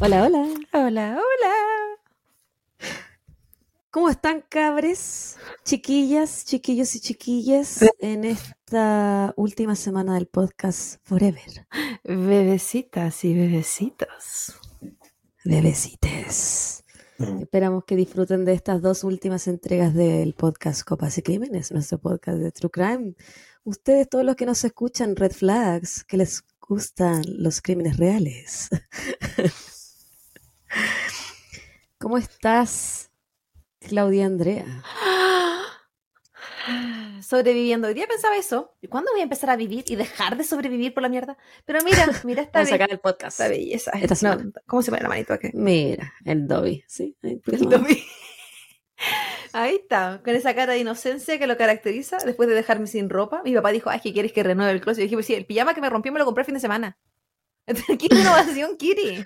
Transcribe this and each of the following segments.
Hola, hola. Hola, hola. ¿Cómo están, cabres? Chiquillas, chiquillos y chiquillas, en esta última semana del podcast Forever. Bebecitas y bebecitos. Bebecites. Esperamos que disfruten de estas dos últimas entregas del podcast Copas y Crímenes, nuestro podcast de True Crime. Ustedes, todos los que nos escuchan, Red Flags, que les gustan los crímenes reales. ¿Cómo estás, Claudia Andrea? Sobreviviendo. Hoy día pensaba eso. ¿Y ¿Cuándo voy a empezar a vivir y dejar de sobrevivir por la mierda? Pero mira, mira esta, Vamos a be- sacar el podcast. esta belleza. Esta No. ¿Cómo se pone la manito aquí? Mira, el Dobby, ¿sí? El Tommy. Ahí está, con esa cara de inocencia que lo caracteriza después de dejarme sin ropa. Mi papá dijo, ay, ¿qué quieres que renueve el closet? Y yo dije, pues sí, el pijama que me rompió me lo compré el fin de semana. ¿qué innovación, Kiri?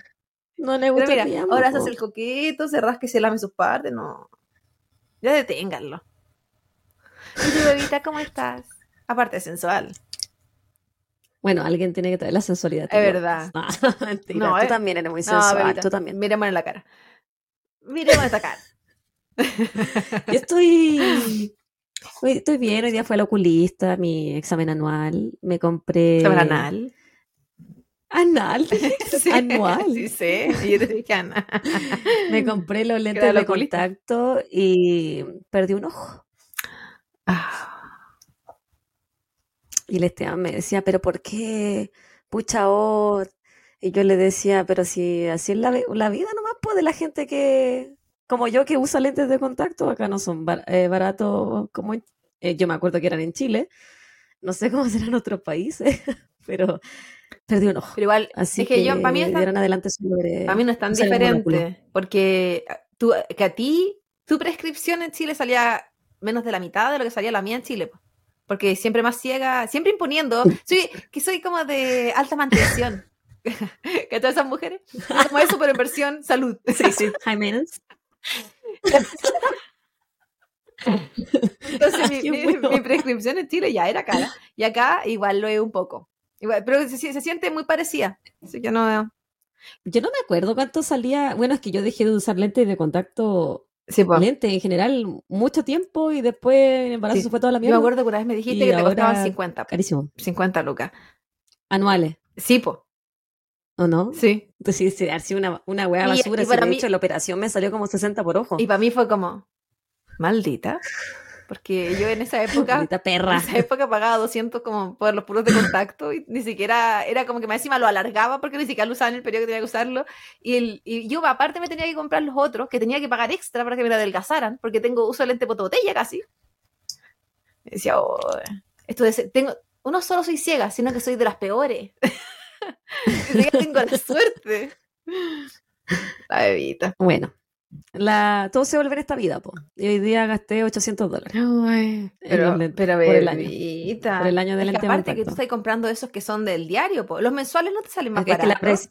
No le gusta mira, el pijama, ahora se po. hace el coqueto, se rasca y se lame sus partes, no. Ya deténganlo. ¿Y tu bebita cómo estás? Aparte sensual. Bueno, alguien tiene que traer la sensualidad. Es verdad. No, mentira. No, tú eh. también eres muy No, sensual. bebita, tú también. Miremos en la cara. Miremos esta cara. Yo estoy. estoy bien, hoy día fue al oculista, mi examen anual. Me compré. ¿Examen anal? Anal. Sí, Anual. Sí. Y yo te dije anal. Me compré los lentes de contacto y perdí un ojo. Ah, Y el Esteban me decía, ¿pero por qué? Pucha, oh. Y yo le decía, pero si así es la vida nomás, pues, de la gente que, como yo, que usa lentes de contacto, acá no son bar- eh, baratos como eh, yo me acuerdo que eran en Chile. No sé cómo serán otros países, pero perdí un ojo. Pero igual, Así es que, yo, para mí, tan, adelante veré- para mí no es tan diferente. Porque tú, que a ti, tu prescripción en Chile salía menos de la mitad de lo que salía la mía en Chile. po. Porque siempre más ciega, siempre imponiendo. Soy, que soy como de alta mantención. que todas esas mujeres. Como eso, pero en versión salud. Sí, sí. High maintenance. Entonces mi, prescripción en Chile ya era cara. Y acá igual lo es un poco. Igual, pero se, se siente muy parecida. Así que no veo. Yo no me acuerdo cuánto salía. Bueno, es que yo dejé de usar lentes de contacto, Sí, pues. lentes en general, mucho tiempo y después el embarazo Sí. fue toda la Yo me mierda. acuerdo que una vez me dijiste Y que te costaban ahora- 50. Carísimo. 50 lucas. Anuales, Sí, po. ¿O no? Sí. Entonces, sí, una, una hueá Y- basura. y si para mí- hecho, la operación me salió como 60 por ojo. Y para mí fue como, maldita. Porque yo en esa época, Maldita en perra. esa época pagaba 200 como por los puros de contacto y ni siquiera, era como que más encima lo alargaba porque ni siquiera lo usaba en el periodo que tenía que usarlo. Y, el, y yo aparte me tenía que comprar los otros, que tenía que pagar extra para que me la adelgazaran, porque tengo uso de lente botella casi. Y decía, oh, esto de tengo, no solo soy ciega, sino que soy de las peores. Ni tengo la suerte. La bebita. Bueno, la, todo se vuelve en esta vida, po. Y hoy día gasté 800 dólares Ay, pero, lentes, pero por el año. por el año de Es que aparte que tú estás comprando esos que son del diario, po. los mensuales no te salen más Es que la baratos.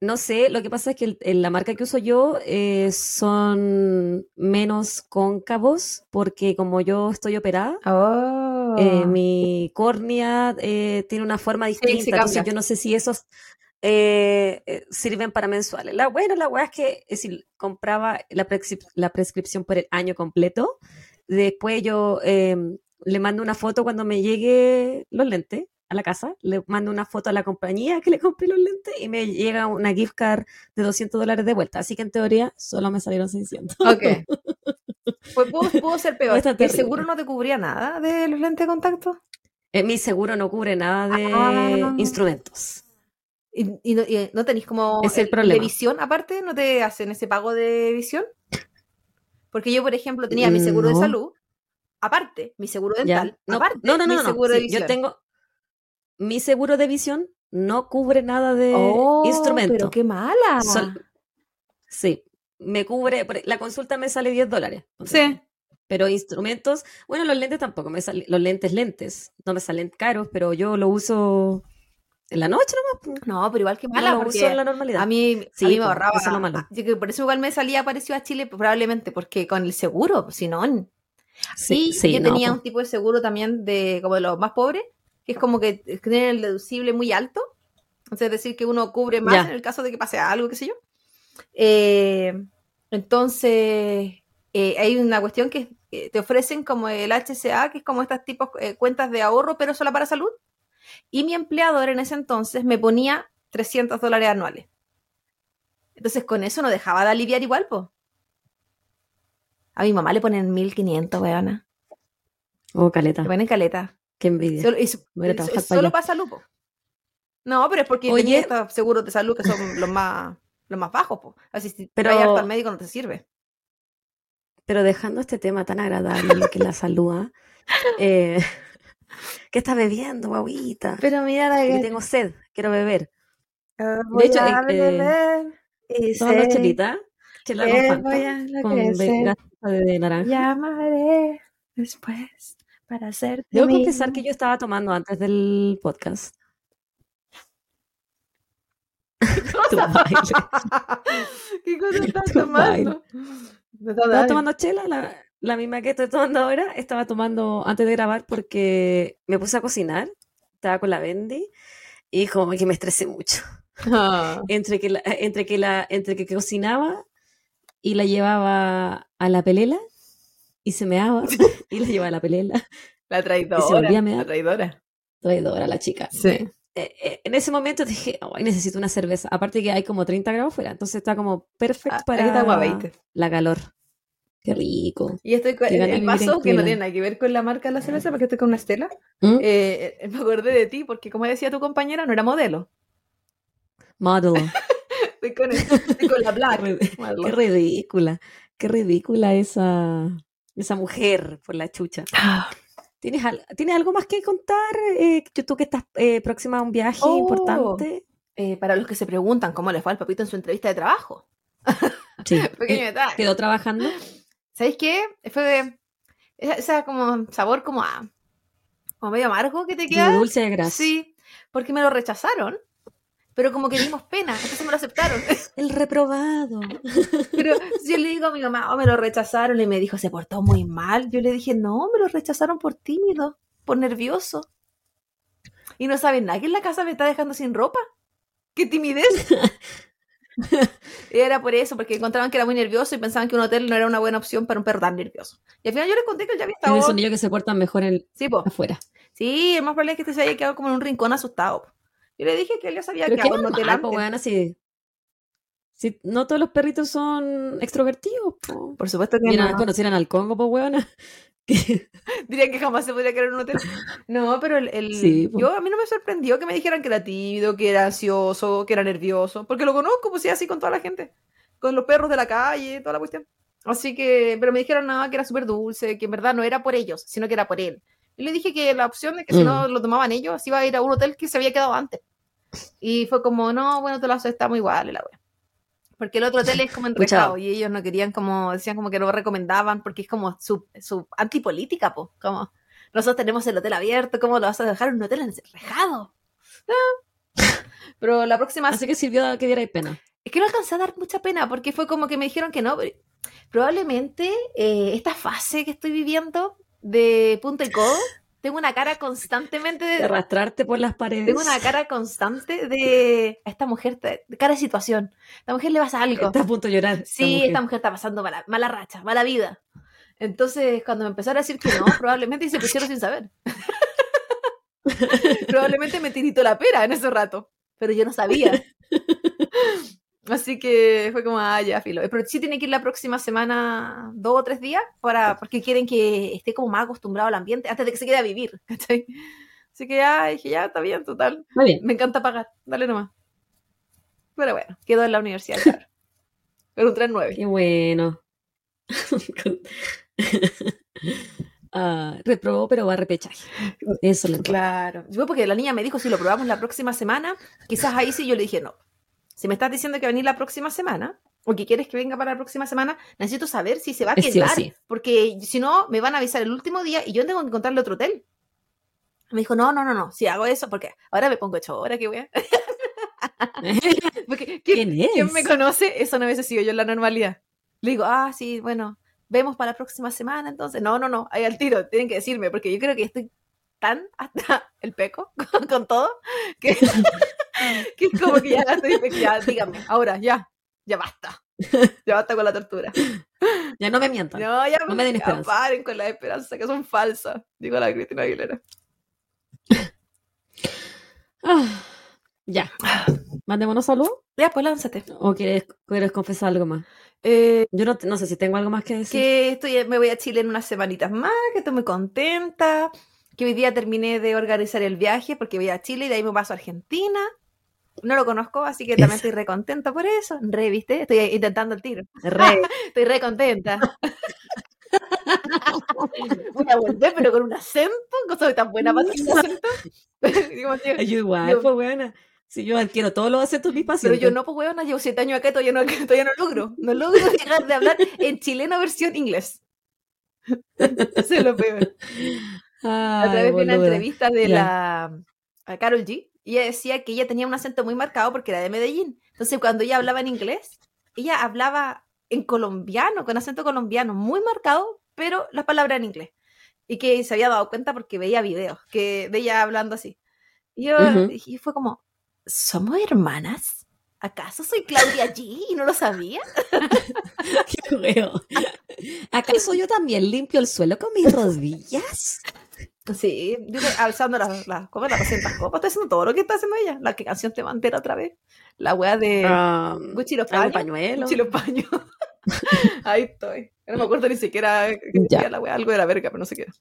No sé, lo que pasa es que el- el- la marca que uso yo eh, son menos cóncavos porque como yo estoy operada, Oh. eh, mi córnea eh, tiene una forma sí, distinta, entonces yo no sé si esos eh, eh, sirven para mensuales. La buena, la weá es que si compraba la, prescrip- la prescripción por el año completo, después yo eh, le mando una foto cuando me llegue los lentes a la casa, le mando una foto a la compañía que le compré los lentes y me llega una gift card de 200 dólares de vuelta. Así que en teoría solo me salieron 600. Ok. Pues pudo, pudo ser peor. ¿El seguro no te cubría nada de los lentes de contacto? Eh, mi seguro no cubre nada de Ah. instrumentos. ¿Y, y no, no tenéis como Es el de problema. visión aparte? ¿No te hacen ese pago de visión? Porque yo, por ejemplo, tenía mi seguro de salud, aparte, mi seguro Ya. dental, No, aparte, no, no, mi no, no. seguro de visión. yo tengo mi seguro de visión no cubre nada de Oh, instrumento. pero qué mala. Sol- sí, me cubre, por- la consulta me sale 10 dólares. Sí. Pero instrumentos, bueno, los lentes tampoco, me salen, los lentes lentes, no me salen caros, pero yo lo uso en la noche nomás. No, pero igual que No mala, lo uso en la normalidad. a mí, Sí, a mí me ahorraba. eso es lo malo. yo creo que por eso igual me salía parecido a Chile, probablemente, porque con el seguro, si no. Sí, sí, yo no, tenía un tipo de seguro también de como de los más pobres, que es como que tienen el deducible muy alto. O sea, es decir, que uno cubre más en el caso de que pase algo, qué sé yo. Eh, entonces, eh, hay una cuestión que es que te ofrecen como el HCA, que es como estas tipos eh, cuentas de ahorro, pero solo para salud. Y mi empleador en ese entonces me ponía 300 dólares anuales. Entonces, con eso no dejaba de aliviar igual, pues. A mi mamá le ponen 1500, weona. Oh, caleta. Le ponen caleta. Qué envidia. Solo, y su- Voy a es- trabajar es pa' solo allá. para salud, po. No, pero es porque Oye. estos seguros de salud que son los más, los más bajos, po. Así si Pero- pero... al médico no te sirve. Pero dejando este tema tan agradable, que es la salud, ¿ah? eh, ¿qué estás bebiendo, guaguita? Pero mira la Que tengo sed, quiero beber. voy hecho, a eh, eh, beber y Tomando sé chelita, chela con Fanta, con de naranja. Llamaré después para hacerte Debo confesar que yo estaba tomando antes del podcast. Tu baile. ¿Qué cosa estás tomando? Estaba tomando chela, la, la misma que estoy tomando ahora. Estaba tomando antes de grabar porque me puse a cocinar. Estaba con la Bendy y como que me estresé mucho. Ah. Entre que, la, entre que, la, entre que cocinaba y la llevaba a la pelela y se meaba y la llevaba a la pelela. La traidora. volvía a mear. La traidora. Traidora la chica. Sí. Eh, eh, en ese momento dije, "Ay, necesito una cerveza. Aparte que hay como 30 grados fuera, entonces está como perfecto Ah, para aquí está agua 20. la calor. Qué rico. Y estoy con el paso que no tiene nada que ver con la marca de la cerveza, porque estoy con una estela. ¿Mm? Eh, eh, me acordé de ti, porque como decía tu compañera, no era modelo. Model. Estoy con, estoy con la Black. modelo. qué ridícula. Qué ridícula esa, esa mujer por la chucha. Ah. ¿Tienes, al- ¿tienes algo más que contar? Eh, tú que estás eh, próxima a un viaje Oh. importante. Eh, para los que se preguntan cómo le fue al papito en su entrevista de trabajo. Sí. Pequeño detalle. ¿Quedó trabajando? ¿Sabéis qué? Fue de. Esa, esa como sabor como a. Como medio amargo que te De queda. dulce de grasa. Sí, porque me lo rechazaron. Pero como que dimos pena, entonces me lo aceptaron. El reprobado. Pero yo le digo a mi mamá, oh, me lo rechazaron, y me dijo, se portó muy mal. Yo le dije, no, me lo rechazaron por tímido, por nervioso. Y no saben nada, que en la casa me está dejando sin ropa. ¡Qué timidez! Y era por eso, porque encontraban que era muy nervioso y pensaban que un hotel no era una buena opción para un perro tan nervioso. Y al final yo les conté que él ya había Tienen estado... sonido que se portan mejor en, Sí, po. afuera. sí, el más probable es que este se haya quedado como en un rincón asustado. po. Yo le dije que él ya sabía Pero que po, weona, si, si no todos los perritos son extrovertidos, po. Por supuesto que Mira, no. conocieran al Congo, pues, weona. Que- Diría que jamás se podría quedar en un hotel. No, pero el, el- Sí, yo a mí no me sorprendió que me dijeran que era tímido, que era ansioso, que era nervioso, porque lo conozco, pues sí, así con toda la gente, con los perros de la calle, toda la cuestión. Así que, pero me dijeron nada, que era súper dulce, que en verdad no era por ellos, sino que era por él. Y le dije que la opción de que si Mm. no lo tomaban ellos, así iba a ir a un hotel que se había quedado antes. Y fue como, no, bueno, te lo aceptamos igual, la wea. Porque el otro hotel es como enrejado y ellos no querían como, decían como que no recomendaban porque es como su, su antipolítica, po. Como, nosotros tenemos el hotel abierto, ¿cómo lo vas a dejar un hotel enrejado? Ah. Pero la próxima Así que sirvió que diera pena. es que no alcancé a dar mucha pena porque fue como que me dijeron que no. probablemente eh, esta fase que estoy viviendo de punto y codo, tengo una cara constantemente De de, arrastrarte por las paredes. tengo una cara constante de a esta mujer, de, cara de situación. A esta mujer le pasa algo. Está a punto de llorar. esta Sí, mujer. esta mujer está pasando mala, mala racha, mala vida. Entonces, cuando me empezaron a decir que no, probablemente se pusieron sin saber. probablemente me tiritó la pera en ese rato, pero yo no sabía. Así que fue como, ah, ya, filo. Pero sí tiene que ir la próxima semana, dos o tres días, para, porque quieren que esté como más acostumbrado al ambiente antes de que se quede a vivir, ¿cachai? Así que ya, dije, ya, está bien, total. Muy bien. Me encanta pagar, dale nomás. Pero bueno, quedó en la universidad, claro. Pero un 3-9. Qué bueno. Ah, reprobó, pero va a repechaje. Eso le Claro. Yo porque la niña me dijo si lo probamos la próxima semana, quizás ahí sí yo le dije no. Si me estás diciendo que va a venir la próxima semana, o que quieres que venga para la próxima semana, necesito saber si se va a sí quedar. sí. Porque si no, me van a avisar el último día y yo tengo que encontrarle otro hotel. Me dijo, no, no, no, no, si hago eso, porque ahora me pongo hecho ahora que voy a... Porque, ¿quién, ¿Quién es? quién me conoce? Eso no hubiese sido yo en la normalidad. Le digo, ah, sí, bueno, vemos para la próxima semana, entonces, no, no, no, ahí al tiro, tienen que decirme, porque yo creo que estoy tan hasta el peco con, con todo, que, que es como que ya estoy, ya, díganme, ahora, ya, ya basta, ya basta con la tortura. Ya no me mientan. No, ya, No me den esperanza. paren con las esperanzas que son falsas, digo la Cristina Aguilera. Ah, ya. ¿Mandémonos saludos? Ya, pues lánzate. ¿O quieres, quieres confesar algo más? Eh, Yo no, no sé si tengo algo más que decir. que estoy, me voy a Chile en unas semanitas más, que estoy muy contenta, que hoy día terminé de organizar el viaje porque voy a Chile y de ahí me paso a Argentina. No lo conozco, así que también Eso. estoy re contenta por eso. Re, ¿viste? Estoy intentando el tiro. Re. Estoy re contenta. Voy a volver, pero con un acento, soy tan buena para hacer un acento. Digo, Yo igual, Yo- pues buena. Si yo adquiero todos los acentos mis pero pacientes. yo no, pues weona, llevo siete años acá y todavía no, todavía no logro. No logro dejar de hablar en chileno versión inglés. Eso es lo peor. Otra vez vi una entrevista de la a Carol G y ella decía que ella tenía un acento muy marcado porque era de Medellín. Entonces, cuando ella hablaba en inglés, ella hablaba en colombiano, con acento colombiano, muy marcado, pero las palabras en inglés. Y que se había dado cuenta porque veía videos que, de ella hablando así. Y yo Ujú. y fue como, ¿somos hermanas? ¿Acaso soy Claudia G y no lo sabía? Qué weo. ¿Acaso yo también limpio el suelo con mis rodillas? Sí, yo alzando las la, ¿cómo es? las 200 copas, estoy haciendo todo lo que está haciendo ella. La que canción te va entera otra vez. La wea de Um, Gucci los ¿algún paños. pañuelo? Gucci los paños. Ahí estoy. No me acuerdo ni siquiera que la wea, algo de la verga, pero no sé qué era.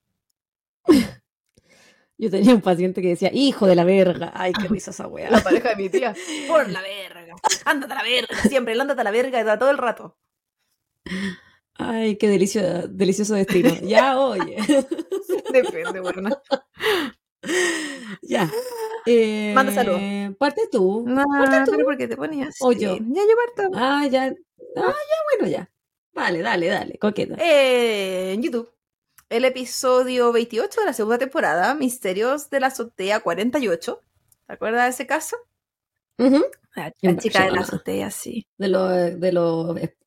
Yo tenía un paciente que decía, hijo de la verga. Ay, qué risa esa wea. La pareja de mi tía. Por la verga. Ándate a la verga. Siempre, el ándate a la verga todo el rato. Ay, qué delicio, delicioso destino. Ya, oye. Depende, bueno. ya. Eh, Manda salud. Parte tú. No, Parte tú. pero ¿por qué te ponías? O yo. Ya, yo parto. Ah, ya. Ah, ya, bueno, ya. Vale, dale, dale, coqueta. Eh, en YouTube. El episodio 28 de la segunda temporada, Misterios de la Azotea 48. ¿Te acuerdas de ese caso? Ujú. La, chica de la azotea, sí. De los, de los ex-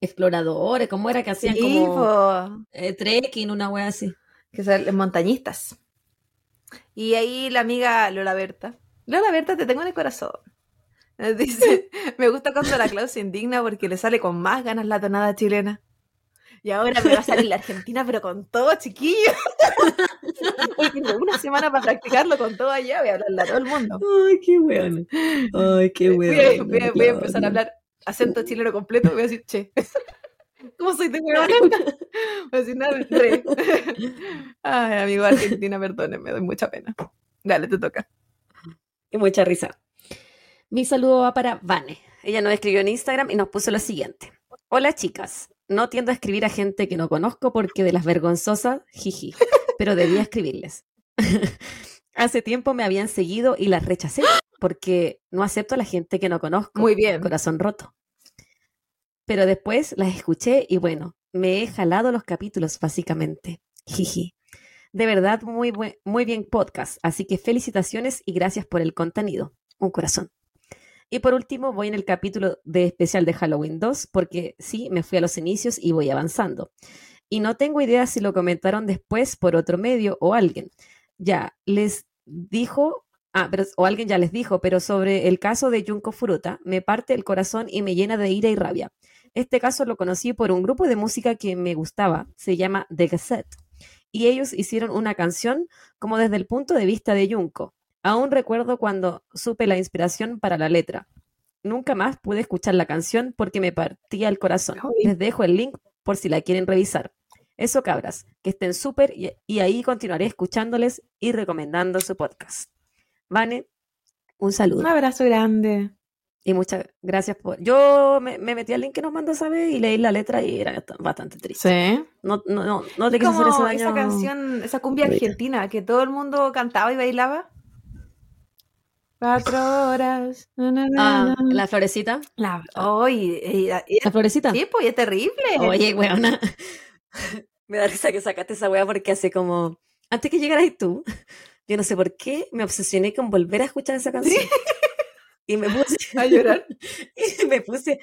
exploradores, ¿cómo era que hacían Sí, como eh, trekking, una wea así? que son montañistas. Y ahí la amiga Lola Berta. Lola Berta, te tengo en el corazón. Dice, me gusta cuando la Clau se indigna porque le sale con más ganas la tonada chilena. Y ahora me va a salir la Argentina, pero con todo, chiquillo. Hoy tengo una semana para practicarlo con todo allá. Voy a hablarle a todo el mundo. Ay, qué weón. Ay, qué Voy a, voy a- voy a empezar a hablar acento chileno completo. Voy a decir, che. ¿Cómo soy de huevona? Voy a decir, nada, re. Ay, amigo Argentina, perdónenme, me doy mucha pena. Dale, te toca. Y mucha risa. Mi saludo va para Vane. Ella nos escribió en Instagram y nos puso lo siguiente. Hola chicas, no tiendo a escribir a gente que no conozco porque de las vergonzosas, jiji, pero debía escribirles. Hace tiempo me habían seguido y las rechacé porque no acepto a la gente que no conozco. Muy bien. Corazón roto. Pero después las escuché y bueno, me he jalado los capítulos básicamente. Jiji. De verdad, muy, buen, muy bien podcast. Así que felicitaciones y gracias por el contenido. Un corazón. Y por último, voy en el capítulo de especial de Halloween 2 porque sí, me fui a los inicios y voy avanzando. Y no tengo idea si lo comentaron después por otro medio o alguien. Ya, les dijo, ah, o alguien ya les dijo, pero sobre el caso de Junko Furuta, me parte el corazón y me llena de ira y rabia. Este caso lo conocí por un grupo de música que me gustaba, se llama The Gazette, y ellos hicieron una canción como desde el punto de vista de Junko. Aún recuerdo cuando supe la inspiración para la letra. Nunca más pude escuchar la canción porque me partía el corazón. Les dejo el link por si la quieren revisar. Eso cabras, que estén súper y, y ahí continuaré escuchándoles y recomendando su podcast. Vane, un saludo. Un abrazo grande. Y muchas gracias por... Yo me, me metí al link que nos mandó saber y leí la letra y era bast- bastante triste. Sí. No, no, no, no te quise hacer ese daño. esa canción, esa cumbia argentina que todo el mundo cantaba y bailaba. Cuatro horas. na, na, na, Ah, la florecita. La, oh, y- y- y- La florecita. sí, pues y es terrible. Oye, weona. me da risa que sacaste esa wea porque hace como... Antes que llegaras tú, yo no sé por qué me obsesioné con volver a escuchar esa canción. Y me puse... A llorar. y me puse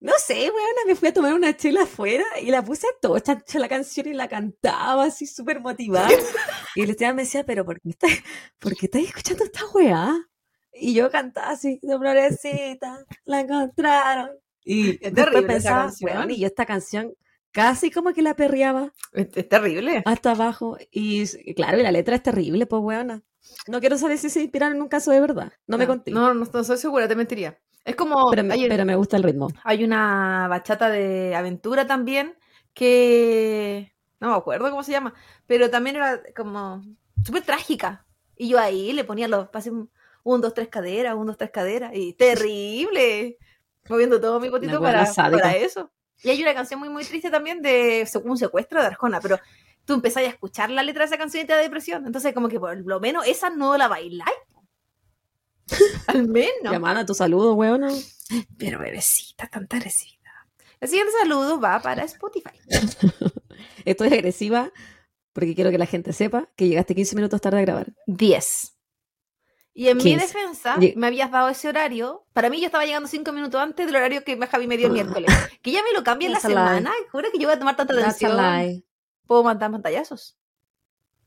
No sé, weona, me fui a tomar una chela afuera y la puse a todo chancha la canción y la cantaba así súper motivada. Y el Esteban me decía, pero ¿por qué estás, ¿por qué estás escuchando esta weá? Y yo cantaba así, de florecita, la encontraron. Y Es terrible esa pensaba, canción. weón, y yo esta canción casi como que la perreaba Es, es terrible. hasta abajo. Y claro, y la letra es terrible, pues weona. No quiero saber si se inspiraron en un caso de verdad. No me conté. No, no, no soy segura, te mentiría. Es como. pero, me, hay, pero me gusta el ritmo. hay una bachata de aventura también que. No me acuerdo cómo se llama. Pero también era como. súper trágica. Y yo ahí le ponía los. Un, un, dos, tres caderas, un, dos, tres caderas. Y terrible. Moviendo todo mi potito para, eso. Y hay una canción muy, muy triste también de un secuestro de Arjona, pero tú empezás a escuchar la letra de esa canción y te da depresión. Entonces, como que por lo menos esa no la bailáis. Al menos. Llamando a tu saludo, weona. Pero bebecita, tanta agresividad. El siguiente saludo va para Spotify. Estoy agresiva porque quiero que la gente sepa que llegaste 15 minutos tarde a grabar. 10. Y en mi 15. defensa, Lleg- me habías dado ese horario. Para mí, yo estaba llegando 5 minutos antes del horario que Javi me dio el miércoles. Que ya me lo cambia en la semana. Juro que yo voy a tomar tanta atención. Puedo mandar pantallazos.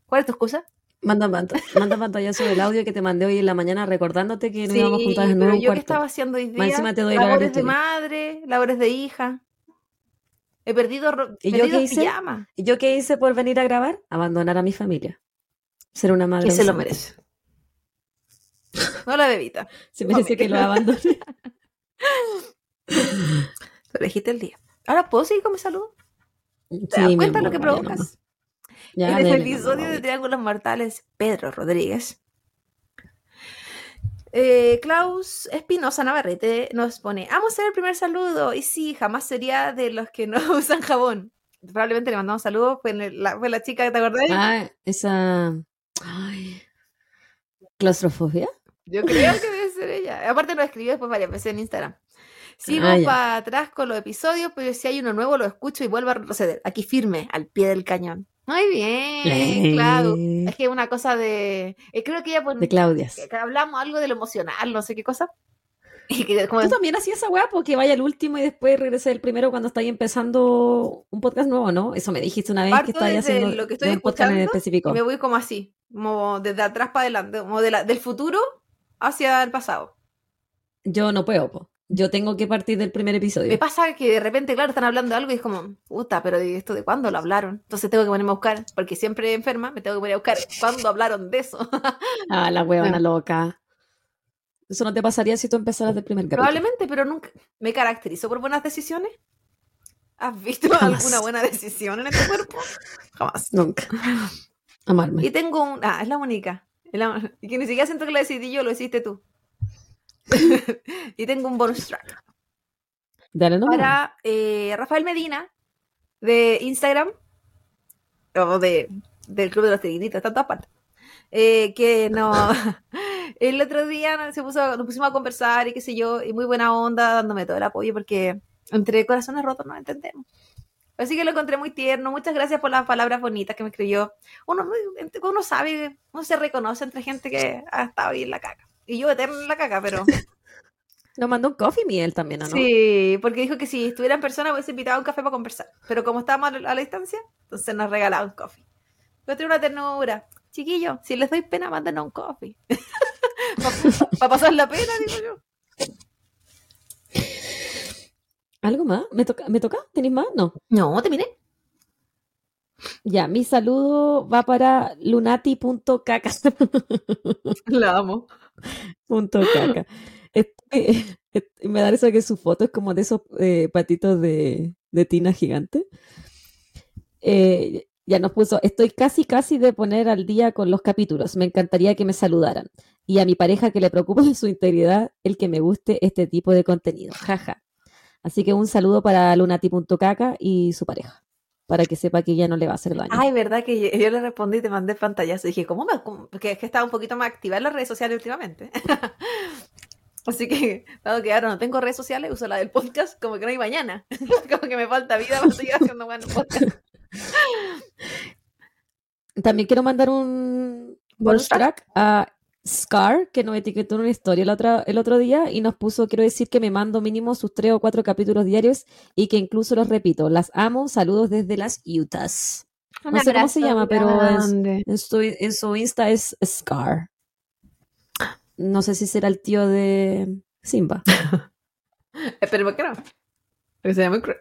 ¿Cuál es tu excusa? Manda, pant- manda pantallazo del audio que te mandé hoy en la mañana recordándote que nos íbamos a juntar de pero nuevo en yo cuarto. que estaba haciendo hoy día, encima te doy labores de madre, labores de hija. He perdido, ¿Y yo perdido qué hice? pijama. ¿Y yo qué hice por venir a grabar? Abandonar a mi familia. Ser una madre. Y se lo merece. No la bebita. Se merece que lo abandone. Lo elegiste el día. Ahora, ¿puedo seguir con mi saludo? ¿Te Sí, das cuenta lo que provocas? Ya, en el dale, episodio de Triángulos Mortales, Pedro Rodríguez. Eh, Klaus Espinosa Navarrete nos pone, amo hacer el primer saludo. Y sí, jamás sería de los que no usan jabón. Probablemente le mandamos saludos, fue, la, fue la chica que te acordás. Ah, esa. Ay. ¿Claustrofobia? Yo creo que debe ser ella. Aparte lo escribió después varias veces en Instagram. Sigo Ah, para atrás con los episodios, pero si hay uno nuevo lo escucho y vuelvo a retroceder. Aquí firme, al pie del cañón. Muy bien, claro. Eh, Es que una cosa de... eh, creo que ella pon- De Claudias. que, que hablamos algo de lo emocional, no sé qué cosa. Y que como Tú también hacías esa weá porque vaya al último y después regrese el primero cuando estáis empezando un podcast nuevo, ¿no? Eso me dijiste una vez Parto que estáis haciendo lo que estoy un podcast en específico. y me voy como así, como desde atrás para adelante, como de la- del futuro hacia el pasado. Yo no puedo, po. Yo tengo que partir del primer episodio. Me pasa que de repente, claro, están hablando de algo y es como, puta, pero ¿de esto de cuándo lo hablaron? Entonces tengo que ponerme a buscar, porque siempre enferma, me tengo que poner a buscar cuándo hablaron de eso. Ah, la huevona Ah. loca. Eso no te pasaría si tú empezaras del primer capítulo. Probablemente, pero nunca. ¿Me caracterizo por buenas decisiones? ¿Has visto Jamás. alguna buena decisión en este cuerpo? Jamás. Nunca. Amarme. Y tengo un. Ah, es la única. Y que ni siquiera siento que lo decidí yo, lo hiciste tú. y tengo un bonus track. Dale nomás. Para eh, Rafael Medina, de Instagram, o de, del Club de los Tigritos, está en todas partes. eh, que no. El otro día se puso, nos pusimos a conversar y qué sé yo, y muy buena onda, dándome todo el apoyo, porque entre corazones rotos nos entendemos. Así que lo encontré muy tierno. Muchas gracias por las palabras bonitas que me escribió. Uno, uno sabe, uno se reconoce entre gente que ha estado ahí en la caca. Y yo eterno en la caca, pero. Nos mandó un coffee miel también, ¿o ¿no? Sí, porque dijo que si estuviera en persona hubiese invitado a un café para conversar. Pero como estábamos a la, distancia, entonces nos regalaba un coffee. Encontré una ternura. Chiquillo, si les doy pena, mándenos un coffee. para pasar la pena, digo yo. ¿Algo más? ¿Me toca? ¿Me toca? ¿Tenéis más? No. No, terminé. Ya, mi saludo va para lunati.caca. La amo. Punto caca. Este- este- me da eso que su foto es como de esos eh, patitos de, de tina gigante. Eh, ya nos puso, estoy casi casi de poner al día con los capítulos. Me encantaría que me saludaran. Y a mi pareja que le preocupa su integridad el que me guste este tipo de contenido. Jaja. Así que un saludo para lunati.caca y su pareja. Para que sepa que ya no le va a hacer daño. Ay, verdad que yo, yo le respondí y te mandé pantallazo. Dije, ¿cómo me.? cómo? Porque es que estaba un poquito más activa en las redes sociales últimamente. Así que, dado que ahora no tengo redes sociales, uso la del podcast como que no hay mañana. como que me falta vida para seguir haciendo buenos podcast. También quiero mandar un bonus track a Scar, que nos etiquetó en una historia el otro, el otro día y nos puso, quiero decir que me mando mínimo sus tres o cuatro capítulos diarios y que incluso los repito. Las amo, saludos desde las Utahs. Un No sé cómo se llama, pero. En su, en su Insta es Scar. No sé si será el tío de Simba. Esperemos que no. Porque muy cruel.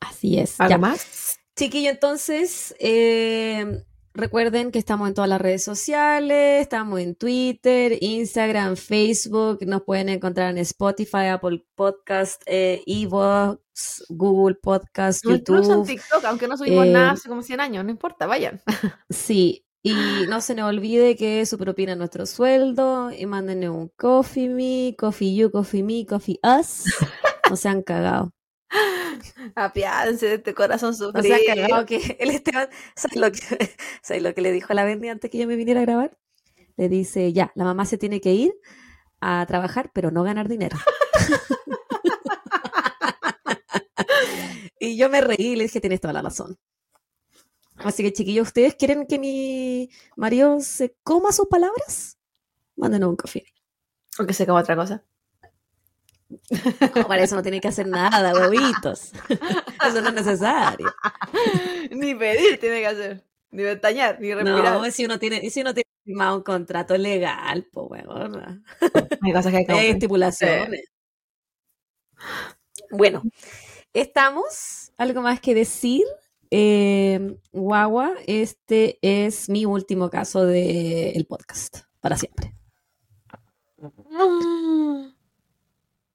Así es. ¿Algo Ya. más? Chiquillo, entonces, eh, recuerden que estamos en todas las redes sociales, estamos en Twitter, Instagram, Facebook, nos pueden encontrar en Spotify, Apple Podcast, eh, Evox, Google Podcast, Incluso en YouTube. TikTok, aunque no subimos Eh, nada hace como 100 años, no importa, vayan. Sí, y no se nos olvide que su propina es nuestro sueldo y mándenle un coffee me, coffee you, coffee me, coffee us. No se han cagado. Apiádense de este corazón sufrido. se han cagado que el Esteban, ¿sabes lo que, ¿sabes lo que le dijo a la Bendy antes que yo me viniera a grabar? Le dice, ya, la mamá se tiene que ir a trabajar, pero no ganar dinero. y yo me reí y le dije, tienes toda la razón. Así que, chiquillos, ¿ustedes quieren que mi marido se coma sus palabras? Mándenos un coffee. Aunque se coma otra cosa. No, para eso no tienen que hacer nada, bobitos. Eso no es necesario. ni pedir tiene que hacer. Ni ventañar, ni respirar. No, si uno tiene, si uno tiene firmado un contrato legal, pues weón. Hay cosas que hay que Hay cumplir. estipulaciones. Bueno, estamos. ¿Algo más que decir? Eh, guagua, este es mi último caso del podcast. Para siempre.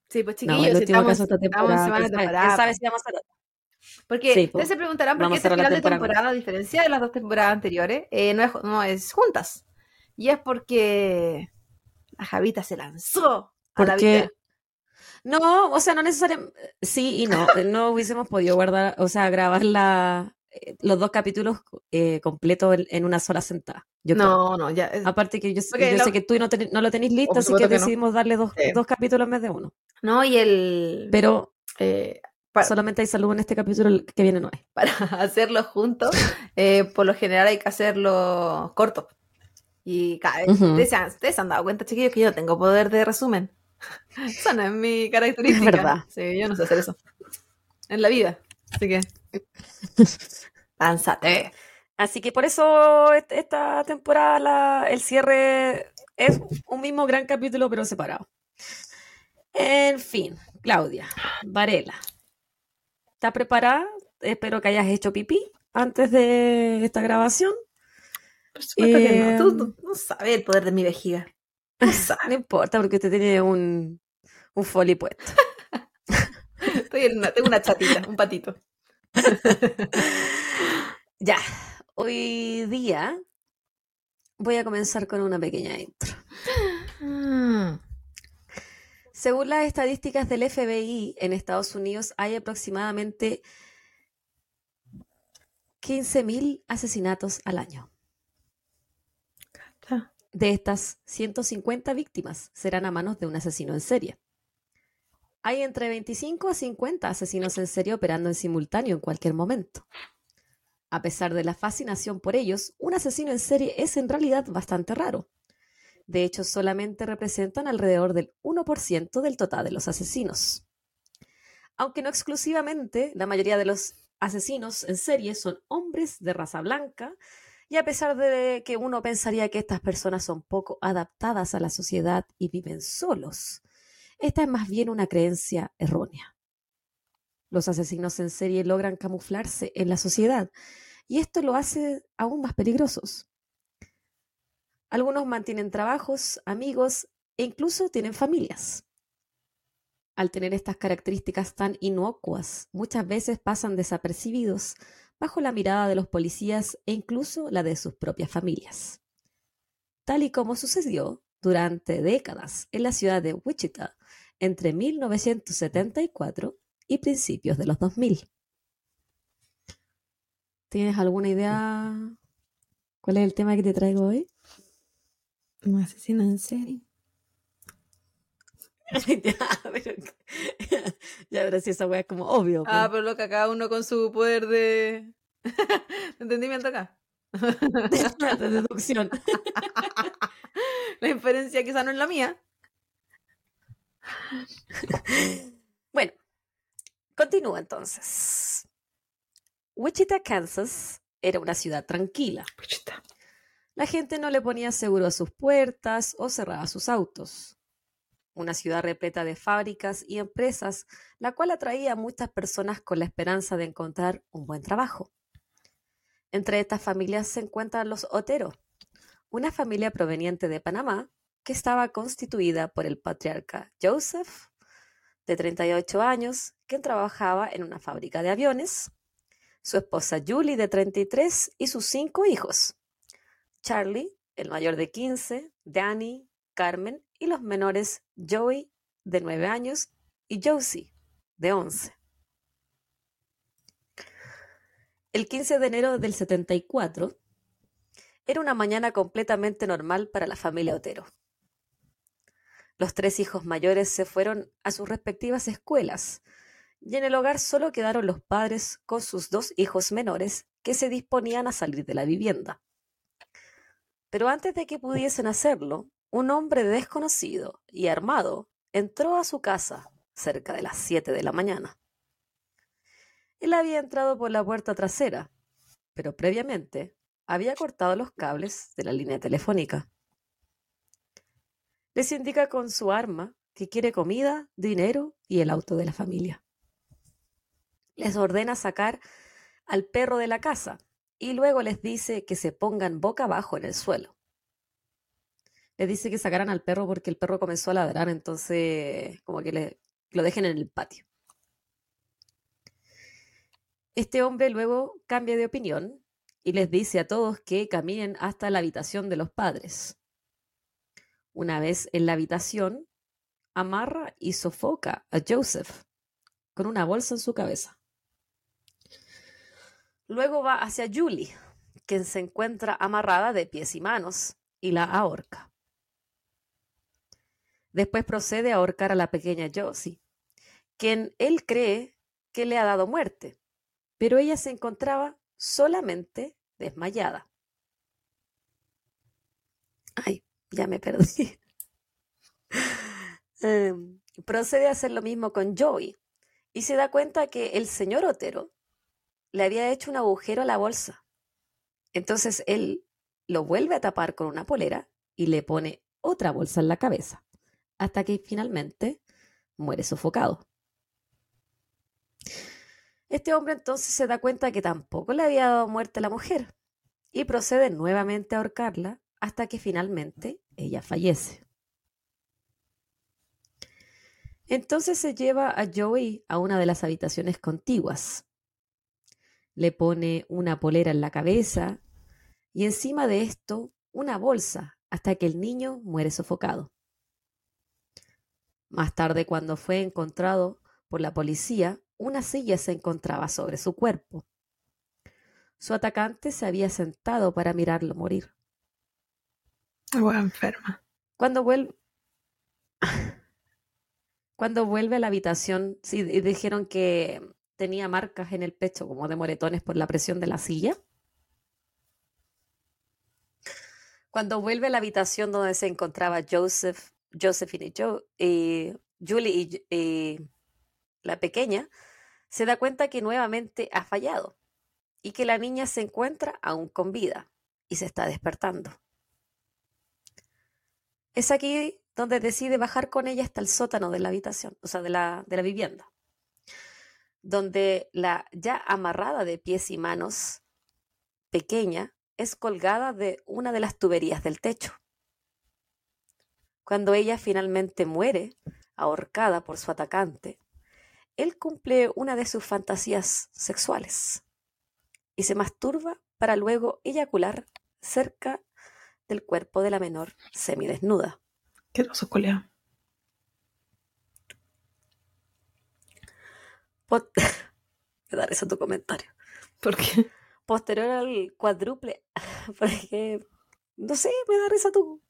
Sí, pues No, chiquillos, el último estamos, caso de esta estamos en semana de ¿Quién sabe- temporada. quién sabe si vamos a? Porque Sí, po. ustedes se preguntarán por qué este final de temporada temporada, a diferencia de las dos temporadas anteriores, eh, no, es, no es juntas. Y es porque la Javita se lanzó a la Porque vida. no, o sea, no necesariamente, sí y no, no hubiésemos podido guardar, o sea, grabar la, eh, los dos capítulos eh, completos en, en una sola sentada. Yo creo. No, no, ya. es- Aparte que yo, Porque yo lo- sé que tú no, ten- no lo tenéis listo, Por así que no. decidimos darle dos, Sí. dos capítulos en vez de uno. No, y el. Pero eh, solamente hay salud en este capítulo, el que viene no hay. para hacerlo juntos, eh, por lo general hay que hacerlo corto. Y cada vez, Ujú. ustedes, ustedes han dado cuenta, chiquillos, que yo no tengo poder de resumen. Esa no es mi característica. Es verdad. Sí, yo no sé hacer eso. En la vida. Así que. Lánzate. Así que por eso est- esta temporada la- el cierre es un mismo gran capítulo pero separado. En fin, Claudia, Varela, ¿estás preparada? Espero que hayas hecho pipí antes de esta grabación. Por supuesto que no. Tú, tú no sabes el poder de mi vejiga. No sabes. No importa porque usted tiene un, un folio puesto. Estoy en una- tengo una chatita, un patito. Ya, hoy día voy a comenzar con una pequeña intro. Según las estadísticas del FBI, en Estados Unidos hay aproximadamente 15.000 asesinatos al año. De estas, 150 víctimas serán a manos de un asesino en serie. Hay entre 25 a 50 asesinos en serie operando en simultáneo en cualquier momento. A pesar de la fascinación por ellos, un asesino en serie es en realidad bastante raro. De hecho, solamente representan alrededor del 1% del total de los asesinos. Aunque no exclusivamente, la mayoría de los asesinos en serie son hombres de raza blanca, y a pesar de que uno pensaría que estas personas son poco adaptadas a la sociedad y viven solos, esta es más bien una creencia errónea. Los asesinos en serie logran camuflarse en la sociedad, y esto lo hace aún más peligrosos. Algunos mantienen trabajos, amigos e incluso tienen familias. Al tener estas características tan inocuas, muchas veces pasan desapercibidos bajo la mirada de los policías e incluso la de sus propias familias. Tal y como sucedió durante décadas en la ciudad de Wichita entre 1974 y principios de los 2000. ¿Tienes alguna idea cuál es el tema que te traigo hoy? ¿Un asesino en serie? ya, pero, ya, pero si esa wea es como obvio. Ah, po. pero loca, cada uno con su poder de, de entendimiento acá. de deducción. La inferencia quizá no es la mía. Bueno, continúa entonces. Wichita, Kansas era una ciudad tranquila. Puchita. La gente no le ponía seguro a sus puertas o cerraba sus autos. Una ciudad repleta de fábricas y empresas, la cual atraía a muchas personas con la esperanza de encontrar un buen trabajo. Entre estas familias se encuentran los Otero, una familia proveniente de Panamá que estaba constituida por el patriarca Joseph, de 38 años, quien trabajaba en una fábrica de aviones, su esposa Julie, de 33, y sus cinco hijos. Charlie, el mayor de 15, Danny, Carmen y los menores Joey, de 9 años, y Josie, de 11. El 15 de enero del 74 era una mañana completamente normal para la familia Otero. Los tres hijos mayores se fueron a sus respectivas escuelas y en el hogar solo quedaron los padres con sus dos hijos menores que se disponían a salir de la vivienda. Pero antes de que pudiesen hacerlo, un hombre desconocido y armado entró a su casa cerca de las 7 de la mañana. Él había entrado por la puerta trasera, pero previamente había cortado los cables de la línea telefónica. Les indica con su arma que quiere comida, dinero y el auto de la familia. Les ordena sacar al perro de la casa y luego les dice que se pongan boca abajo en el suelo. Les dice que sacaran al perro porque el perro comenzó a ladrar, entonces como que le, lo dejen en el patio. Este hombre luego cambia de opinión y les dice a todos que caminen hasta la habitación de los padres. Una vez en la habitación, amarra y sofoca a Joseph con una bolsa en su cabeza. Luego va hacia Julie, quien se encuentra amarrada de pies y manos, y la ahorca. Después procede a ahorcar a la pequeña Josie, quien él cree que le ha dado muerte pero ella se encontraba solamente desmayada. Ay, ya me perdí. Em, procede a hacer lo mismo con Joey y se da cuenta que el señor Otero le había hecho un agujero a la bolsa. Entonces él lo vuelve a tapar con una polera y le pone otra bolsa en la cabeza, hasta que finalmente muere sofocado. Este hombre entonces se da cuenta que tampoco le había dado muerte a la mujer y procede nuevamente a ahorcarla hasta que finalmente ella fallece. Entonces se lleva a Joey a una de las habitaciones contiguas. Le pone una polera en la cabeza y encima de esto una bolsa hasta que el niño muere sofocado. Más tarde, cuando fue encontrado por la policía, una silla se encontraba sobre su cuerpo. Su atacante se había sentado para mirarlo morir. Agua enferma. Cuando vuelve. Cuando vuelve a la habitación, sí, dijeron que tenía marcas en el pecho, como de moretones por la presión de la silla. Cuando vuelve a la habitación donde se encontraba Joseph, Josephine y, Joe, y Julie y la pequeña, se da cuenta que nuevamente ha fallado y que la niña se encuentra aún con vida y se está despertando. Es aquí donde decide bajar con ella hasta el sótano de la habitación, o sea, de la, de la vivienda, donde la ya amarrada de pies y manos pequeña es colgada de una de las tuberías del techo. Cuando ella finalmente muere, ahorcada por su atacante, él cumple una de sus fantasías sexuales y se masturba para luego eyacular cerca del cuerpo de la menor semidesnuda. Qué oso colea. Me da eso tu comentario. ¿Por qué? Posterior al cuádruple, porque no sé, me da risa tu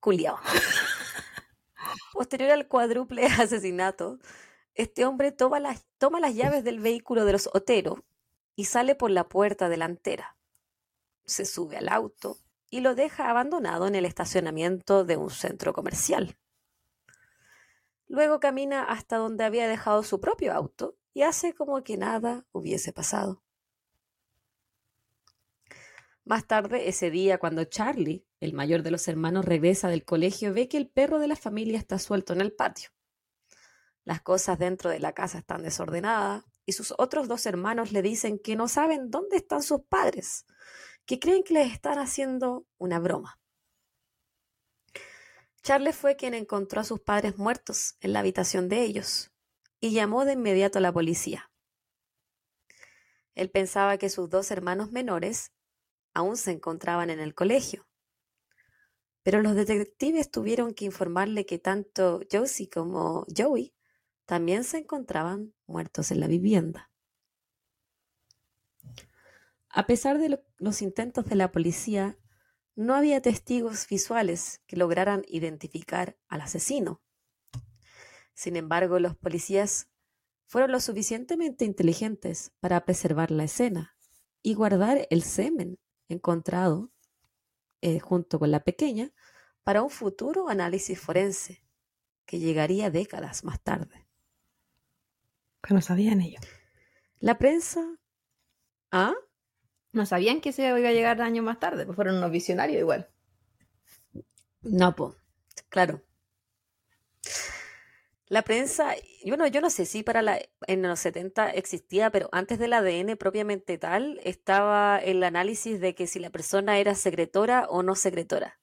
culiao. Posterior al cuádruple asesinato, este hombre toma las, toma las llaves del vehículo de los Otero y sale por la puerta delantera. se sube al auto y lo deja abandonado en el estacionamiento de un centro comercial. Luego camina hasta donde había dejado su propio auto y hace como que nada hubiese pasado. Más tarde, ese día, cuando Charlie, el mayor de los hermanos, regresa del colegio, ve que el perro de la familia está suelto en el patio. Las cosas dentro de la casa están desordenadas y sus otros dos hermanos le dicen que no saben dónde están sus padres, que creen que les están haciendo una broma. Charles fue quien encontró a sus padres muertos en la habitación de ellos y llamó de inmediato a la policía. Él pensaba que sus dos hermanos menores aún se encontraban en el colegio, pero los detectives tuvieron que informarle que tanto Josie como Joey también se encontraban muertos en la vivienda. A pesar de los intentos de la policía, no había testigos visuales que lograran identificar al asesino. Sin embargo, los policías fueron lo suficientemente inteligentes para preservar la escena y guardar el semen encontrado eh, junto con la pequeña para un futuro análisis forense que llegaría décadas más tarde. Que no sabían ellos. La prensa... ¿Ah? No sabían que se iba a llegar años más tarde, pues fueron unos visionarios igual. No, pues, claro. La prensa, bueno, yo no sé si para la, en los 70 existía, pero antes del ADN propiamente tal, estaba el análisis de que si la persona era secretora o no secretora.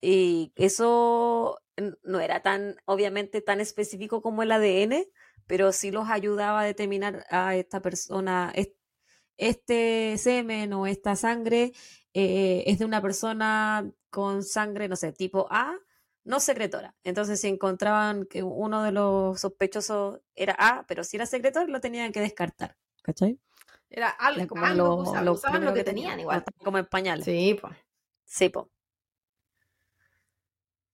Y eso no era tan, obviamente, tan específico como el ADN, pero sí los ayudaba a determinar a esta persona, este semen o esta sangre eh, es de una persona con sangre, no sé, tipo A, no secretora. Entonces, si encontraban que uno de los sospechosos era A, pero si era secretor, lo tenían que descartar. ¿Cachai? Era algo, como lo, usaban, lo que, tenían, igual. Como en pañales. Sí, pues. Sí, pues.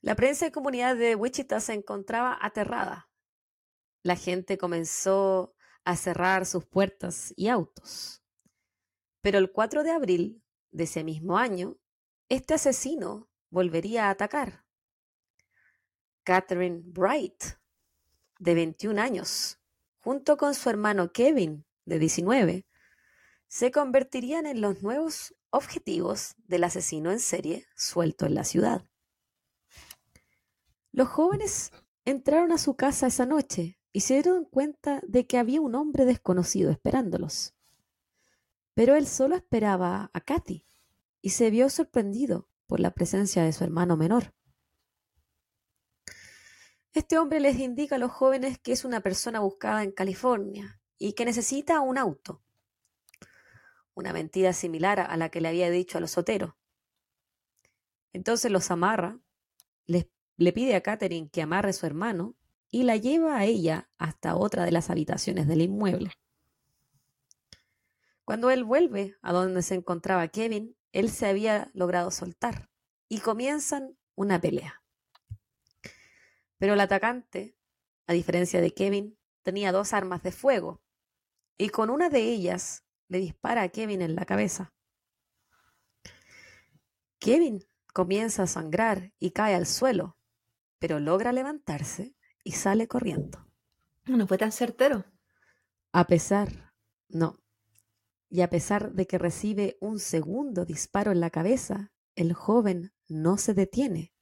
La prensa y comunidad de Wichita se encontraba aterrada. La gente comenzó a cerrar sus puertas y autos. Pero el 4 de abril de ese mismo año, este asesino volvería a atacar. Catherine Bright, de 21 años, junto con su hermano Kevin, de 19, se convertirían en los nuevos objetivos del asesino en serie suelto en la ciudad. Los jóvenes entraron a su casa esa noche y se dieron cuenta de que había un hombre desconocido esperándolos. Pero él solo esperaba a Katy y se vio sorprendido por la presencia de su hermano menor. Este hombre les indica a los jóvenes que es una persona buscada en California y que necesita un auto. Una mentira similar a la que le había dicho a los soteros. Entonces los amarra, le pide a Catherine que amarre a su hermano y la lleva a ella hasta otra de las habitaciones del inmueble. Cuando él vuelve a donde se encontraba Kevin, él se había logrado soltar y comienzan una pelea. Pero el atacante, a diferencia de Kevin, tenía dos armas de fuego y con una de ellas le dispara a Kevin en la cabeza. Kevin comienza a sangrar y cae al suelo, pero logra levantarse y sale corriendo. No fue tan certero. A pesar, no, y a pesar de que recibe un segundo disparo en la cabeza, el joven no se detiene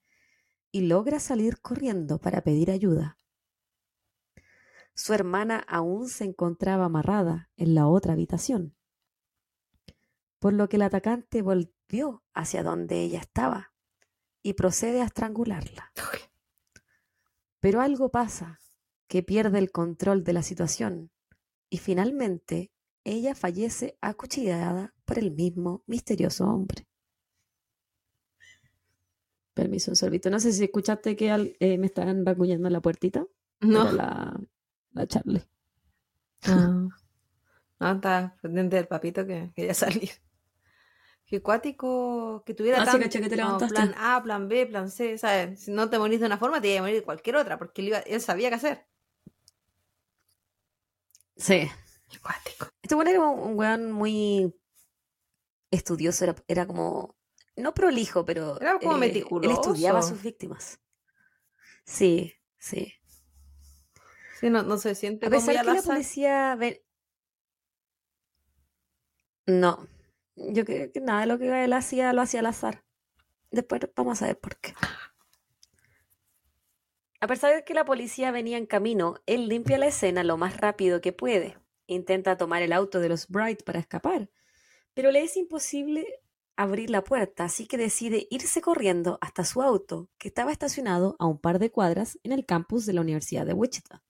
y logra salir corriendo para pedir ayuda. Su hermana aún se encontraba amarrada en la otra habitación, por lo que el atacante volvió hacia donde ella estaba y procede a estrangularla. Pero algo pasa que pierde el control de la situación y finalmente ella fallece acuchillada por el mismo misterioso hombre. Permiso, un sorbito. No sé si escuchaste que eh, me estaban vacuñando la puertita. No. La, la Charlie. Ah. No, está pendiente del papito que quería salir. Qué cuático que tuviera ah, que te plan A, plan B, plan C, ¿sabes? Si no te morís de una forma, te iba a morir de cualquier otra, porque él, iba, él sabía qué hacer. Sí. Cuático. Este weón era un, weón muy estudioso, era, era como, no prolijo, pero Era como eh, él estudiaba a meticuloso. sus víctimas. Sí, sí. Sí, no, no se siente A como pesar al que la policía. No, yo creo que nada de lo que él hacía lo hacía al azar. Después vamos a ver por qué. A pesar de que la policía venía en camino, él limpia la escena lo más rápido que puede. Intenta tomar el auto de los Bright para escapar, pero le es imposible abrir la puerta, así que decide irse corriendo hasta su auto, que estaba estacionado a un par de cuadras en el campus de la Universidad de Wichita,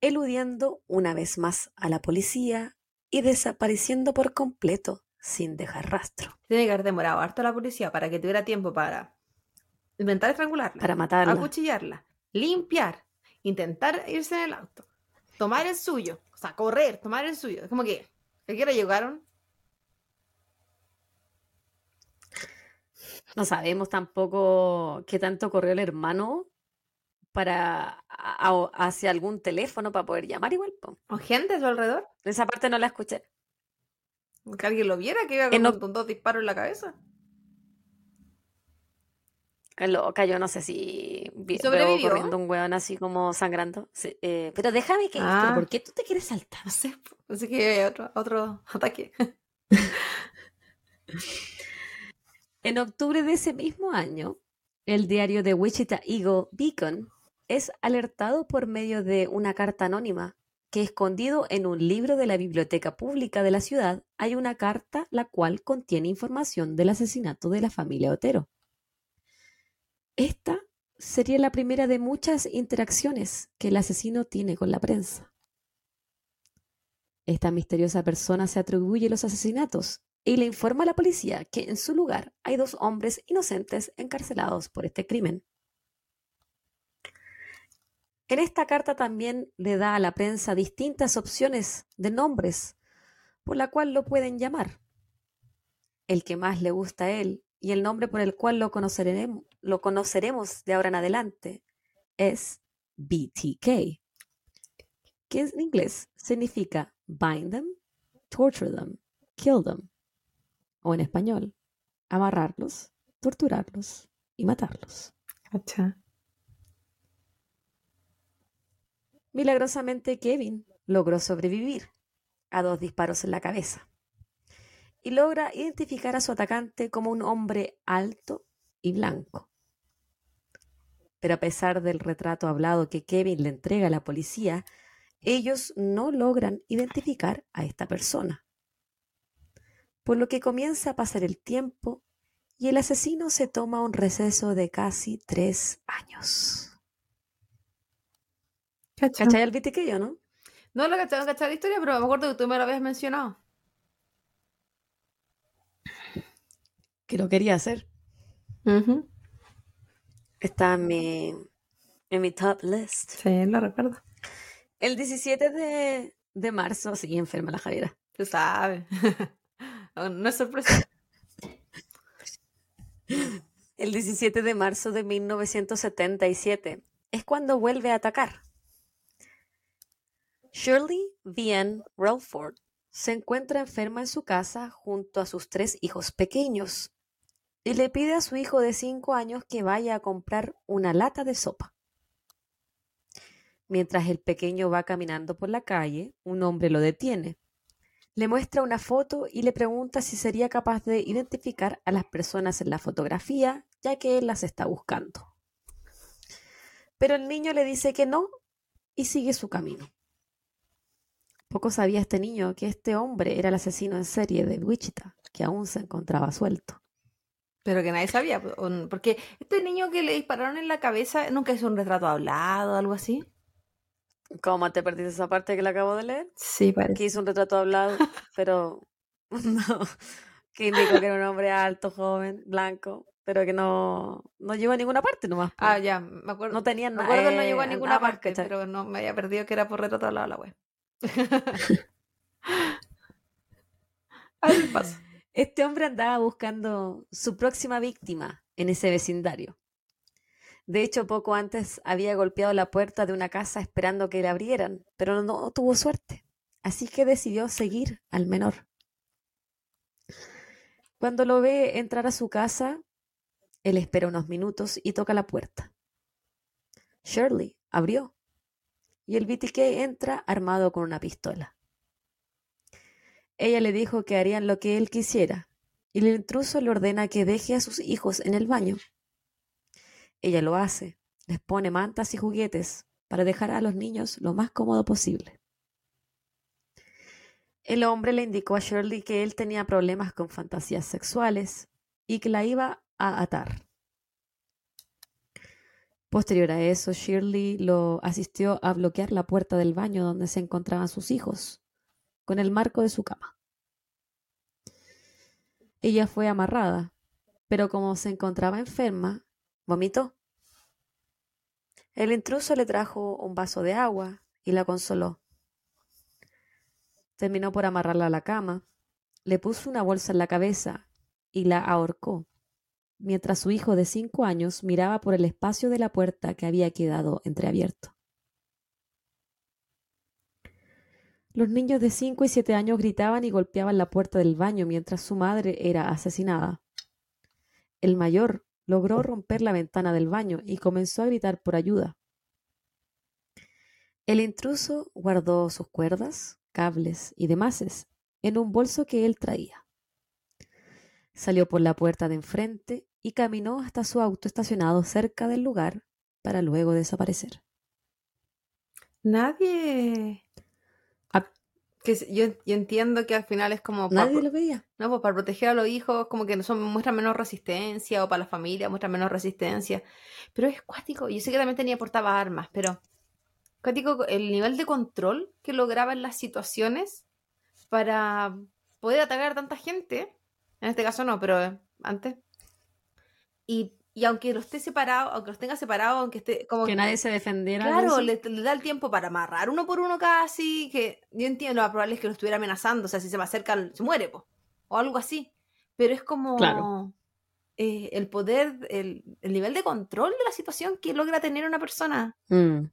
eludiendo una vez más a la policía y desapareciendo por completo sin dejar rastro, Tiene que haber demorado harto la policía para que tuviera tiempo para intentar estrangularla, para matarla. acuchillarla, limpiar, intentar irse en el auto, tomar el suyo, o sea, correr, tomar el suyo. Es como que, ¿a qué hora llegaron? No sabemos tampoco qué tanto corrió el hermano para a- hacia algún teléfono para poder llamar igual. po. ¿O gente a su alrededor? Esa parte no la escuché. Que alguien lo viera, que iba con, no- con dos disparos en la cabeza. Loca, yo no sé si sobrevivió? corriendo un weón así como sangrando. Sí, eh, pero déjame que. Ah. ¿pero ¿Por qué tú te quieres saltar? No sé, así que otro, otro ataque. En octubre de ese mismo año, el diario de Wichita Eagle Beacon es alertado por medio de una carta anónima que escondido en un libro de la biblioteca pública de la ciudad hay una carta la cual contiene información del asesinato de la familia Otero. Esta sería la primera de muchas interacciones que el asesino tiene con la prensa. Esta misteriosa persona se atribuye los asesinatos y le informa a la policía que en su lugar hay dos hombres inocentes encarcelados por este crimen. En esta carta también le da a la prensa distintas opciones de nombres por la cual lo pueden llamar. El que más le gusta a él y el nombre por el cual lo conoceremos, de ahora en adelante es BTK, que en inglés significa bind them, torture them, kill them, o en español, amarrarlos, torturarlos y matarlos. Cacha. Milagrosamente Kevin logró sobrevivir a dos disparos en la cabeza y logra identificar a su atacante como un hombre alto y blanco. Pero a pesar del retrato hablado que Kevin le entrega a la policía, ellos no logran identificar a esta persona. Por lo que comienza a pasar el tiempo y el asesino se toma un receso de casi tres años. Cacha. ¿Cachai al BTK, no? No lo cachaba, no cachaba la historia, pero me acuerdo que tú me lo habías mencionado. Que lo quería hacer. Está en mi, en mi top list. Sí, lo recuerdo. El 17 de, de marzo, sí, enferma la Javiera. Tú sabes. no, no es sorpresa. El 17 de marzo de 1977 es cuando vuelve a atacar. Shirley Vian Relford se encuentra enferma en su casa junto a sus tres hijos pequeños y le pide a su hijo de 5 años que vaya a comprar una lata de sopa. Mientras el pequeño va caminando por la calle, un hombre lo detiene. Le muestra una foto y le pregunta si sería capaz de identificar a las personas en la fotografía, ya que él las está buscando. Pero el niño le dice que no y sigue su camino. Poco sabía este niño que este hombre era el asesino en serie de Wichita, que aún se encontraba suelto. Pero que nadie sabía. Porque este niño que le dispararon en la cabeza nunca hizo un retrato hablado o algo así. ¿Cómo te perdiste esa parte que le acabo de leer? Sí, parece. Que hizo un retrato hablado, pero no, que indicó que era un hombre alto, joven, blanco, pero que no, no llegó a ninguna parte nomás. po. Ah, ya, me acuerdo. no tenían me nada. acuerdo, no llegó a eh, ninguna parte, ¿cachai? pero no me había perdido que era por retrato hablado la web. Este hombre andaba buscando su próxima víctima en ese vecindario. De hecho, poco antes había golpeado la puerta de una casa esperando que le abrieran, pero no tuvo suerte, así que decidió seguir al menor. Cuando lo ve entrar a su casa, él espera unos minutos y toca la puerta. Shirley abrió y el BTK entra armado con una pistola. Ella le dijo que harían lo que él quisiera y el intruso le ordena que deje a sus hijos en el baño. Ella lo hace, les pone mantas y juguetes para dejar a los niños lo más cómodo posible. El hombre le indicó a Shirley que él tenía problemas con fantasías sexuales y que la iba a atar. Posterior a eso, Shirley lo asistió a bloquear la puerta del baño donde se encontraban sus hijos, con el marco de su cama. Ella fue amarrada, pero como se encontraba enferma, vomitó. El intruso le trajo un vaso de agua y la consoló. Terminó por amarrarla a la cama, le puso una bolsa en la cabeza y la ahorcó, mientras su hijo de cinco años miraba por el espacio de la puerta que había quedado entreabierto. Los niños de cinco y siete años gritaban y golpeaban la puerta del baño mientras su madre era asesinada. El mayor logró romper la ventana del baño y comenzó a gritar por ayuda. El intruso guardó sus cuerdas, cables y demás en un bolso que él traía. Salió por la puerta de enfrente y caminó hasta su auto estacionado cerca del lugar para luego desaparecer. Nadie. Que yo, entiendo que al final es como. Nadie lo veía. No, pues para proteger a los hijos, como que son, muestran menos resistencia, o para la familia muestran menos resistencia. Pero es cuático. Yo sé que también tenía portaba armas, pero el nivel de control que lograba en las situaciones para poder atacar a tanta gente, en este caso no, pero antes. Y, aunque lo esté separado, aunque los tenga separado, aunque esté como... Que nadie se defendiera. Claro, le, da el tiempo para amarrar uno por uno casi, que yo entiendo, lo probable es que lo estuviera amenazando, o sea, si se me acerca, se muere, o algo así. Pero es como... Eh, el poder, el, nivel de control de la situación que logra tener una persona. Mm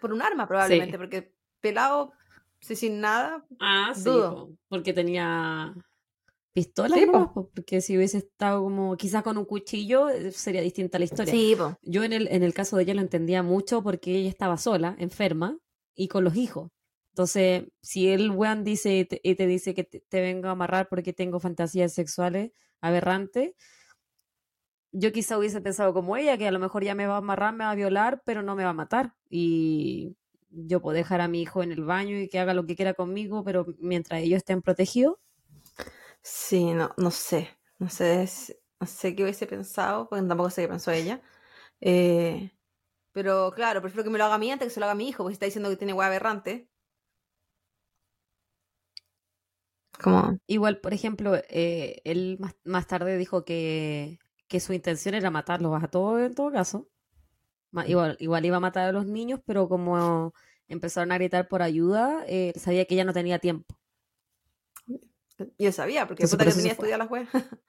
por un arma probablemente, porque pelado, sin nada. Ah, sí, porque tenía pistola, porque si hubiese estado como quizás con un cuchillo eh, sería distinta la historia. Sí, Yo en el, en el caso de ella lo entendía mucho porque ella estaba sola, enferma, y con los hijos. Entonces, si el weón dice y te, dice que te, te, vengo a amarrar porque tengo fantasías sexuales aberrantes, yo quizá hubiese pensado como ella, que a lo mejor ya me va a amarrar, me va a violar, pero no me va a matar. Y yo puedo dejar a mi hijo en el baño y que haga lo que quiera conmigo, pero mientras ellos estén protegidos. Sí, no, no sé. No sé, no sé qué hubiese pensado, porque tampoco sé qué pensó ella. Eh, pero claro, prefiero que me lo haga a mí antes que se lo haga a mi hijo, porque si está diciendo que tiene hueá aberrante. Como... Igual, por ejemplo, eh, él más tarde dijo que que su intención era matarlos a todos en todo caso. Igual, igual iba a matar a los niños, pero como empezaron a gritar por ayuda, eh, sabía que ella no tenía tiempo. Yo sabía, porque puta que tenía estudiar la web.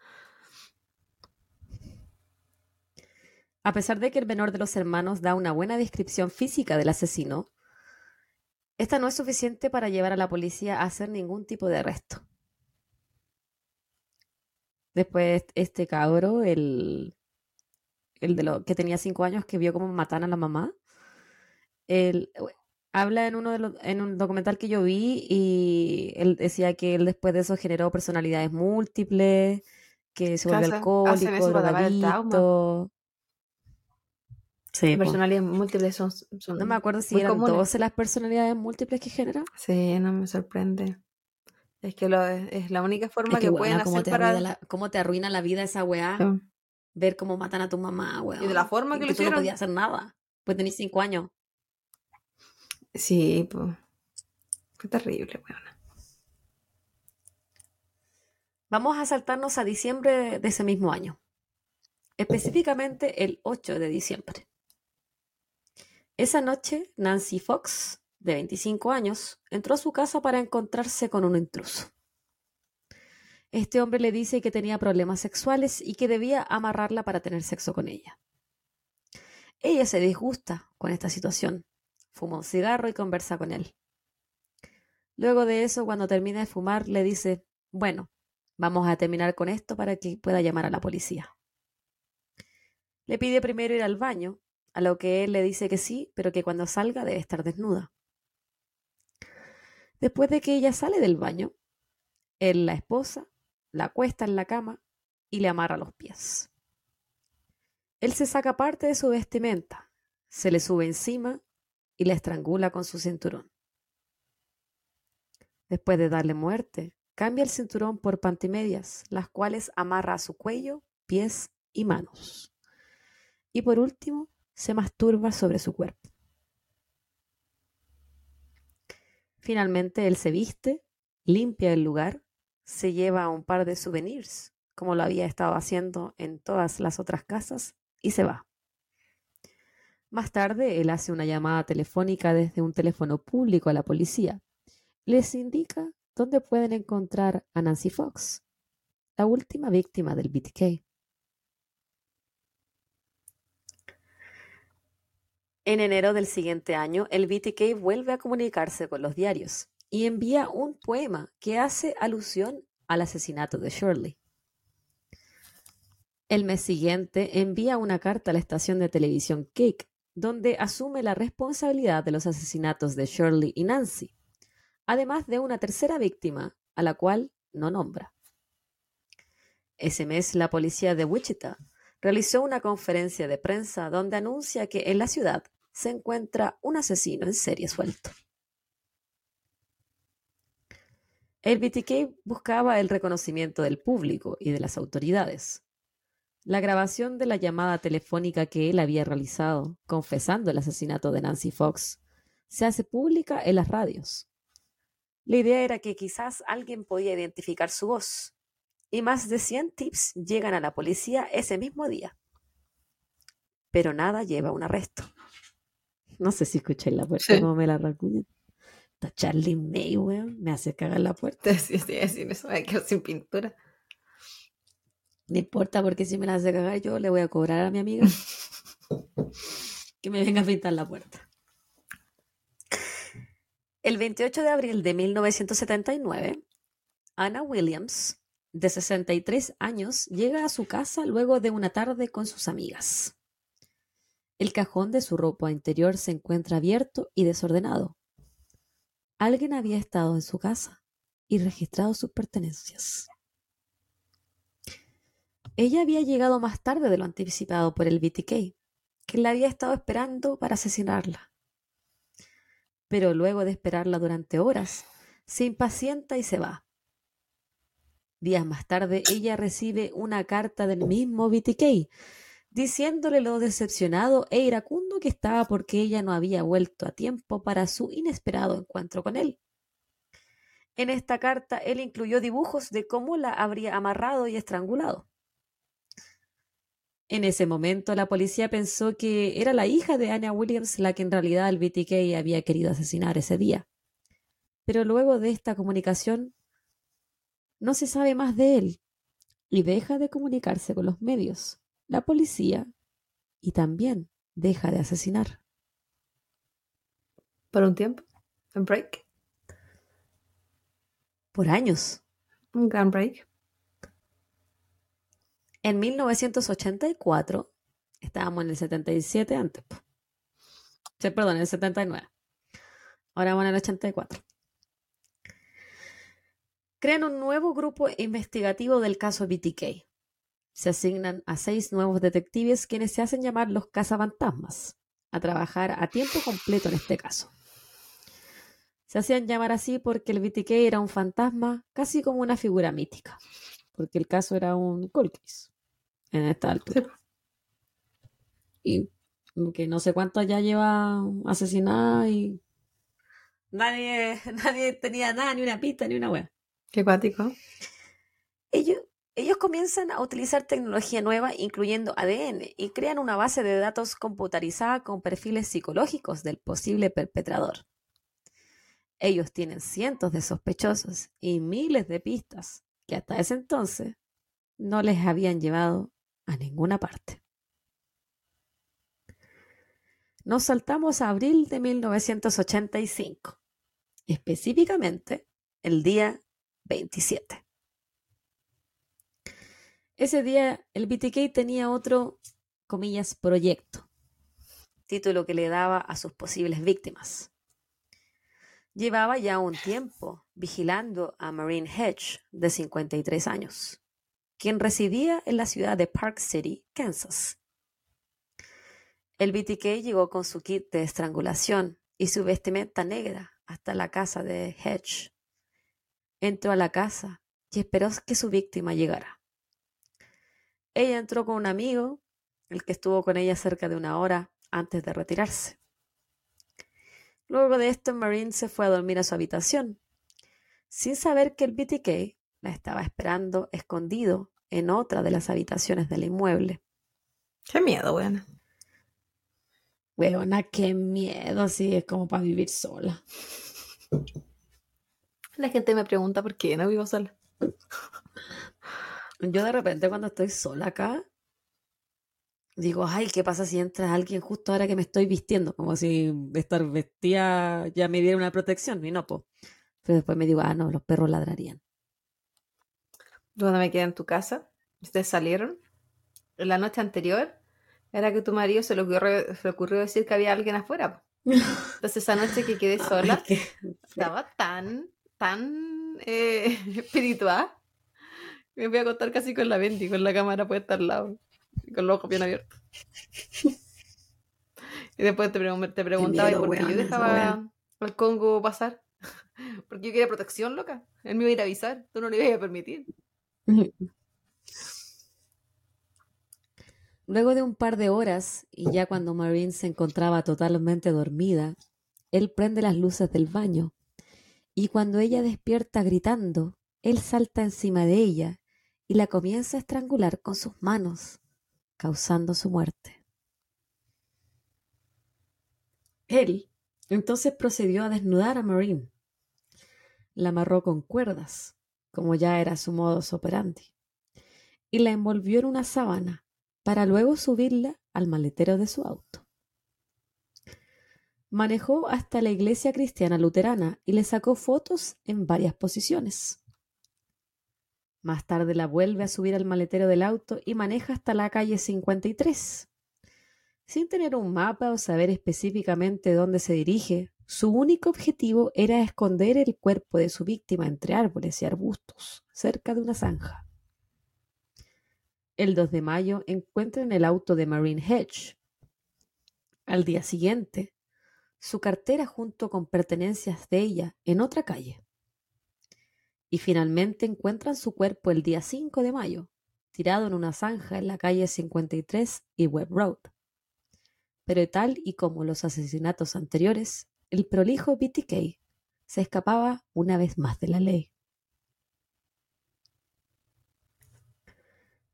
A pesar de que el menor de los hermanos da una buena descripción física del asesino, esta no es suficiente para llevar a la policía a hacer ningún tipo de arresto. Después este cabro, el, el de lo que tenía cinco años, que vio cómo matan a la mamá, él, habla en uno de los, en un documental que yo vi y él decía que él después de eso generó personalidades múltiples, que se volvió alcohólico, drogadicto. Sí, personalidades múltiples son, No me acuerdo si eran 12 las personalidades múltiples que genera. Sí, no me sorprende. Es que lo, es la única forma que, pueden hacer para... ¿Cómo te arruina la vida esa weá? Ver cómo matan a tu mamá, weá. Y de la forma que, lo hicieron. no podías hacer nada. Pues tenés cinco años. Sí, pues... Qué terrible, weón. Vamos a saltarnos a diciembre de ese mismo año. Específicamente el 8 de diciembre. Esa noche, Nancy Fox de 25 años, entró a su casa para encontrarse con un intruso. Este hombre le dice que tenía problemas sexuales y que debía amarrarla para tener sexo con ella. Ella se disgusta con esta situación, fuma un cigarro y conversa con él. Luego de eso, cuando termina de fumar, le dice, bueno, Vamos a terminar con esto para que pueda llamar a la policía. Le pide primero ir al baño, a lo que él le dice que sí, pero que cuando salga debe estar desnuda. Después de que ella sale del baño, él la esposa, la acuesta en la cama y le amarra los pies. Él se saca parte de su vestimenta, se le sube encima y la estrangula con su cinturón. Después de darle muerte, cambia el cinturón por pantimedias, las cuales amarra a su cuello, pies y manos. Y por último, se masturba sobre su cuerpo. Finalmente, él se viste, limpia el lugar, se lleva un par de souvenirs, como lo había estado haciendo en todas las otras casas, y se va. Más tarde, él hace una llamada telefónica desde un teléfono público a la policía. Les indica dónde pueden encontrar a Nancy Fox, la última víctima del BTK. En enero del siguiente año, el BTK vuelve a comunicarse con los diarios y envía un poema que hace alusión al asesinato de Shirley. El mes siguiente envía una carta a la estación de televisión Cake, donde asume la responsabilidad de los asesinatos de Shirley y Nancy, además de una tercera víctima, a la cual no nombra. Ese mes, la policía de Wichita realizó una conferencia de prensa donde anuncia que en la ciudad se encuentra un asesino en serie suelto. El BTK buscaba el reconocimiento del público y de las autoridades. La grabación de la llamada telefónica que él había realizado, confesando el asesinato de Nancy Fox, se hace pública en las radios. La idea era que quizás alguien podía identificar su voz, y más de 100 tips llegan a la policía ese mismo día. Pero nada lleva a un arresto. No sé si escuché la puerta como me la racuña. Está Charlie May, weón. Me hace cagar la puerta. Sí, sí, sí, eso me quedo sin pintura. No importa porque si me la hace cagar yo le voy a cobrar a mi amiga que me venga a pintar la puerta. El 28 de abril de 1979, Anna Williams, de 63 años, llega a su casa luego de una tarde con sus amigas. El cajón de su ropa interior se encuentra abierto y desordenado. Alguien había estado en su casa y registrado sus pertenencias. Ella había llegado más tarde de lo anticipado por el BTK, que la había estado esperando para asesinarla. Pero luego de esperarla durante horas, se impacienta y se va. Días más tarde, ella recibe una carta del mismo BTK, diciéndole lo decepcionado e iracundo que estaba porque ella no había vuelto a tiempo para su inesperado encuentro con él. En esta carta, él incluyó dibujos de cómo la habría amarrado y estrangulado. En ese momento la policía pensó que era la hija de Anna Williams la que en realidad el BTK había querido asesinar ese día. Pero luego de esta comunicación no se sabe más de él y deja de comunicarse con los medios, la policía y también deja de asesinar. ¿Por un tiempo? ¿Un break? Por años. Un gran break. En 1984, estábamos en el 77 antes. Sí, perdón, en el 79. Ahora vamos en el 84. Crean un nuevo grupo investigativo del caso BTK. Se asignan a seis nuevos detectives quienes se hacen llamar los cazafantasmas, a trabajar a tiempo completo en este caso. Se hacían llamar así porque el BTK era un fantasma casi como una figura mítica, porque el caso era un cold en esta altura. Y que no sé cuánto ya lleva asesinada y nadie, nadie tenía nada, ni una pista, ni una wea. Qué cuático. Ellos, ellos comienzan a utilizar tecnología nueva, incluyendo ADN, y crean una base de datos computarizada con perfiles psicológicos del posible perpetrador. Ellos tienen cientos de sospechosos y miles de pistas que hasta ese entonces no les habían llevado a ninguna parte. Nos saltamos a abril de 1985, específicamente el día 27. Ese día el BTK tenía otro, comillas, proyecto, título que le daba a sus posibles víctimas. Llevaba ya un tiempo vigilando a Marine Hedge, de 53 años, quien residía en la ciudad de Park City, Kansas. El BTK llegó con su kit de estrangulación y su vestimenta negra hasta la casa de Hedge. Entró a la casa y esperó que su víctima llegara. Ella entró con un amigo, el que estuvo con ella cerca de una hora antes de retirarse. Luego de esto, Marine se fue a dormir a su habitación, sin saber que el BTK la estaba esperando escondido en otra de las habitaciones del inmueble. Qué miedo, weón. Weona, qué miedo, así es como para vivir sola. La gente me pregunta por qué no vivo sola. Yo de repente cuando estoy sola acá, digo, ay, ¿qué pasa si entra alguien justo ahora que me estoy vistiendo? Como si estar vestida ya me diera una protección, y no, po. Pero después me digo, ah, no, los perros ladrarían. Cuando me quedé en tu casa, ustedes salieron, la noche anterior, era que tu marido se le ocurrió, se le ocurrió decir que había alguien afuera. Entonces esa noche que quedé sola, Ay, qué- estaba tan, tan eh, espiritual. Me voy a acostar casi con la Bendy, con la cámara puesta al lado, con los ojos bien abiertos. Y después te, pregun- te preguntaba, ¿y miedo, por qué yo dejaba al Congo pasar? Porque yo quería protección, loca. Él me iba a ir a avisar, tú no le ibas a permitir. Luego de un par de horas, y ya cuando Marine se encontraba totalmente dormida, él prende las luces del baño, y cuando ella despierta gritando, él salta encima de ella y la comienza a estrangular con sus manos, causando su muerte. Él entonces procedió a desnudar a Marine. La amarró con cuerdas, como ya era su modus operandi, y la envolvió en una sábana para luego subirla al maletero de su auto. Manejó hasta la iglesia cristiana luterana y le sacó fotos en varias posiciones. Más tarde la vuelve a subir al maletero del auto y maneja hasta la calle 53. Sin tener un mapa o saber específicamente dónde se dirige, su único objetivo era esconder el cuerpo de su víctima entre árboles y arbustos, cerca de una zanja. El 2 de mayo encuentran el auto de Marine Hedge. Al día siguiente, su cartera junto con pertenencias de ella en otra calle. Y finalmente encuentran su cuerpo el día 5 de mayo, tirado en una zanja en la calle 53 y Webb Road. Pero tal y como los asesinatos anteriores, el prolijo BTK se escapaba una vez más de la ley.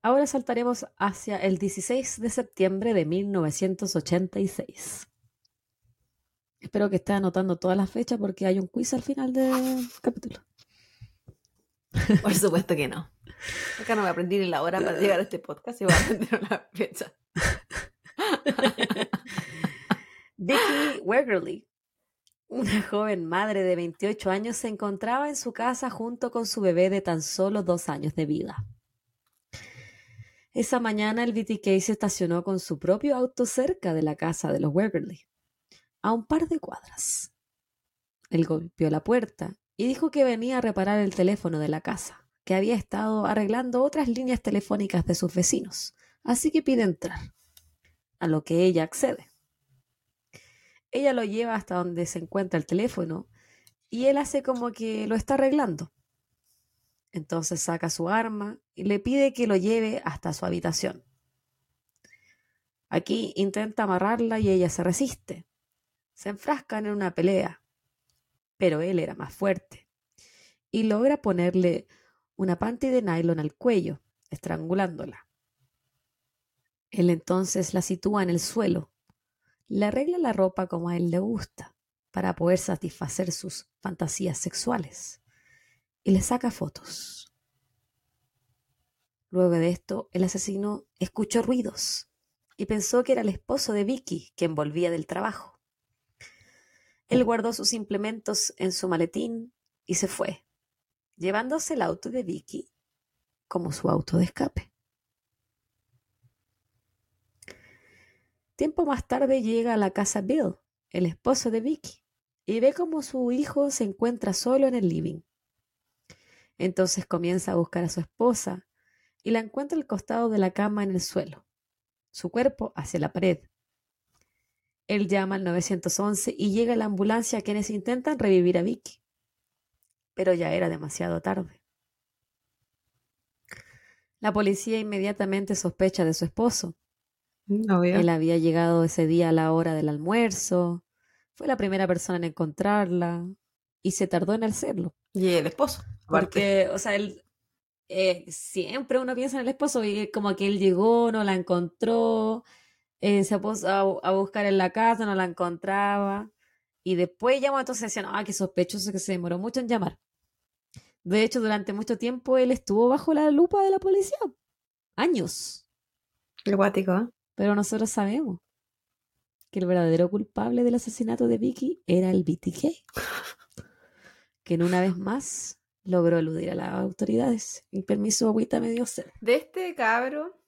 Ahora saltaremos hacia el 16 de septiembre de 1986. Espero que esté anotando todas las fechas porque hay un quiz al final del capítulo. Por supuesto que no. Acá no me aprendí ni la hora para llegar a este podcast y voy a aprender la fecha. Vicky Wegerly, una joven madre de 28 años, se encontraba en su casa junto con su bebé de tan solo dos años de vida. Esa mañana el BTK se estacionó con su propio auto cerca de la casa de los Wegerly, a un par de cuadras. Él golpeó la puerta y dijo que venía a reparar el teléfono de la casa, que había estado arreglando otras líneas telefónicas de sus vecinos, así que pide entrar, a lo que ella accede. Ella lo lleva hasta donde se encuentra el teléfono y él hace como que lo está arreglando. Entonces saca su arma y le pide que lo lleve hasta su habitación. Aquí intenta amarrarla y ella se resiste. Se enfrascan en una pelea, pero él era más fuerte y logra ponerle una panty de nylon al cuello, estrangulándola. Él entonces la sitúa en el suelo, le arregla la ropa como a él le gusta para poder satisfacer sus fantasías sexuales y le saca fotos. Luego de esto, el asesino escuchó ruidos y pensó que era el esposo de Vicky quien volvía del trabajo. Él guardó sus implementos en su maletín y se fue, llevándose el auto de Vicky como su auto de escape. Tiempo más tarde llega a la casa Bill, el esposo de Vicky, y ve como su hijo se encuentra solo en el living. Entonces comienza a buscar a su esposa y la encuentra al costado de la cama en el suelo, su cuerpo hacia la pared. Él llama al 911 y llega la ambulancia quienes intentan revivir a Vicky, pero ya era demasiado tarde. La policía inmediatamente sospecha de su esposo. Él había llegado ese día a la hora del almuerzo, fue la primera persona en encontrarla y se tardó en hacerlo. Y el esposo. Porque, o sea, él eh, siempre uno piensa en el esposo y como que él llegó, no la encontró, eh, se puso a, buscar en la casa, no la encontraba. Y después llamó, entonces decían, ah, qué sospechoso que se demoró mucho en llamar. De hecho, durante mucho tiempo él estuvo bajo la lupa de la policía. Años. Qué guático, ¿eh? Pero nosotros sabemos que el verdadero culpable del asesinato de Vicky era el BTK. que en una vez más logró eludir a las autoridades. Y permiso, agüita me dio sed. De este cabro,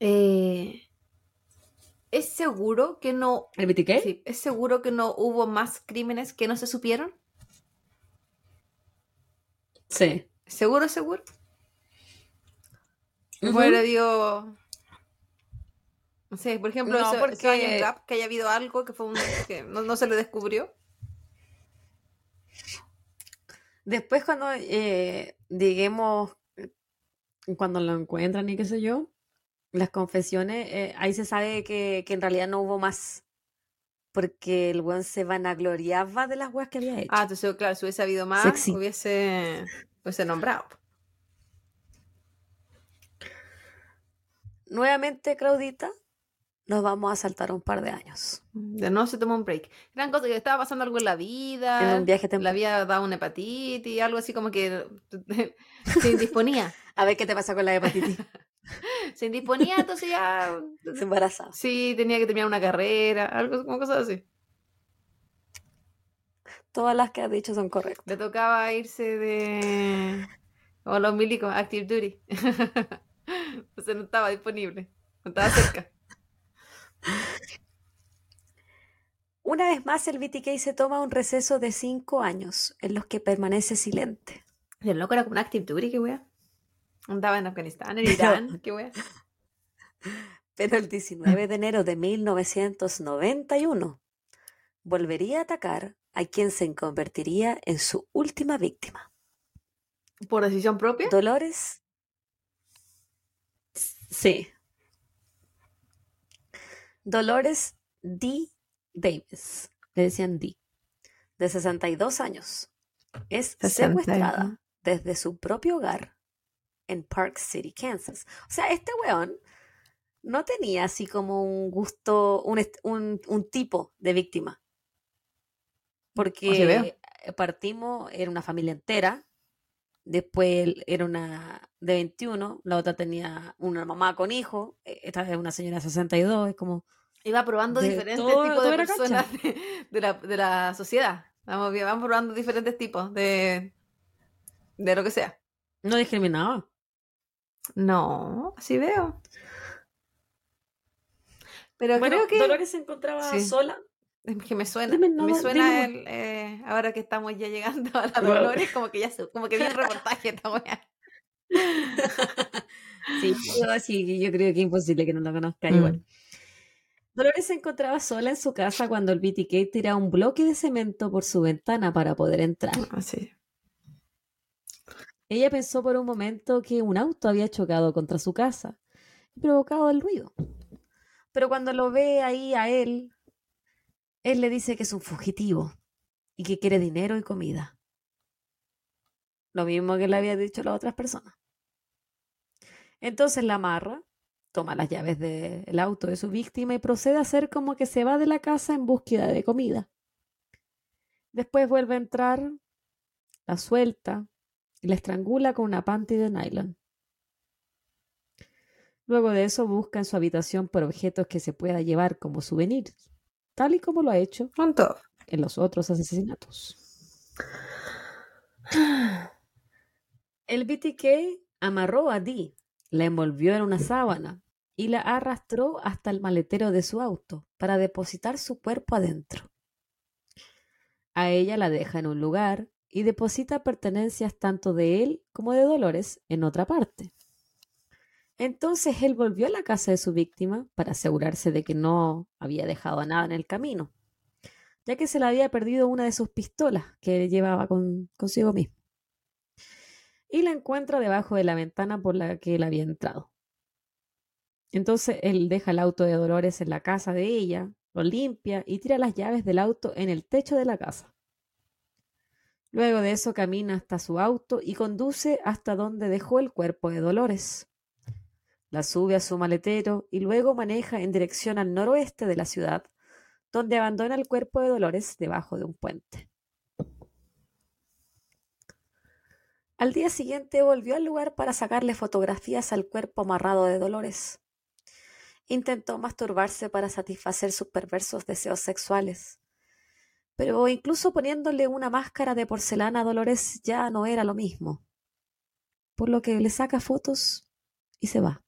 eh, ¿es seguro que no... ¿El BTK? Sí, ¿es seguro que no hubo más crímenes que no se supieron? Sí. ¿Seguro, seguro? Bueno, digo... Sé, por ejemplo, No, eso- porque- eso hay en rap, que haya habido algo que fue un, que no, no se le descubrió. Después cuando, eh, digamos, cuando lo encuentran y qué sé yo, las confesiones, eh, ahí se sabe que, que en realidad no hubo más. Porque el weón se vanagloriaba de las weas que había hecho. Ah, entonces, claro, si hubiese habido más, Sexy. hubiese, hubiese nombrado. Nuevamente, Claudita, nos vamos a saltar un par de años. De no se tomó un break. Gran cosa que estaba pasando algo en la vida. En un viaje Le temporal. había dado una hepatitis, algo así como que se indisponía. A ver qué te pasa con la hepatitis. se indisponía, entonces ya. Se embarazada. Sí, tenía que terminar una carrera, algo como cosas así. Todas las que has dicho son correctas. Le tocaba irse de. Como los milicos, Active Duty. Entonces no estaba disponible. No estaba cerca. Una vez más, el BTK se toma un receso de cinco años en los que permanece silente. Y el loco era como un Active Duty, qué wea. Andaba en Afganistán, en Irán, qué wea. Pero el 19 de enero de 1991 volvería a atacar a quien se convertiría en su última víctima. ¿Por decisión propia? Dolores. Sí. Dolores D. Davis. Le decían D. De 62 años. Es 61. secuestrada desde su propio hogar en Park City, Kansas. O sea, este weón no tenía así como un gusto, un, un- un tipo de víctima. Porque partimos, era una familia entera. Después él era una de 21, la otra tenía una mamá con hijo, eh, esta es una señora de 62, es como, Iba probando diferentes tipos de personas de, de la, de la sociedad. Vamos, vamos probando diferentes tipos de, de lo que sea. no discriminaba. No, así veo. Pero Bueno, creo que, Dolores se encontraba Sí. sola. Que me suena, Dime me suena el, eh, ahora que estamos ya llegando a la. Dolores, como que ya se- como que vi el reportaje esta wea. Sí, yo, sí, yo creo que es imposible que no la conozca Mm. igual. Dolores se encontraba sola en su casa cuando el BTK tiraba un bloque de cemento por su ventana para poder entrar. Así. Ella pensó por un momento que un auto había chocado contra su casa y provocado el ruido. Pero cuando lo ve ahí a él, él le dice que es un fugitivo y que quiere dinero y comida. Lo mismo que le había dicho las otras personas. Entonces la amarra, toma las llaves del auto de su víctima y procede a hacer como que se va de la casa en búsqueda de comida. Después vuelve a entrar, la suelta y la estrangula con una panty de nylon. Luego de eso busca en su habitación por objetos que se pueda llevar como souvenirs, tal y como lo ha hecho en los otros asesinatos. El BTK amarró a Dee, la envolvió en una sábana y la arrastró hasta el maletero de su auto para depositar su cuerpo adentro. A ella la deja en un lugar y deposita pertenencias tanto de él como de Dolores en otra parte. Entonces él volvió a la casa de su víctima para asegurarse de que no había dejado nada en el camino, ya que se le había perdido una de sus pistolas que llevaba consigo mismo. Y la encuentra debajo de la ventana por la que él había entrado. Entonces él deja el auto de Dolores en la casa de ella, lo limpia y tira las llaves del auto en el techo de la casa. Luego de eso camina hasta su auto y conduce hasta donde dejó el cuerpo de Dolores. La sube a su maletero y luego maneja en dirección al noroeste de la ciudad, donde abandona el cuerpo de Dolores debajo de un puente. Al día siguiente volvió al lugar para sacarle fotografías al cuerpo amarrado de Dolores. Intentó masturbarse para satisfacer sus perversos deseos sexuales. Pero incluso poniéndole una máscara de porcelana a Dolores ya no era lo mismo. Por lo que le saca fotos y se va.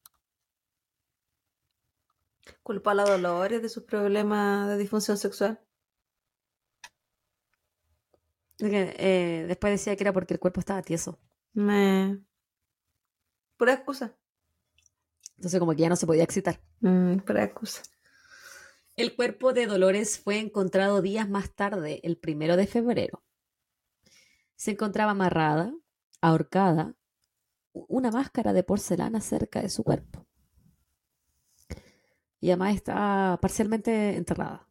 Culpa a la Dolores de sus problemas de disfunción sexual. Eh, después decía que era porque el cuerpo estaba tieso. Me... Pura excusa. Entonces como que ya no se podía excitar. Mm, pura excusa. El cuerpo de Dolores fue encontrado días más tarde, el primero de febrero. Se encontraba amarrada, ahorcada, una máscara de porcelana cerca de su cuerpo. Y además estaba parcialmente enterrada.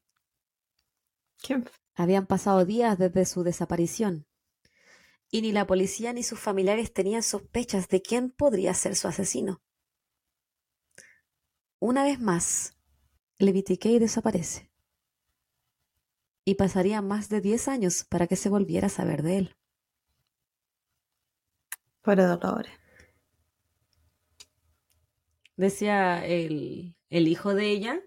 Habían pasado días desde su desaparición. Y ni la policía ni sus familiares tenían sospechas de quién podría ser su asesino. Una vez más, Leviticay desaparece. Y pasaría más de 10 años para que se volviera a saber de él. Para Dolores. Decía el, el hijo de ella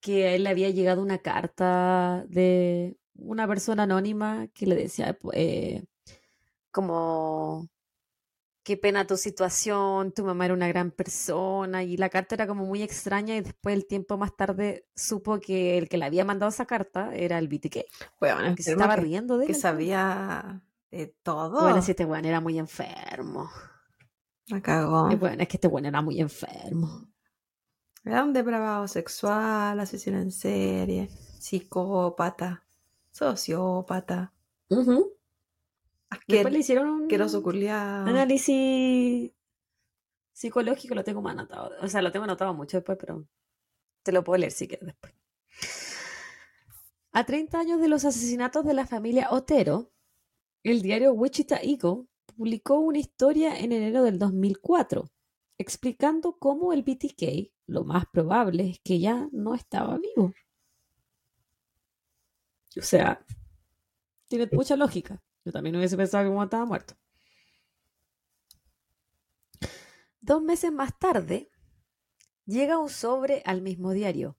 que a él le había llegado una carta de una persona anónima que le decía eh, como qué pena tu situación, tu mamá era una gran persona y la carta era como muy extraña y después el tiempo más tarde supo que el que le había mandado esa carta era el BTK. Bueno, que se estaba riendo de Que él. sabía de todo. Bueno, si este weón era muy enfermo. La cagó. Y bueno, es que este weón era muy enfermo. Era un depravado sexual, asesino en serie, psicópata, sociópata. Ujú. Después le hicieron un análisis psicológico, lo tengo más anotado. O sea, lo tengo anotado mucho después, pero te lo puedo leer si quieres después. A 30 años de los asesinatos de la familia Otero, el diario Wichita Eagle publicó una historia en enero del 2004 explicando cómo el BTK, lo más probable es que ya no estaba vivo. O sea, tiene mucha lógica. Yo también hubiese pensado que estaba muerto. Dos meses más tarde, llega un sobre al mismo diario.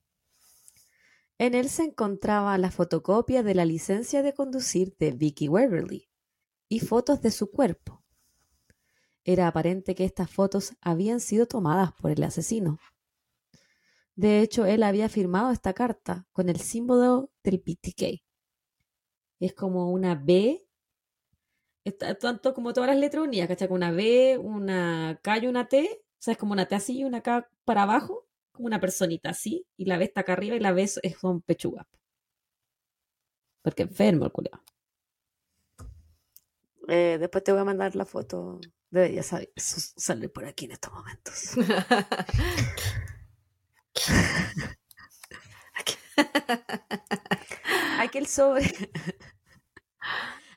En él se encontraba la fotocopia de la licencia de conducir de Vicky Waverly y fotos de su cuerpo. Era aparente que estas fotos habían sido tomadas por el asesino. De hecho, él había firmado esta carta con el símbolo del BTK. Es como una B, tanto como todas las letras unidas, ¿cachai? Con una B, una K y una T, o sea, es como una T así y una K para abajo, como una personita así, y la B está acá arriba y la B es, son pechugas. Porque enfermo el culiao. Eh, después te voy a mandar la foto. Debería salir, salir por aquí en estos momentos. Aquel sobre.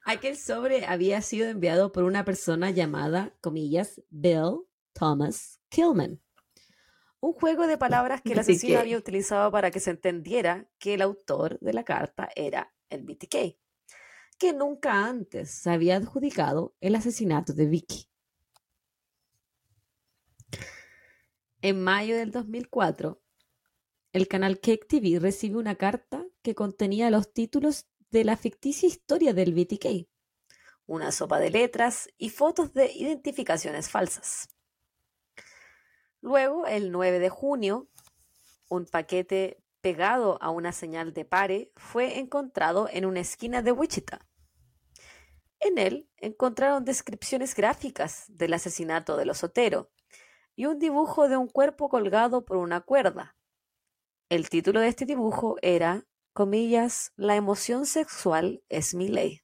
Aquel sobre había sido enviado por una persona llamada, comillas, Bill Thomas Killman. Un juego de palabras que el asesino había utilizado para que se entendiera que el autor de la carta era el BTK, que nunca antes se había adjudicado el asesinato de Vicky. En mayo del 2004, el canal Cake TV recibe una carta que contenía los títulos de la ficticia historia del BTK, una sopa de letras y fotos de identificaciones falsas. Luego, el 9 de junio, un paquete pegado a una señal de pare fue encontrado en una esquina de Wichita. En él encontraron descripciones gráficas del asesinato del osotero y un dibujo de un cuerpo colgado por una cuerda. El título de este dibujo era, comillas, La emoción sexual es mi ley.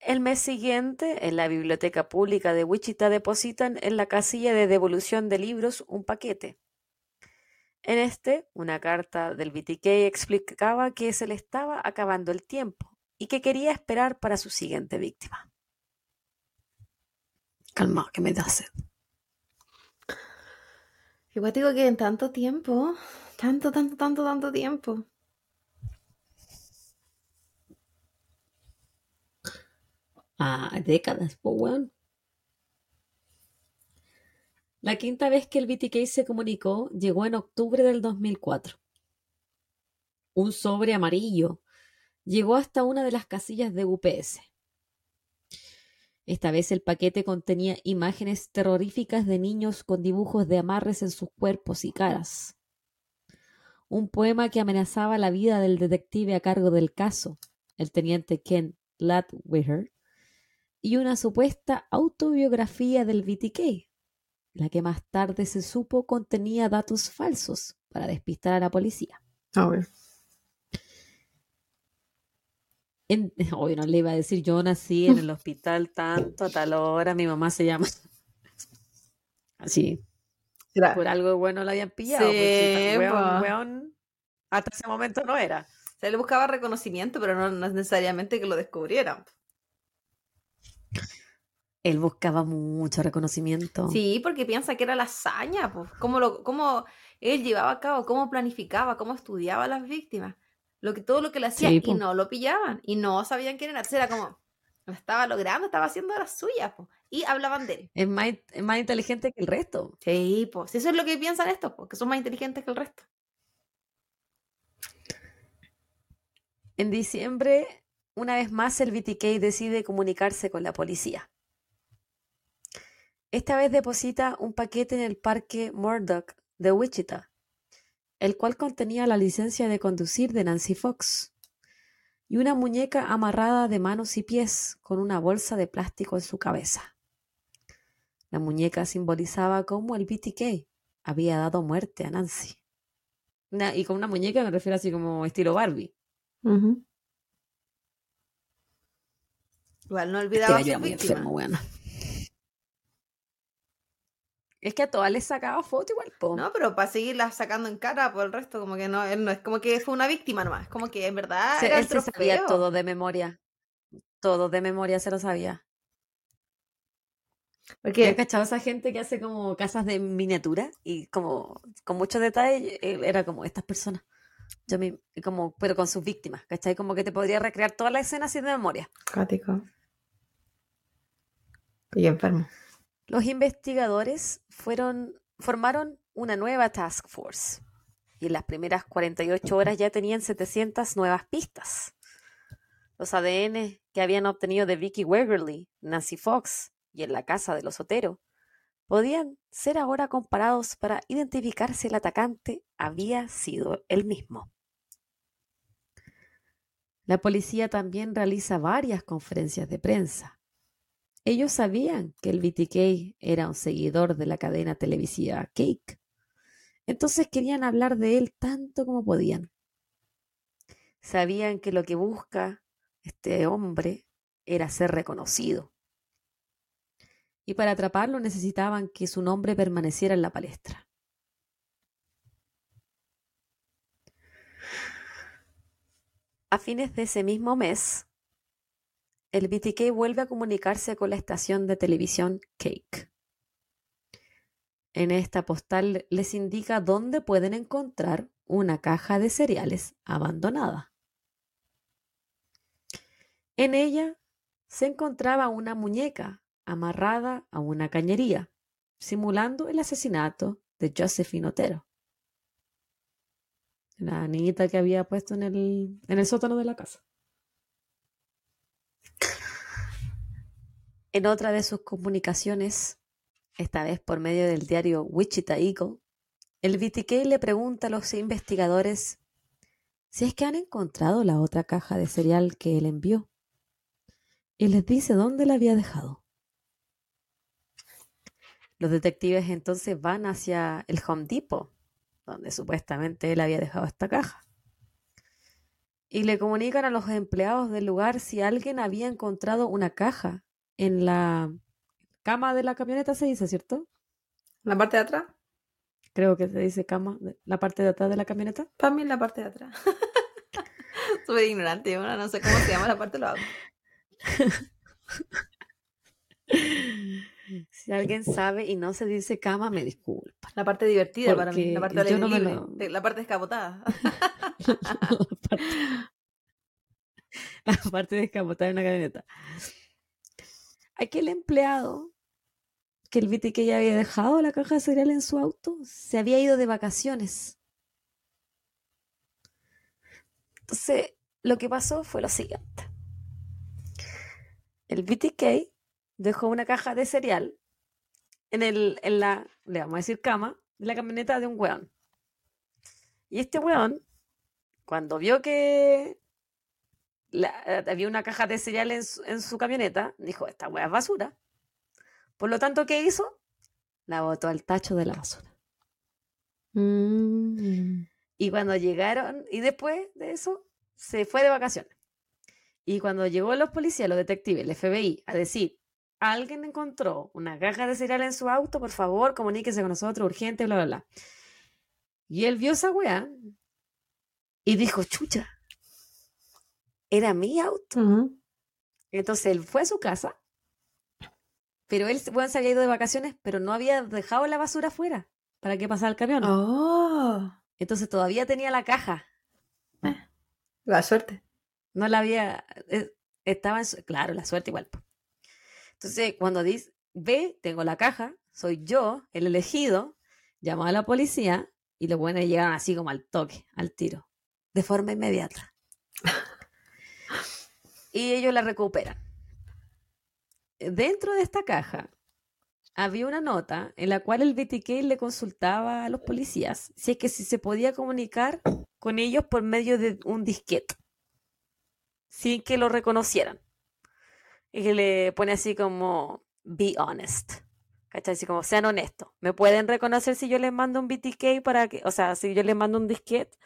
El mes siguiente, en la biblioteca pública de Wichita depositan en la casilla de devolución de libros un paquete. En este, una carta del BTK explicaba que se le estaba acabando el tiempo y que quería esperar para su siguiente víctima. Calma, que me da sed. Igual digo que en tanto tiempo, tanto, tanto, tanto, tanto tiempo. a décadas, pues bueno. La quinta vez que el BTK se comunicó llegó en octubre del 2004. Un sobre amarillo llegó hasta una de las casillas de UPS. Esta vez el paquete contenía imágenes terroríficas de niños con dibujos de amarres en sus cuerpos y caras. Un poema que amenazaba la vida del detective a cargo del caso, el teniente Ken Ladwiger, y una supuesta autobiografía del BTK, la que más tarde se supo contenía datos falsos para despistar a la policía. A ver. hoy no le iba a decir, yo nací en el hospital tanto a tal hora, mi mamá se llama. Así. Por algo bueno la habían pillado. Sí, hasta ese momento no era. Se le buscaba reconocimiento, pero no, no necesariamente que lo descubrieran. Él buscaba mucho reconocimiento. Sí, porque piensa que era la hazaña, pues. Cómo, lo, cómo él llevaba a cabo, cómo planificaba, cómo estudiaba a las víctimas. Lo que, todo lo que le hacía y no lo pillaban. Y no sabían quién era. era como, lo estaba logrando, estaba haciendo las suyas, pues. Y hablaban de él. Es más, es más inteligente que el resto. Sí, pues. Eso es lo que piensan estos, porque son más inteligentes que el resto. En diciembre, una vez más, el BTK decide comunicarse con la policía. Esta vez deposita un paquete en el parque Murdoch de Wichita, el cual contenía la licencia de conducir de Nancy Fox y una muñeca amarrada de manos y pies con una bolsa de plástico en su cabeza. La muñeca simbolizaba cómo el BTK había dado muerte a Nancy. y con una muñeca me refiero así como estilo Barbie. Igual no olvidaba su víctima. Es que a todas les sacaba foto igual, po. No, pero para seguirla sacando en cara por el resto, como que no, no es como que fue una víctima nomás, como que en verdad se, él se sabía todo de memoria. Todo de memoria se lo sabía. Porque he cachado a esa gente que hace como casas de miniatura y como con mucho detalle era como estas personas. Yo me, como, pero con sus víctimas, ¿cachai? Como que te podría recrear toda la escena así de memoria. Cático. Y enfermo. Los investigadores fueron, formaron una nueva task force y en las primeras 48 horas ya tenían 700 nuevas pistas. Los ADN que habían obtenido de Vicky Wegerly, Nancy Fox y en la casa del osotero podían ser ahora comparados para identificar si el atacante había sido el mismo. La policía también realiza varias conferencias de prensa ellos sabían que el BTK era un seguidor de la cadena televisiva Cake. Entonces querían hablar de él tanto como podían. Sabían que lo que busca este hombre era ser reconocido. Y para atraparlo necesitaban que su nombre permaneciera en la palestra. A fines de ese mismo mes, el BTK vuelve a comunicarse con la estación de televisión Cake. En esta postal les indica dónde pueden encontrar una caja de cereales abandonada. En ella se encontraba una muñeca amarrada a una cañería, simulando el asesinato de Josephine Otero, la niñita que había puesto en el, en el sótano de la casa. En otra de sus comunicaciones, esta vez por medio del diario Wichita Eagle, el BTK le pregunta a los investigadores si es que han encontrado la otra caja de cereal que él envió y les dice dónde la había dejado. Los detectives entonces van hacia el Home Depot, donde supuestamente él había dejado esta caja. Y le comunican a los empleados del lugar si alguien había encontrado una caja en la cama de la camioneta, se dice, ¿cierto? ¿La parte de atrás? Creo que se dice cama, la parte de atrás de la camioneta. Para mí la parte de atrás. Súper ignorante, no sé cómo se llama la parte de los Si alguien sabe y no se dice cama, me disculpa. La parte divertida para mí, la parte de la parte descapotada. la, parte, descapotada en una camioneta. Aquel empleado que el BTK ya había dejado la caja de cereal en su auto se había ido de vacaciones. Entonces, lo que pasó fue lo siguiente. El BTK dejó una caja de cereal en, el, en la, le vamos a decir cama, en la camioneta de un weón. Y este weón, cuando vio que había una caja de cereal en su, camioneta, dijo, esta weá es basura. Por lo tanto, ¿qué hizo? La botó al tacho de la basura. Mm. Y cuando llegaron, y después de eso, se fue de vacaciones. Y cuando llegó los policías, los detectives, el FBI, a decir, alguien encontró una caja de cereal en su auto, por favor, comuníquese con nosotros, urgente, bla, bla, bla. Y él vio esa weá y dijo, chucha, era mi auto. Entonces él fue a su casa, pero él bueno, se había ido de vacaciones, pero no había dejado la basura afuera para que pasara el camión. Oh. Entonces todavía tenía la caja. Eh, la suerte. No la había, eh, estaba en su, claro, la suerte igual. Entonces, cuando dice, ve, tengo la caja, soy yo, el elegido, llamó a la policía y los buenos llegaron así como al toque, al tiro, de forma inmediata. y ellos la recuperan. Dentro de esta caja había una nota en la cual el BTK le consultaba a los policías si es que si se podía comunicar con ellos por medio de un disquete, sin que lo reconocieran y que le pone así como, be honest. ¿Cachai? Así como, sean honestos. ¿Me pueden reconocer si yo les mando un BTK para que, o sea, si yo les mando un disquete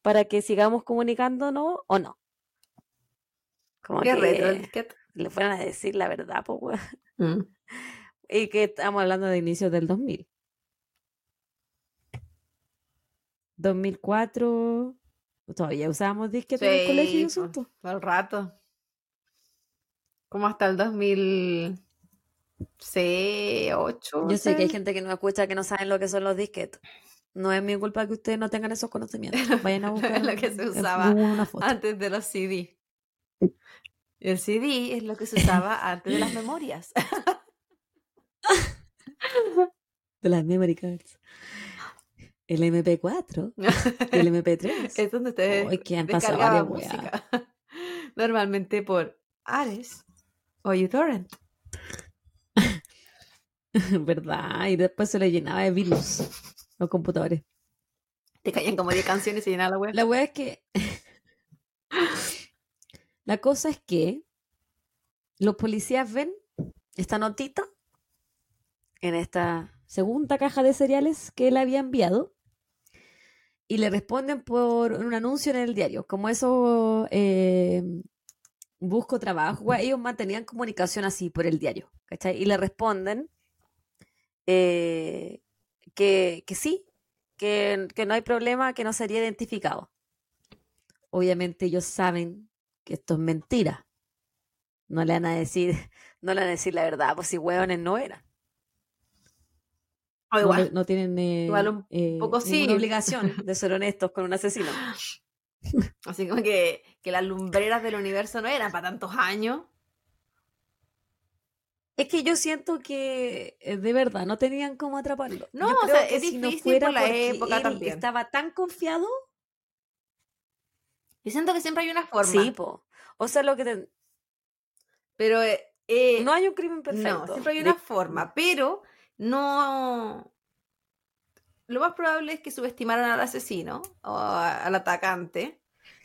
para que sigamos comunicándonos o no? Como ¿Qué que disquete? le fueran a decir la verdad, pues, mm. Y que estamos hablando de inicios del 2000. 2004, todavía usábamos disquetes en el colegio y. Todo el rato. Como hasta el 2006, 2008. Yo sé que hay gente que no escucha que no saben lo que son los disquetes. No es mi culpa que ustedes no tengan esos conocimientos. Vayan a buscar lo que se usaba antes de los CD. El CD es lo que se usaba antes de las memorias. de las memory cards. El MP4, el MP3. Es donde ustedes Ay, que han pasado música. Normalmente por Ares o uTorrent. ¿Verdad? Y después se le llenaba de virus los computadores. Te caían como 10 canciones y se llenaba la web. La web es que. La cosa es que los policías ven esta notita en esta segunda caja de cereales que él había enviado y le responden por un anuncio en el diario. Como eso eh, busco trabajo, ellos mantenían comunicación así por el diario. Y le responden eh, que, sí, que, no hay problema, que no sería identificado. Obviamente ellos saben que esto es mentira. No le van a decir, no le van a decir la verdad, pues si hueones no eran. igual, no, tienen eh, un eh, poco sí. obligación de ser honestos con un asesino. Así como que, las lumbreras del universo no eran para tantos años. Es que yo siento que eh, de verdad no tenían cómo atraparlo. No, o sea, es difícil por la época también. Estaba tan confiado. Yo siento que siempre hay una forma. Sí, po. O sea, lo que te... Pero eh, eh, no hay un crimen perfecto. No, siempre hay una forma, pero no... Lo más probable es que subestimaran al asesino o a- al atacante.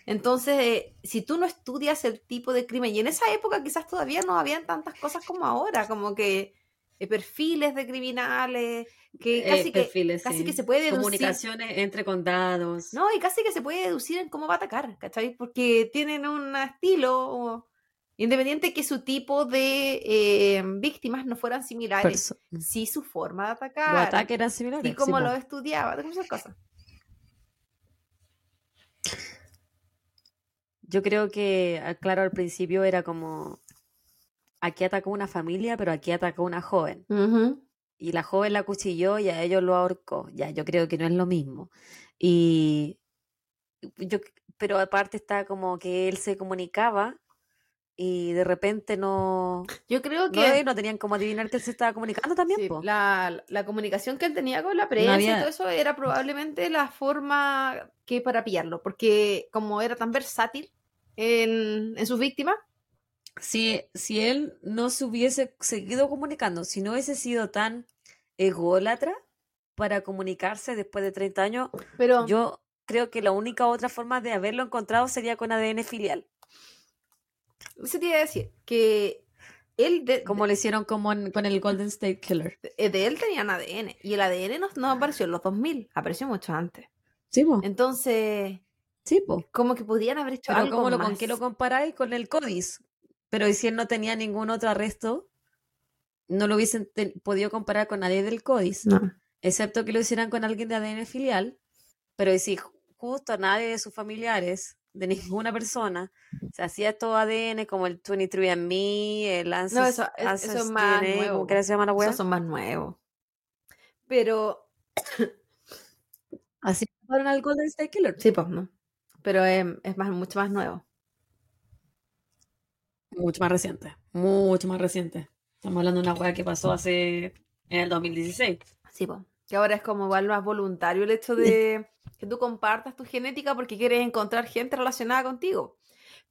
Entonces, eh, si tú no estudias el tipo de crimen, y en esa época quizás todavía no habían tantas cosas como ahora, como que perfiles de criminales, que Eh, casi, que, casi sí. que se puede deducir. Comunicaciones entre condados. No, y casi que se puede deducir en cómo va a atacar, ¿cachai? Porque tienen un estilo, independiente que su tipo de eh, víctimas no fueran similares, Perso- sí su forma de Los atacar, ataques eran similares. y cómo sí, lo po. estudiaba, muchas cosas. Yo creo que, ah, claro, al principio era como, aquí atacó una familia, pero aquí atacó una joven. Y la joven la cuchilló y a ellos lo ahorcó. Ya, yo creo que no es lo mismo. Y yo, pero aparte está como que él se comunicaba y de repente no, Yo creo no, que no tenían como adivinar que él se estaba comunicando también, sí, la, la comunicación que él tenía con la prensa había- y todo eso era probablemente la forma que para pillarlo, porque como era tan versátil en, en sus víctimas, Si, si él no se hubiese seguido comunicando, si no hubiese sido tan ególatra para comunicarse después de 30 años, pero yo creo que la única otra forma de haberlo encontrado sería con ADN filial, eso te iba a decir que él de, como lo hicieron como en- con el Golden State Killer. de, de él tenían ADN y el ADN no, no apareció en los 2000, apareció mucho antes. Sí, po. Entonces, Sí, po. como que podían haber hecho Pero algo ¿cómo lo, ¿con más. qué lo comparáis? Con el CODIS. Pero ¿y si él no tenía ningún otro arresto? No lo hubiesen podido comparar con nadie del CODIS. No. excepto que lo hicieran con alguien de ADN filial, pero si ju- justo a nadie de sus familiares, de ninguna persona, se hacía estos ADN como el 23andMe, el Ancest, No, eso- es- eso es más DNA, nuevo. ¿cómo que se llama la web? Esos son más nuevos. Pero, Así fueron al Golden State Killer. sí, pues no. Pero es, es más, mucho más nuevo. Mucho más reciente, mucho más reciente. Estamos hablando de una web que pasó hace en el 2016. Sí, pues. Que ahora es como igual más voluntario el hecho de que tú compartas tu genética porque quieres encontrar gente relacionada contigo.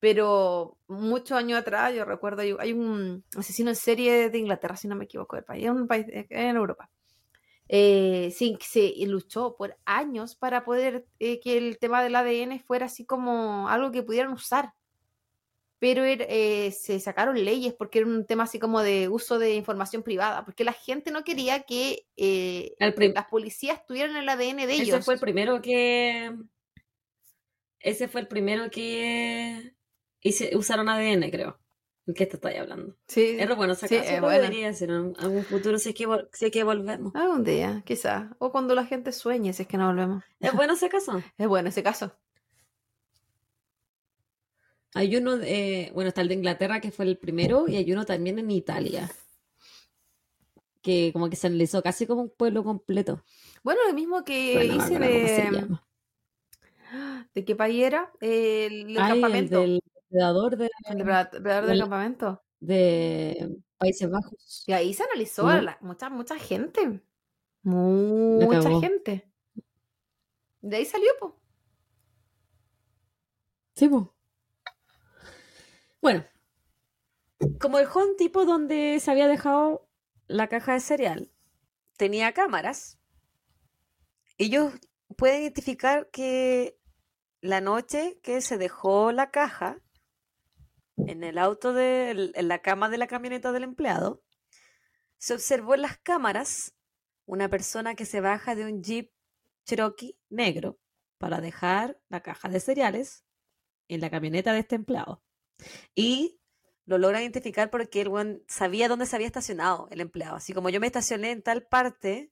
Pero muchos años atrás, yo recuerdo, hay, un asesino en serie de Inglaterra, si no me equivoco, del país, es un país en Europa. Eh, sí, se luchó por años para poder eh, que el tema del ADN fuera así como algo que pudieran usar. Pero era- eh, se sacaron leyes porque era un tema así como de uso de información privada, porque la gente no quería que eh, prim- las policías tuvieran el ADN de Ese ellos. fue el primero que. Ese fue el primero que hice- usaron ADN, creo. ¿En qué te estoy hablando? Sí, Es bueno sí, sacar es lo bueno. debería ser en algún futuro si es que, si es que volvemos. Algún día, quizás. O cuando la gente sueñe, si es que no volvemos. Es bueno ese caso. Es bueno ese caso. Hay uno, de- bueno, está el de Inglaterra que fue el primero y hay uno también en Italia. Que como que se analizó casi como un pueblo completo. Bueno, lo mismo que hice de... ¿De qué país era? El, el Ay, el campamento. del depredador de, El depredador depredador del campamento. de Países Bajos. Y ahí se analizó la- mucha, mucha gente. Mucha gente. De ahí salió, po. Sí, po. Bueno, como dejó un tipo donde se había dejado la caja de cereal, tenía cámaras, ellos pueden identificar que la noche que se dejó la caja en el auto de, en la cama de la camioneta del empleado, se observó en las cámaras una persona que se baja de un Jeep Cherokee negro para dejar la caja de cereales en la camioneta de este empleado. Y lo logra identificar porque el weón sabía dónde se había estacionado el empleado. Así como yo me estacioné en tal parte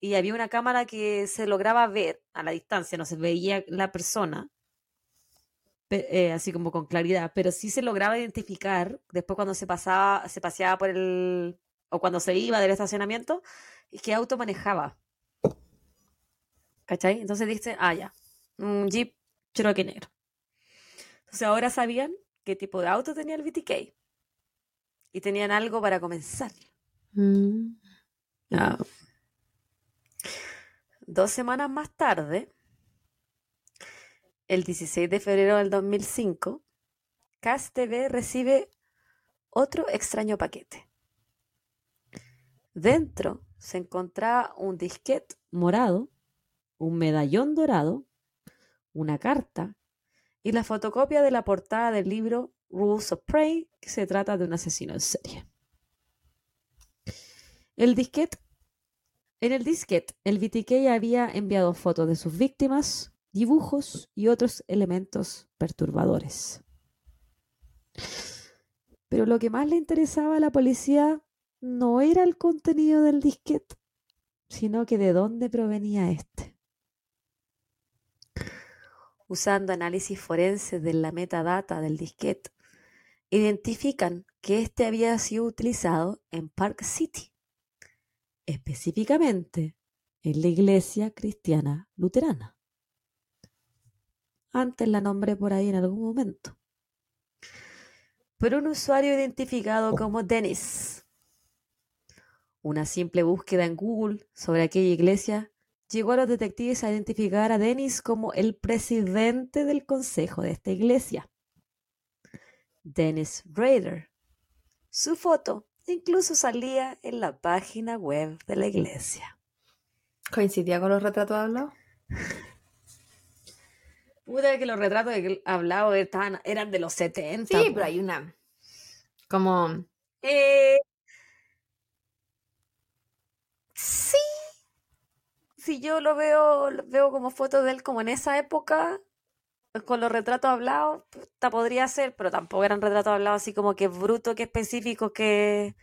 y había una cámara que se lograba ver a la distancia, no se veía la persona, pe- eh, así como con claridad, pero sí se lograba identificar después cuando se pasaba, se paseaba por el, o cuando se iba del estacionamiento, qué auto manejaba. ¿Cachai? Entonces dice, ah, ya, un Jeep Cherokee negro. Entonces ahora sabían qué tipo de auto tenía el BTK. Y tenían algo para comenzar. Ah. Dos semanas más tarde, el 16 de febrero del 2005, CAS TV recibe otro extraño paquete. Dentro se encontraba un disquete morado, un medallón dorado, una carta y la fotocopia de la portada del libro Rules of Prey, que se trata de un asesino en serie. El disquete, en el disquete, el BTK había enviado fotos de sus víctimas, dibujos y otros elementos perturbadores. Pero lo que más le interesaba a la policía no era el contenido del disquete, sino que de dónde provenía este. Usando análisis forense de la metadata del disquete, identifican que este había sido utilizado en Park City, específicamente en la iglesia cristiana luterana. Antes la nombré por ahí en algún momento. Por un usuario identificado como Dennis. Una simple búsqueda en Google sobre aquella iglesia llegó a los detectives a identificar a Dennis como el presidente del consejo de esta iglesia. Dennis Rader. Su foto incluso salía en la página web de la iglesia. ¿Coincidía con los retratos hablados? Puta que los retratos hablados estaban, eran de los 70. Sí, pero hay una. Como. Eh, sí. Si yo lo veo, lo veo como fotos de él como en esa época, con los retratos hablados, puta, podría ser, pero tampoco eran retratos hablados así como que bruto, que específicos, que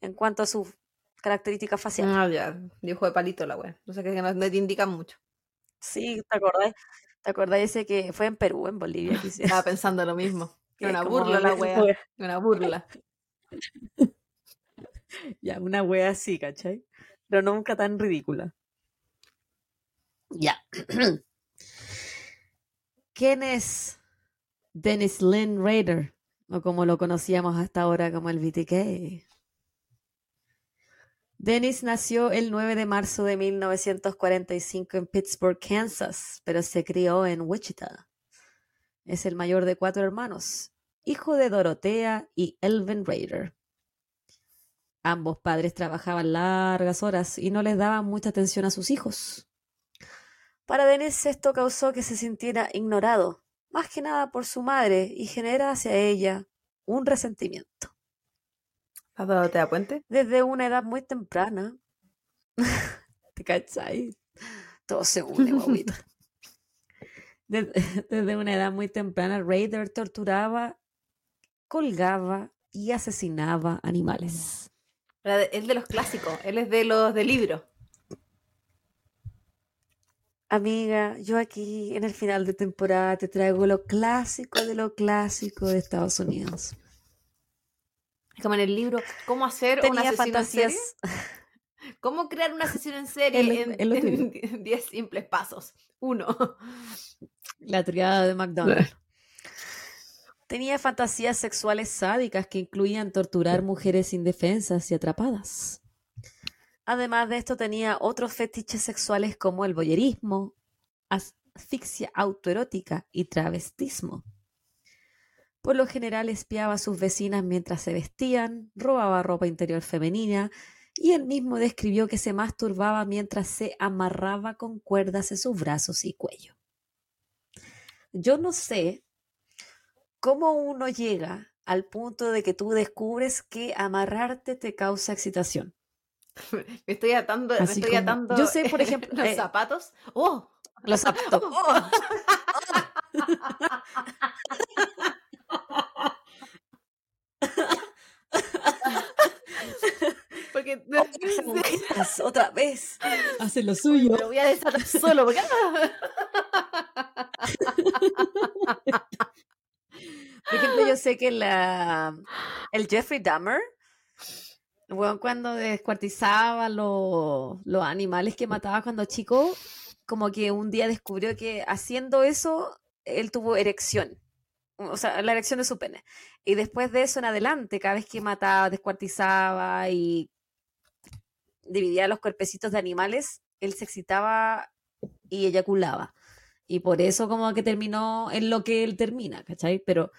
en cuanto a sus características faciales. Ah, ya. Dibujo de palito la wea. No sé qué no, no te indican mucho. Sí, ¿te acordás? ¿Te acordás ese que fue en Perú, en Bolivia? que? Estaba pensando lo mismo. Que Una burla la de- wea. Una burla. Ya, una wea así, ¿cachai? Pero nunca tan ridícula. Ya. ¿Quién es Dennis Lynn Rader? O como lo conocíamos hasta ahora como el BTK. Dennis nació el 9 de marzo de 1945 en Pittsburgh, Kansas, pero se crió en Wichita. Es el mayor de cuatro hermanos, hijo de Dorotea y Elvin Rader. Ambos padres trabajaban largas horas y no les daban mucha atención a sus hijos. Para Dennis esto causó que se sintiera ignorado, más que nada por su madre, y genera hacia ella un resentimiento. ¿Has dado te da puente? Desde una edad muy temprana. ¿Te cachai? Todo se une, guaguita. Desde, desde una edad muy temprana, Raider torturaba, colgaba y asesinaba animales. Es de los clásicos. Él es de los de libro. Amiga, yo aquí en el final de temporada te traigo lo clásico de lo clásico de Estados Unidos. Como en el libro, ¿cómo hacer una asesino en serie? fantasías. ¿Cómo crear una asesino en serie en en 10 simples pasos? Uno. La triada de McDonald's. Tenía fantasías sexuales sádicas que incluían torturar mujeres indefensas y atrapadas. Además de esto, tenía otros fetiches sexuales como el voyerismo, asfixia autoerótica y travestismo. Por lo general espiaba a sus vecinas mientras se vestían, robaba ropa interior femenina y él mismo describió que se masturbaba mientras se amarraba con cuerdas en sus brazos y cuello. Yo no sé cómo uno llega al punto de que tú descubres que amarrarte te causa excitación. Me estoy atando, me estoy como- atando yo sé, por ejemplo, los eh, zapatos. ¡Oh! Los zapatos. ¡Oh! Porque Esas mujeres, otra vez. Hace lo suyo. me lo voy a desatar solo. Porque... Por ejemplo, yo sé que la, el Jeffrey Dahmer, weón cuando descuartizaba los, los animales que mataba cuando chico, como que un día descubrió que haciendo eso, él tuvo erección. O sea, la erección de su pene. Y después de eso en adelante, cada vez que mataba, descuartizaba y dividía los cuerpecitos de animales, él se excitaba y eyaculaba. Y por eso como que terminó en lo que él termina, ¿cachai? Pero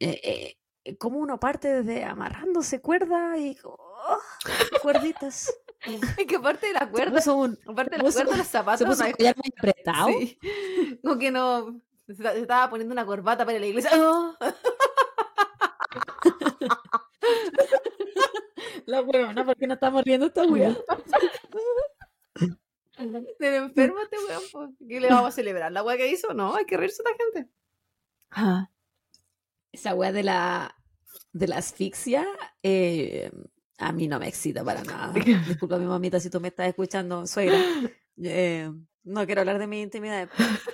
eh, eh, como uno parte desde amarrándose cuerda y oh, cuerditas. Es que aparte de la Se cuerda, un, aparte de se la cuerda de los se zapatos, puso no un collar muy apretado. Sí. Como que no. Se se estaba poniendo una corbata para a la iglesia. ¡Oh! La huevona, ¿por qué no estamos riendo esta wea? Del enfermo este weón. pues. ¿Qué le vamos a celebrar? ¿La weá que hizo? No, hay que reírse de esta gente. Ah. Esa wea de la, de la asfixia, eh, a mí no me excita para nada. Disculpa, mi mamita, si tú me estás escuchando, suegra. Eh, no quiero hablar de mi intimidad.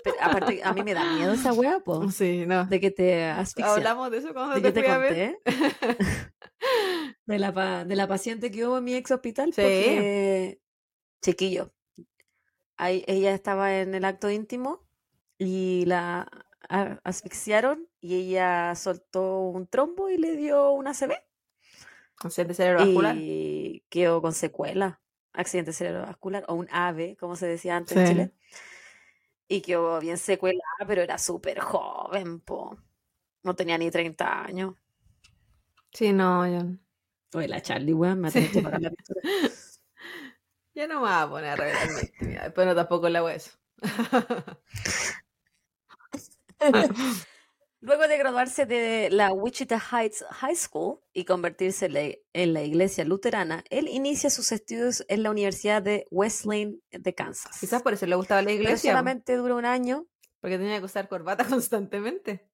Pero aparte, a mí me da miedo esa wea, po, Sí, no. de que te asfixia. Hablamos de eso cuando ¿De te qué te conté? De la, de la paciente que hubo en mi ex hospital, Sí. porque, chiquillo, ahí, ella estaba en el acto íntimo y la asfixiaron y ella soltó un trombo y le dio una CB Accidente cerebrovascular. y quedó con secuela, accidente cerebrovascular o un AVE, como se decía antes en Sí. Chile. Y quedó bien secuelada, pero era súper joven, po. No tenía ni 30 años. Sí, no, ya. Oye, la Charlie, weón, me tenido que pagar la pintura. Ya no me voy a poner a revelar mi. Pero tampoco la hueso. Luego de graduarse de la Wichita Heights High School y convertirse en la, en la iglesia luterana, él inicia sus estudios en la Universidad de Wesleyan de Kansas. Quizás por eso le gustaba la Pero iglesia. po, solamente dura un año. Porque tenía que usar corbata constantemente.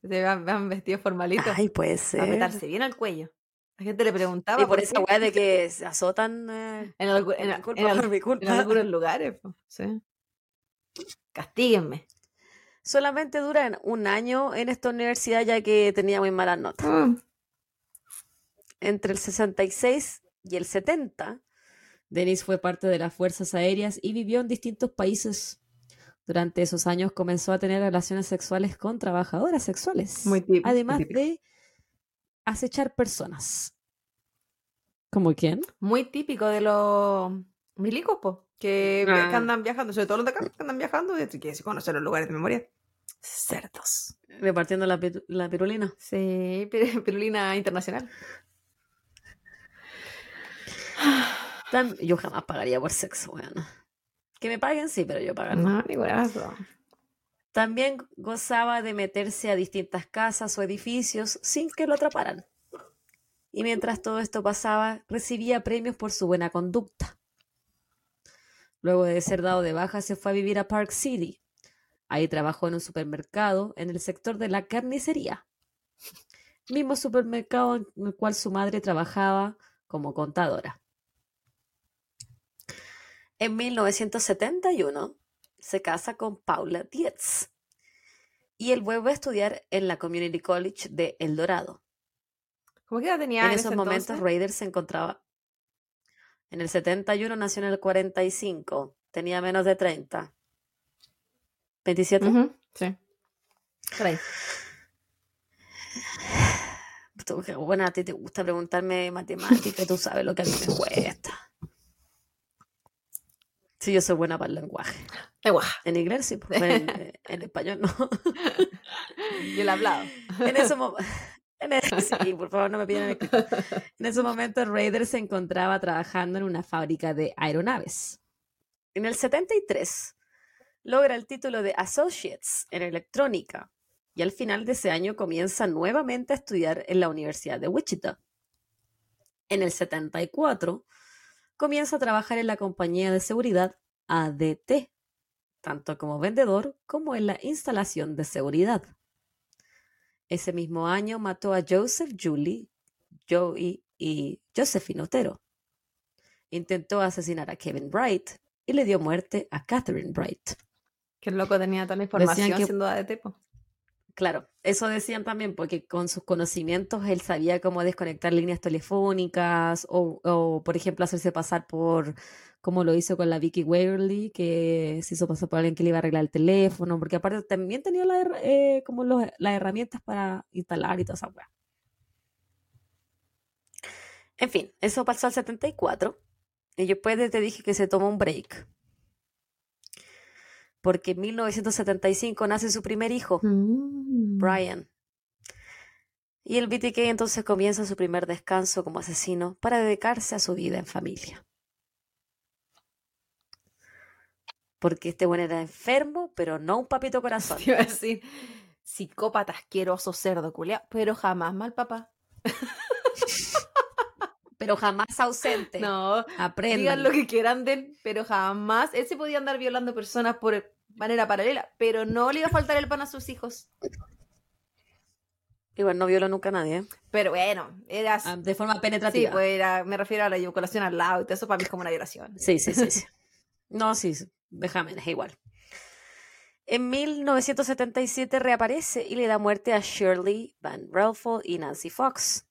Se van, van vestidos formalitos. Ay, puede Para ser. apretarse bien al cuello. La gente le preguntaba. Y por qué. esa weá de que se azotan. eh, En, algu- en, por en por en algunos lugares. Sí. Castíguenme. Solamente duran un año en esta universidad ya que tenía muy malas notas. Mm. Entre el 66 y el 70, Denis fue parte de las Fuerzas Aéreas y vivió en distintos países. Durante esos años comenzó a tener relaciones sexuales con trabajadoras sexuales, Muy típico, muy además típico. de acechar personas. ¿Como quién? Muy típico de los milicos, que, Ah. que andan viajando, sobre todo los de acá, que andan viajando y que se conocen los lugares de memoria. Cerdos. Repartiendo la, la pirulina. Sí, pi- pirulina internacional. Yo jamás pagaría por sexo, weón. Que me paguen, sí, pero yo pagar no. Ni buenazo. También gozaba de meterse a distintas casas o edificios sin que lo atraparan. Y mientras todo esto pasaba, recibía premios por su buena conducta. Luego de ser dado de baja, se fue a vivir a Park City. Ahí trabajó en un supermercado en el sector de la carnicería. Mismo supermercado en el cual su madre trabajaba como contadora. En 1971 se casa con Paula Dietz y él vuelve a estudiar en la Community College de El Dorado. ¿Cómo que tenía en en, esos momentos? Raider se encontraba en el 71, nació en el 45, tenía menos de 30. 27. Ujú, Sí. Por ahí. Tú, qué Bueno, a ti te gusta preguntarme matemática, tú sabes lo que a mí me cuesta. Sí, yo soy buena para el lenguaje. Guau, En inglés sí, pero en, en español no. Yo le he hablado. En ese momento. En ese momento, Raider se encontraba trabajando en una fábrica de aeronaves. En el 73, logra el título de Associates en electrónica y al final de ese año comienza nuevamente a estudiar en la Universidad de Wichita. En el 74, comienza a trabajar en la compañía de seguridad ADT, tanto como vendedor como en la instalación de seguridad. Ese mismo año mató a Joseph Julie, Joey y Josephine Otero. Intentó asesinar a Kevin Bright y le dio muerte a Catherine Bright. Que el loco tenía Decían información que- siendo ADT, po. Claro, eso decían también porque con sus conocimientos él sabía cómo desconectar líneas telefónicas o, o, por ejemplo, hacerse pasar por, como lo hizo con la Vicky Waverly, que se hizo pasar por alguien que le iba a arreglar el teléfono, porque aparte también tenía la eh, como los- las herramientas para instalar y toda esa weá. En fin, eso pasó al 74 y después te dije que se tomó un break. Porque en 1975 nace su primer hijo. Mm. Brian. Y el BTK entonces comienza su primer descanso como asesino para dedicarse a su vida en familia. Porque este bueno era enfermo, pero no un papito corazón. Te iba a decir, psicópata asqueroso cerdo culiao, pero jamás mal papá. pero jamás ausente. No, Aprendan. digan lo que quieran de él, pero jamás. Él se podía andar violando personas por manera paralela, pero no le iba a faltar el pan a sus hijos. Igual no violó nunca a nadie. ¿eh? Pero bueno, era. Ah, De forma sí, penetrativa. pues era, me refiero a la eyaculación al lado y todo eso para mí es como una violación. Sí, sí, sí. sí. No, sí, déjame, es igual. En 1977 reaparece y le da muerte a Shirley Van Relfel y Nancy Fox.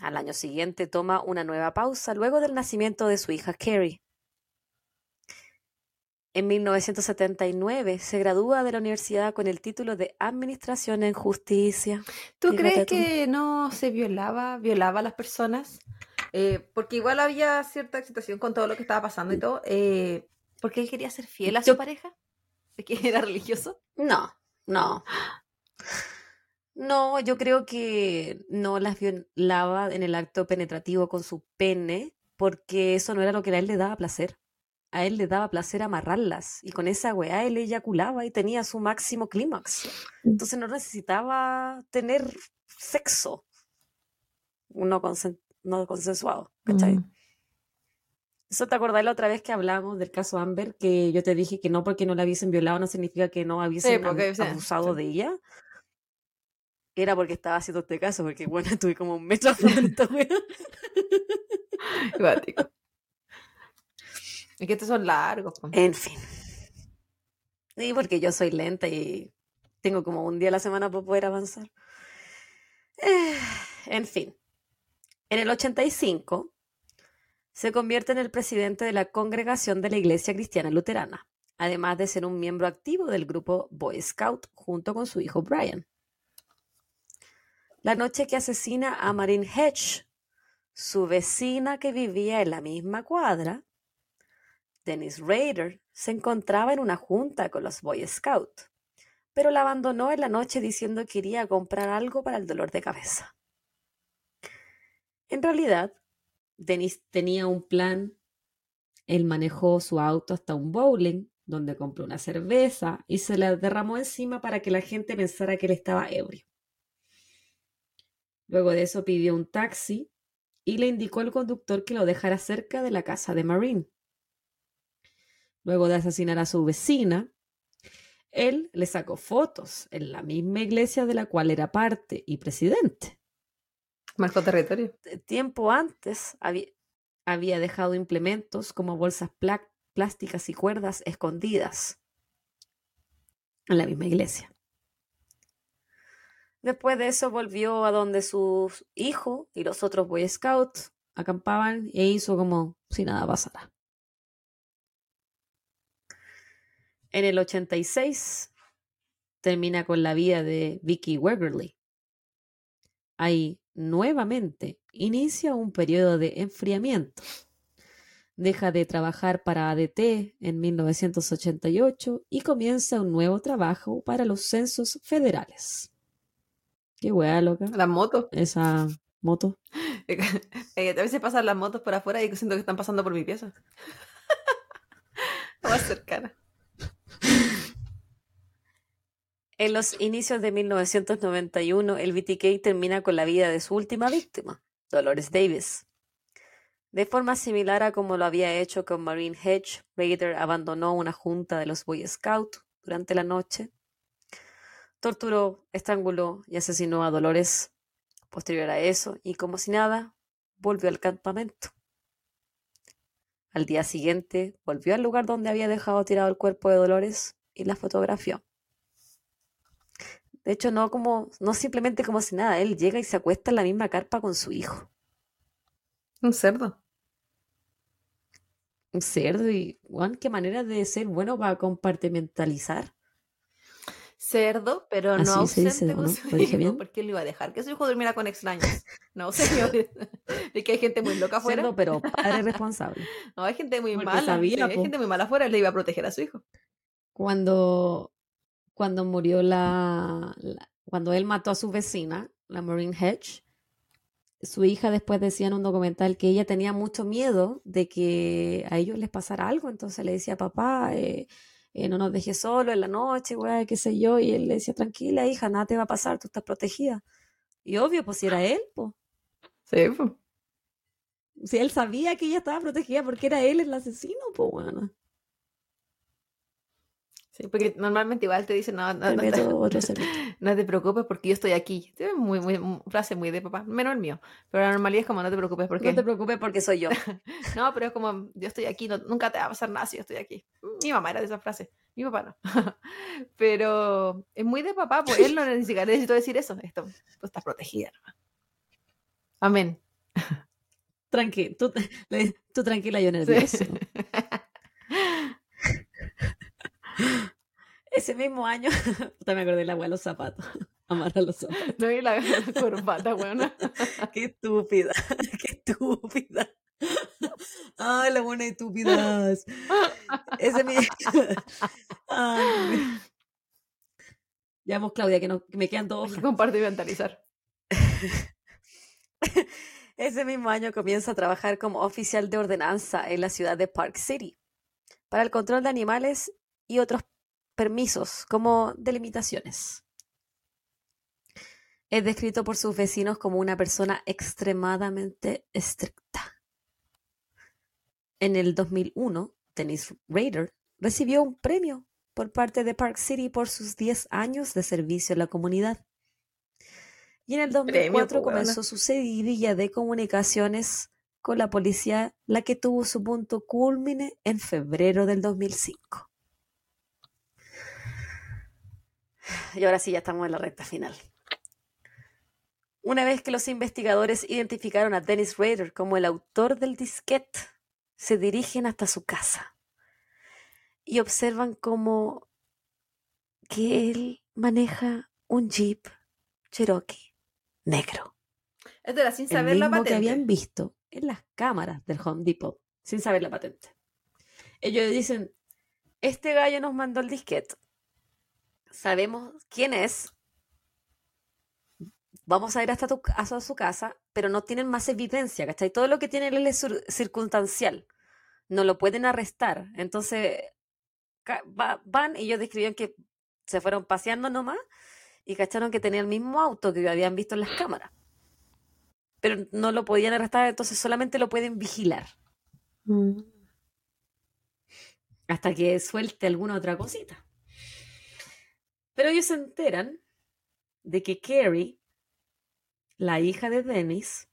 Al año siguiente toma una nueva pausa luego del nacimiento de su hija Carrie. En 1979 se gradúa de la universidad con el título de Administración en Justicia. ¿Tú Fíjate crees tú. que no se violaba, violaba a las personas? Eh, porque igual había cierta excitación con todo lo que estaba pasando y todo. eh, porque él quería ser fiel a Yo- su pareja. ¿De que era religioso? No, no. No, yo creo que no las violaba en el acto penetrativo con su pene, porque eso no era lo que a él le daba placer. A él le daba placer amarrarlas, y con esa weá él eyaculaba y tenía su máximo clímax. Entonces no necesitaba tener sexo no, consen- no consensuado, ¿cachai? Mm. Eso te acordás la otra vez que hablábamos del caso Amber, que yo te dije que no porque no la hubiesen violado no significa que no hubiesen porque, sí, abusado sí. de ella. Era porque estaba haciendo este caso, porque bueno, estuve como un wea. Cuático. Es que estos son largos. En fin. Y porque yo soy lenta y tengo como un día a la semana para poder avanzar. Eh, en fin. En el 85 se convierte en el presidente de la congregación de la Iglesia Cristiana Luterana, además de ser un miembro activo del grupo Boy Scout junto con su hijo Brian. La noche que asesina a Marin Hedge, su vecina que vivía en la misma cuadra, Dennis Rader se encontraba en una junta con los Boy Scout, pero la abandonó en la noche diciendo que quería comprar algo para el dolor de cabeza. En realidad, Tenía un plan. Él manejó su auto hasta un bowling, donde compró una cerveza y se la derramó encima para que la gente pensara que él estaba ebrio. Luego de eso pidió un taxi y le indicó al conductor que lo dejara cerca de la casa de Marine. Luego de asesinar a su vecina, él le sacó fotos en la misma iglesia de la cual era parte y presidente. Marcó territorio. Tiempo antes había, dejado implementos como bolsas plásticas y cuerdas escondidas en la misma iglesia. Después de eso volvió a donde sus hijos y los otros Boy Scouts acampaban e hizo como si nada pasara. En el 86 termina con la vida de Vicky Wegerly. Ahí nuevamente inicia un periodo de enfriamiento. Deja de trabajar para ADT en 1988 y comienza un nuevo trabajo para los censos federales. Qué weá, loca. Las motos. Esa moto. Eh, a veces pasan las motos por afuera y siento que están pasando por mi pieza. Más cercana. En los inicios de 1991, el BTK termina con la vida de su última víctima, Dolores Davis. De forma similar a como lo había hecho con Marine Hedge, Raider abandonó una junta de los Boy Scouts durante la noche, torturó, estranguló y asesinó a Dolores. Posterior a eso, y como si nada, volvió al campamento. Al día siguiente, volvió al lugar donde había dejado tirado el cuerpo de Dolores y la fotografió. De hecho, no como, no simplemente como si nada, él llega y se acuesta en la misma carpa con su hijo. Un cerdo. Un cerdo y, Juan, qué manera de ser bueno para compartimentalizar. Cerdo, pero no Así dice, ausente ¿o con no? su ¿Lo dije hijo, bien? porque él iba a dejar que su hijo durmiera con extraños. No, señores. Es que hay gente muy loca afuera. Cerdo, pero padre responsable. No, hay gente muy Porque mala. sabía, sí, hay gente muy mala afuera, él le iba a proteger a su hijo. Cuando, cuando murió la, la- Cuando él mató a su vecina, la Maureen Hedge, su hija después decía en un documental que ella tenía mucho miedo de que a ellos les pasara algo. Entonces le decía, papá, eh, eh, no nos dejes solo en la noche, weá, qué sé yo. Y él le decía, tranquila, hija, nada te va a pasar, tú estás protegida. Y obvio, pues si era él, pues. Sí, pues. Si él sabía que ella estaba protegida porque era él el asesino, pues bueno. Sí, porque normalmente igual te dicen, no, no, Te no, te, otro no te preocupes porque yo estoy aquí. Es muy, muy, mu- frase muy de papá, menos el mío. Pero la normalidad es como, no te preocupes porque... No te preocupes porque soy yo. No, pero es como, yo estoy aquí, no- nunca te va a pasar nada si yo estoy aquí. Mi mamá era de esa frase, mi papá no. pero es muy de papá, pues él no necesitó decir eso. Esto, tú estás protegida. nomás. Amén. Tranqui, tú, tú tranquila, yo Sí. Ese mismo año, puta, me acordé de la de los zapatos. Amarra los zapatos. No vi la corbata, weón. Qué estúpida, qué estúpida. Ay, la buena estúpidas. Ese mi... Ay, ya vamos, Claudia, que, no, que me quedan dos que compartir y mentalizar. Ese mismo año comienza a trabajar como oficial de ordenanza en la ciudad de Park City para el control de animales y otros permisos como delimitaciones. Es descrito por sus vecinos como una persona extremadamente estricta. En el 2001, Dennis Rader recibió un premio por parte de Park City por sus 10 años de servicio en la comunidad. Y en el Premio, 2004 po, weona. comenzó su seguidilla de comunicaciones con la policía, la que tuvo su punto culmine en febrero del 2005. Y ahora sí, ya estamos en la recta final. Una vez que los investigadores identificaron a Dennis Rader como el autor del disquete, se dirigen hasta su casa y observan como que él maneja un Jeep Cherokee negro. Esto era sin El saber la mismo que patente. habían visto en las cámaras del Home Depot, sin saber la patente. Ellos dicen, este gallo nos mandó el disquete, sabemos quién es, vamos a ir hasta, tu- hasta su casa, pero no tienen más evidencia, ¿cachai? Todo lo que tienen él es cir- circunstancial, no lo pueden arrestar. Entonces, va- van y ellos describían que se fueron paseando nomás y cacharon que tenía el mismo auto que habían visto en las cámaras. Pero no lo podían arrestar, entonces solamente lo pueden vigilar hasta que suelte alguna otra cosita. Pero ellos se enteran de que Carrie, la hija de Dennis,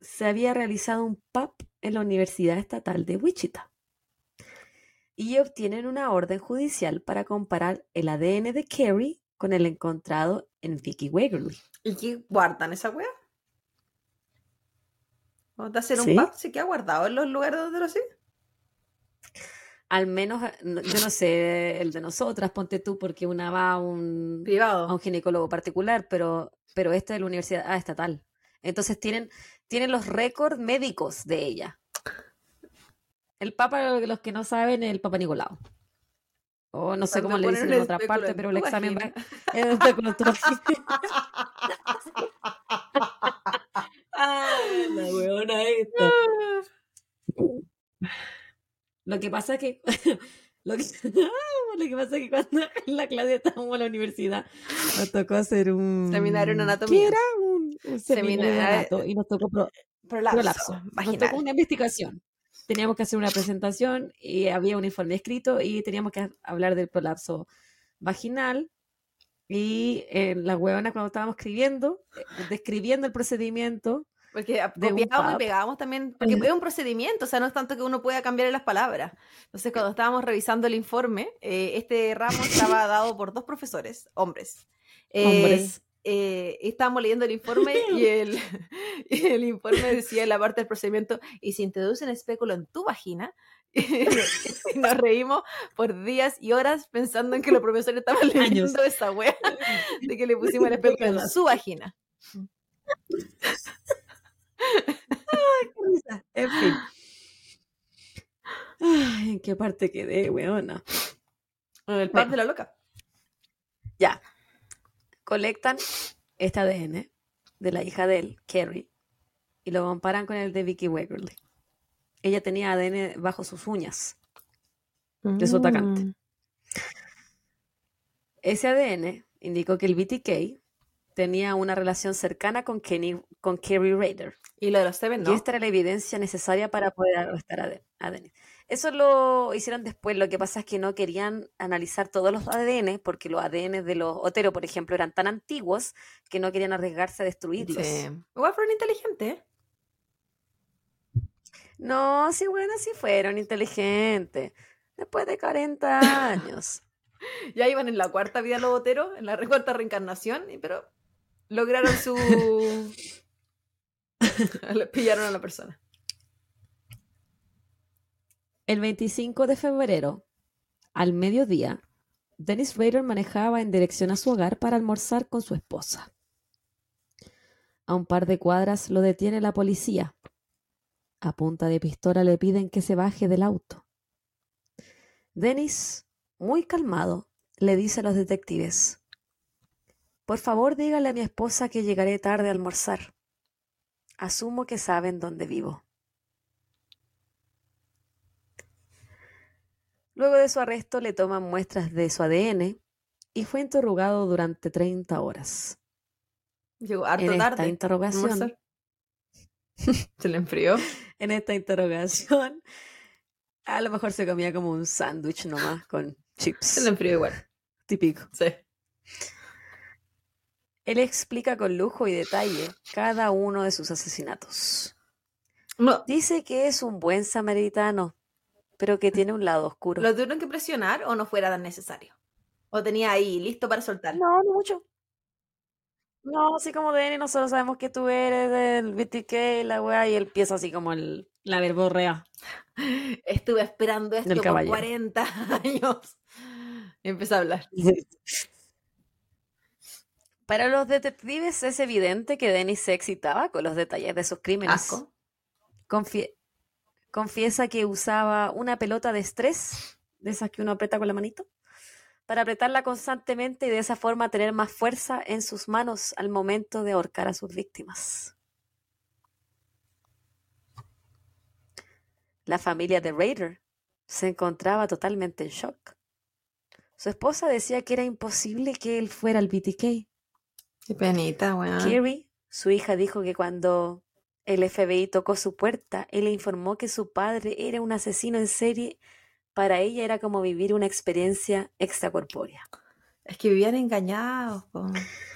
se había realizado un PAP en la Universidad Estatal de Wichita. Y obtienen una orden judicial para comparar el ADN de Carrie con el encontrado en Vicky Waverly. ¿Y qué guardan esa wea? ¿Vamos a hacer un ¿Sí? pub? ¿Se queda guardado en los lugares donde lo hacen? Al menos, no- yo no sé el de nosotras, ponte tú, porque una va a un, a Privado. un ginecólogo particular, pero, pero esta es la universidad ah, estatal. Entonces tienen, tienen los récords médicos de ella. El Papa, los que no saben, es el Papa Nicolau. O no sé Cuando cómo le dicen en otra parte, pero el examen va, en la weona esta. Lo que pasa es que lo que, lo que pasa es que cuando en la clase estábamos en la universidad nos tocó hacer un Seminario en anatomía. ¿Qué era? Un, un seminario de anato y nos tocó pro- Prolapso, prolapso. Nos tocó una investigación. Teníamos que hacer una presentación y había un informe escrito y teníamos que hablar del prolapso vaginal. Y eh, la huevona cuando estábamos escribiendo, eh, describiendo el procedimiento, Porque copiábamos y pegábamos también, porque es un procedimiento, o sea, no es tanto que uno pueda cambiar las palabras. Entonces, cuando estábamos revisando el informe, eh, este ramo estaba dado por dos profesores, hombres. Eh, hombres, eh, estábamos leyendo el informe y el, y el informe decía en la parte del procedimiento, y se introduce un espéculo en tu vagina, y nos reímos por días y horas pensando en que los profesores estaban leyendo Años. esa wea, de que le pusimos el espéculo en su vagina. En fin. Ay, ¿en qué parte quedé, weona? El pub de la loca. Ya. Colectan este ADN de la hija de él, Carrie, y lo comparan con el de Vicky Waverly. Ella tenía ADN bajo sus uñas de su atacante. Ese ADN indicó que el BTK tenía una relación cercana con, Kenny, con Kerry Raider. Y lo de los Seven, Y ¿no? esta era la evidencia necesaria para poder arrestar a, De- a Dennis. Eso lo hicieron después. Lo que pasa es que no querían analizar todos los ADN, porque los ADN de los Otero, por ejemplo, eran tan antiguos que no querían arriesgarse a destruirlos. Sí. Igual fueron inteligentes. ¿eh? No, sí, bueno, sí fueron inteligentes. Después de 40 años. Ya iban en la cuarta vida los boteros, en la cuarta reencarnación, y- pero lograron su. Pillaron a la persona. El 25 de febrero, al mediodía, Dennis Rader manejaba en dirección a su hogar para almorzar con su esposa. A un par de cuadras lo detiene la policía. A punta de pistola le piden que se baje del auto. Dennis, muy calmado, le dice a los detectives, Por favor dígale a mi esposa que llegaré tarde a almorzar. Asumo que saben dónde vivo. Luego de su arresto le toman muestras de su ADN y fue interrogado durante 30 horas. Llegó harto En esta tarde. interrogación. Se le enfrió. en esta interrogación, a lo mejor se comía como un sándwich nomás con Se le chips, enfrió igual. típico. Sí. Él explica con lujo y detalle cada uno de sus asesinatos. No, Dice que es un buen samaritano, pero que tiene un lado oscuro. ¿lo tuvieron que presionar o no fuera tan necesario? ¿O tenía ahí listo para soltar? No, no mucho. No, así como Denny, nosotros sabemos que tú eres del BTK, la weá, y él empieza así como el, la verborrea. Estuve esperando esto por caballero. 40 años. Y empezó a hablar. Para los detectives es evidente que Dennis se excitaba con los detalles de sus crímenes. Confie- confiesa que usaba una pelota de estrés, de esas que uno aprieta con la manito, para apretarla constantemente y de esa forma tener más fuerza en sus manos al momento de ahorcar a sus víctimas. La familia de Raider se encontraba totalmente en shock. Su esposa decía que era imposible que él fuera el BTK. Qué penita, weón. Kerry, su hija, dijo que cuando el FBI tocó su puerta, él le informó que su padre era un asesino en serie. Para ella era como vivir una experiencia extracorpórea. Es que vivían engañados. po.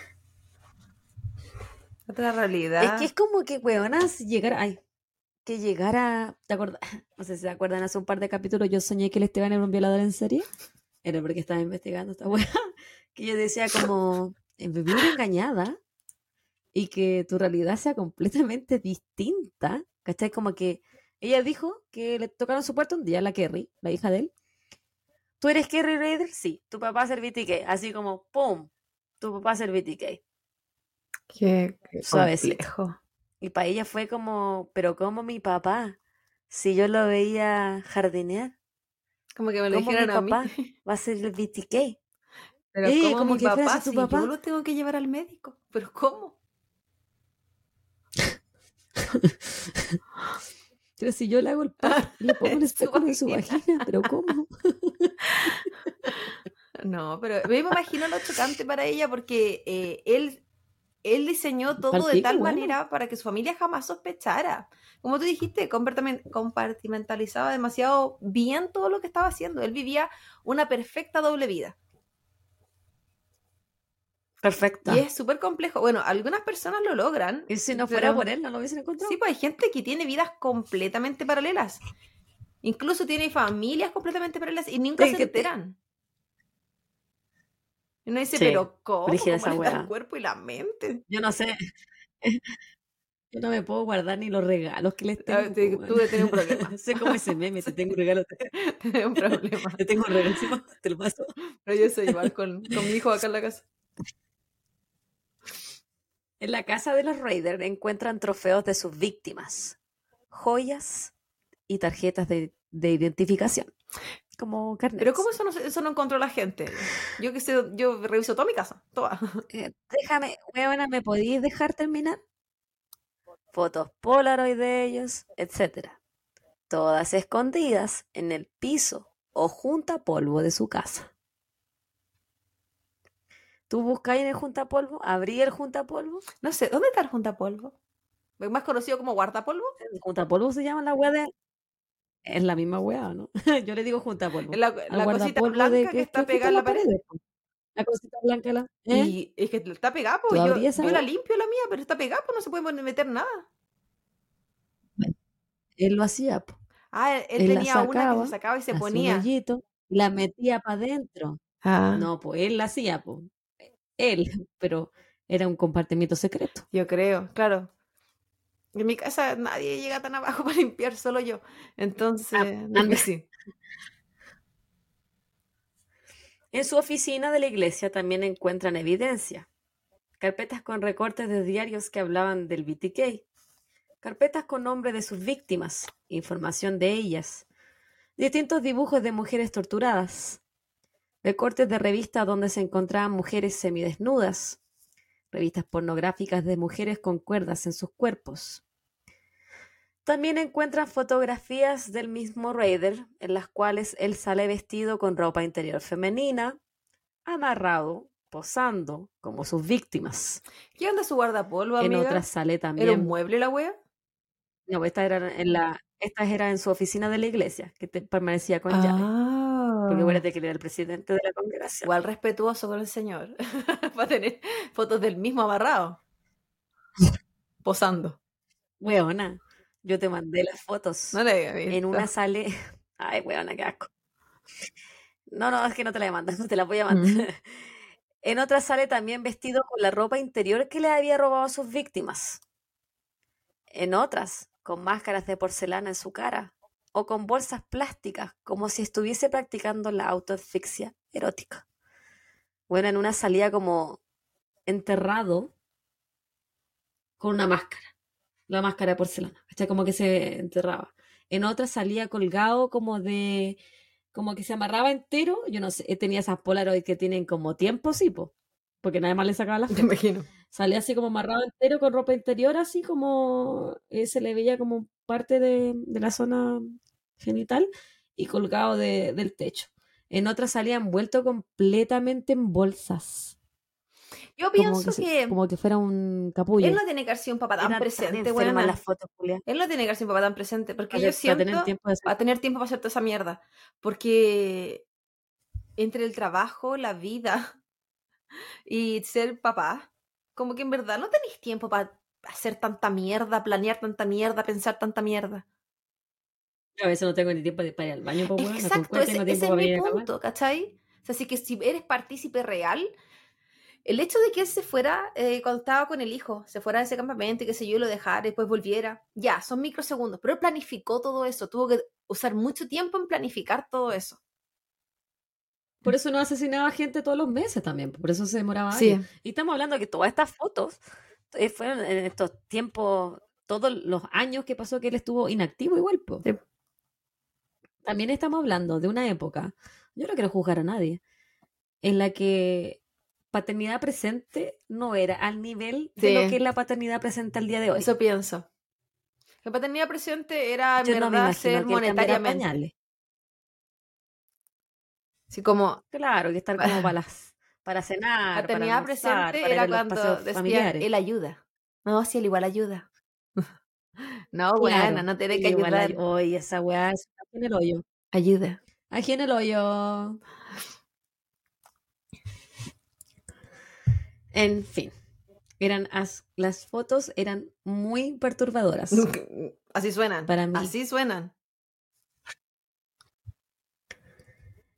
Otra realidad. Es que es como que, weonas, llegara. Ay, que llegara. ¿Te acuerdas? No sé si se acuerdan, hace un par de capítulos yo soñé que el Esteban era un violador en serie. Era porque estaba investigando esta weá. Que yo decía como vivir engañada y que tu realidad sea completamente distinta. ¿Cachai? Como que ella dijo que le tocaron su puerta un día, la Kerry, la hija de él. ¿Tú eres Kerry Raider? Sí. Tu papá es el BTK. Así como, ¡pum! Tu papá es el BTK. Qué, qué Suavecito. complejo. Y para ella fue como, pero ¿cómo mi papá? Si yo lo veía jardinear, Como que me lo ¿Cómo mi dijeron a mí. papá? va a ser el BTK. Pero Eh, ¿cómo como mi que papá? tu papá. yo lo tengo que llevar al médico. ¿Pero cómo? Pero si yo le hago el pap, le pongo el espejo en su vagina. pero ¿cómo? No, pero me imagino lo chocante para ella porque eh, él, él diseñó todo de tal bueno. manera para que su familia jamás sospechara. Como tú dijiste, compartimen- compartimentalizaba demasiado bien todo lo que estaba haciendo. Él vivía una perfecta doble vida. Perfecto. Y es súper complejo. Bueno, algunas personas lo logran. Y si no fuera pero- por él, no lo hubiesen encontrado. Sí, pues hay gente que tiene vidas completamente paralelas. Incluso tiene familias completamente paralelas y nunca se que enteran. Y uno dice, Sí, pero ¿cómo? ¿Cómo el cuerpo y la mente? Yo no sé. Yo no me puedo guardar ni los regalos que les tengo. tú weón. tienes un problema. Sé como ese meme, te tengo un regalo, te, Tengo un problema. te tengo un regalo encima, te lo paso. Pero yo soy igual con, con mi hijo acá en la casa. En la casa de los Raiders encuentran trofeos de sus víctimas, joyas y tarjetas de, de identificación, como carnet. Pero ¿cómo eso no, eso no encontró la gente? Yo que sé, yo reviso toda mi casa, toda. Eh, déjame, weona, ¿me podéis dejar terminar? Fotos Polaroid de ellos, etcétera. Todas escondidas en el piso o junto a polvo de su casa. Tú buscáis en el juntapolvo, abrí el juntapolvo. No sé, ¿dónde está el juntapolvo? ¿Más conocido como guardapolvo? El juntapolvo se llama la weá de. Es la misma weá, ¿no? Yo le digo juntapolvo. La, la cosita blanca de que está que pegada en la pared. La cosita blanca, la. ¿eh? Y es que está pegada, ¿Tú pues yo, la limpio la mía, pero está pegada, pues no se puede meter nada. Él lo hacía, po. Ah, él tenía una que sacaba, se sacaba y se hacía un ponía. hoyito y la metía para adentro. Ah, No, pues él la hacía, pues. Él, pero era un compartimiento secreto. yo creo, claro. En mi casa nadie llega tan abajo para limpiar, solo yo. Entonces, no anda. sé si. En su oficina de la iglesia también encuentran evidencia. Carpetas con recortes de diarios que hablaban del BTK. Carpetas con nombre de sus víctimas, información de ellas. Distintos dibujos de mujeres torturadas. Recortes de revistas donde se encontraban mujeres semidesnudas. Revistas pornográficas de mujeres con cuerdas en sus cuerpos. También encuentran fotografías del mismo Raider, en las cuales él sale vestido con ropa interior femenina, amarrado, posando, como sus víctimas. ¿Qué onda su guardapolvo, En amiga? otras sale ¿Era un también. mueble la wea? No, esta era en la, esta era en su oficina de la iglesia, que te- permanecía con llave. Porque Ah. acuérdate que él era el presidente de la congregación. Igual respetuoso con el señor. Para tener fotos del mismo amarrado. Posando. Weona, yo te mandé las fotos. No le había En visto. una sale. Ay, weona, qué asco. No, no, es que no te la mandar, no te la voy a mandar. En otra sale también vestido con la ropa interior que le había robado a sus víctimas. En otras, con máscaras de porcelana en su cara o con bolsas plásticas, como si estuviese practicando la autoasfixia erótica. Bueno, en una salía como enterrado con una máscara, la máscara de porcelana, ¿cachai? Como que se enterraba. En otra salía colgado como de, como que se amarraba entero, yo no sé, tenía esas Polaroid que tienen como tiempo, sí, po, porque nadie más le sacaba la Te foto. imagino. Salía así como amarrado entero con ropa interior, así como eh, se le veía como parte de, de la zona genital y colgado de- del techo. En otras salía envuelto completamente en bolsas, Yo como pienso que, se- que como que fuera un capullo. él no tiene que haber sido un papá tan tan presente, las fotos, Julia, Él no tiene que haber sido un papá tan presente. Porque para, yo tener siento. tiempo de hacer. Va a tener tiempo para hacer toda esa mierda. Porque entre el trabajo, la vida y ser papá, como que en verdad no tenéis tiempo para hacer tanta mierda, planear tanta mierda, pensar tanta mierda. A veces no tengo ni tiempo de para ir al baño, pues, ¿con Exacto, ese, ese es mi punto, ¿cachai? O sea, así que si eres partícipe real, el hecho de que él se fuera eh, cuando estaba con el hijo, se fuera de ese campamento y qué sé yo, lo dejara, y después volviera, ya, son microsegundos, pero él planificó todo eso, tuvo que usar mucho tiempo en planificar todo eso. Por eso no asesinaba gente todos los meses también, por eso se demoraba Sí. años. Y estamos hablando que todas estas fotos eh, fueron en estos tiempos, todos los años que pasó que él estuvo inactivo igual. po. Sí. También estamos hablando de una época, yo no quiero juzgar a nadie, en la que paternidad presente no era al nivel de lo que es la paternidad presente al día de hoy. Eso pienso. La paternidad presente era en yo no verdad imagino ser monetariamente. Así como Claro, que estar como para las, para cenar, para paternidad almorzar, presente para era cuando familiares. él ayuda. No, si él igual ayuda. no, Claro, buena, no tiene que ayudar. ay- Oye, esa weá es aquí en el hoyo. Ayuda. Aquí en el hoyo. En fin. Eran as- las fotos eran muy perturbadoras. Así suenan. Para mí. Así suenan.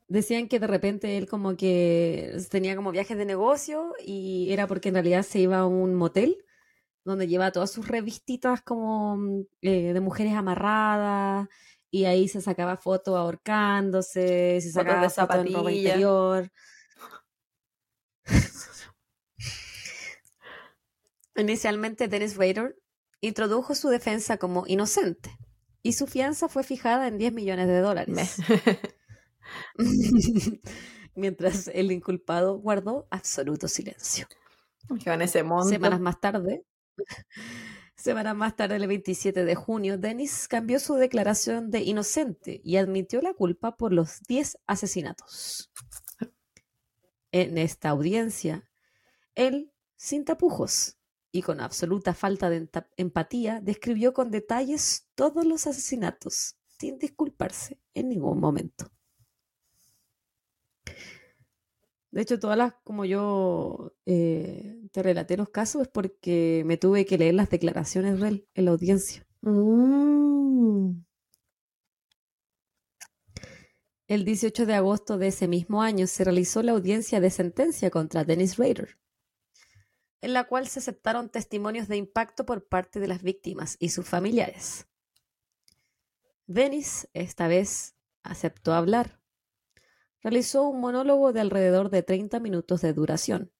Decían que de repente él como que tenía como viajes de negocio y era porque en realidad se iba a un motel donde lleva todas sus revistitas como mm, eh, de mujeres amarradas y ahí se sacaba fotos ahorcándose, se Fotos sacaba de fotos en ropa interior. Inicialmente Dennis Rader introdujo su defensa como inocente y su fianza fue fijada en 10 millones de dólares. Mientras el inculpado guardó absoluto silencio. En ese. Semanas más tarde, semanas más tarde, el 27 de junio, Dennis cambió su declaración de inocente y admitió la culpa por los 10 asesinatos. En esta audiencia, Él, sin tapujos y con absoluta falta de empatía, describió con detalles todos los asesinatos, sin disculparse en ningún momento. De hecho, todas las, como yo eh, te relaté los casos, es porque me tuve que leer las declaraciones de él en la audiencia. Mm. El 18 de agosto de ese mismo año se realizó la audiencia de sentencia contra Dennis Rader, en la cual se aceptaron testimonios de impacto por parte de las víctimas y sus familiares. Dennis, esta vez, aceptó hablar. Realizó un monólogo de alrededor de 30 minutos de duración.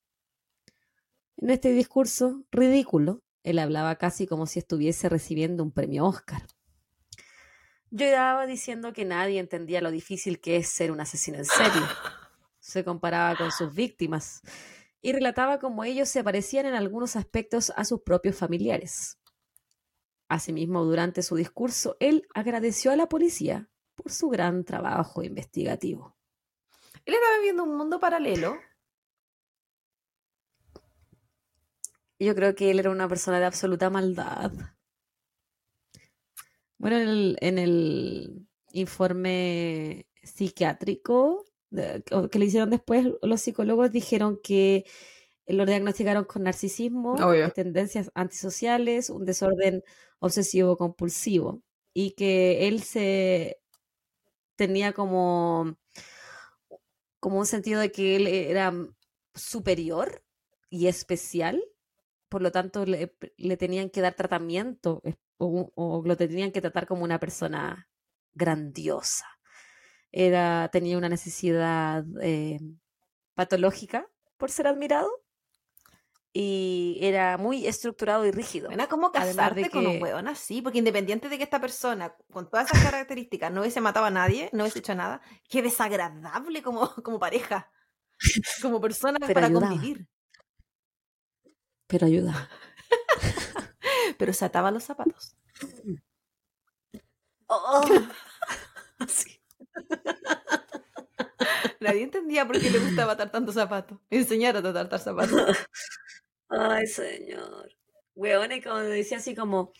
En este discurso ridículo, él hablaba casi como si estuviese recibiendo un premio Oscar. Yo estaba diciendo que nadie entendía lo difícil que es ser un asesino en serio. Se comparaba con sus víctimas y relataba cómo ellos se parecían en algunos aspectos a sus propios familiares. Asimismo, durante su discurso, él agradeció a la policía por su gran trabajo investigativo. Él estaba viviendo un mundo paralelo. Yo creo que él era una persona de absoluta maldad. Bueno, en el, informe psiquiátrico que le hicieron después, los psicólogos dijeron que lo diagnosticaron con narcisismo, tendencias antisociales, un desorden obsesivo compulsivo y que él se tenía como, como un sentido de que él era superior y especial, por lo tanto le, tenían que dar tratamiento o, lo tenían que tratar como una persona grandiosa. Era, tenía una necesidad eh, patológica por ser admirado y era muy estructurado y rígido. Era como casarte con un weón así, porque independiente de que esta persona, con todas esas características, no hubiese matado a nadie, no hubiese hecho nada, qué desagradable como, como pareja, como persona para convivir. Pero ayuda. pero se ataba los zapatos. Oh. Nadie entendía por qué le gustaba atar tantos zapatos. Enseñar a atar zapatos. Ay, señor. Weone, cuando decía así como.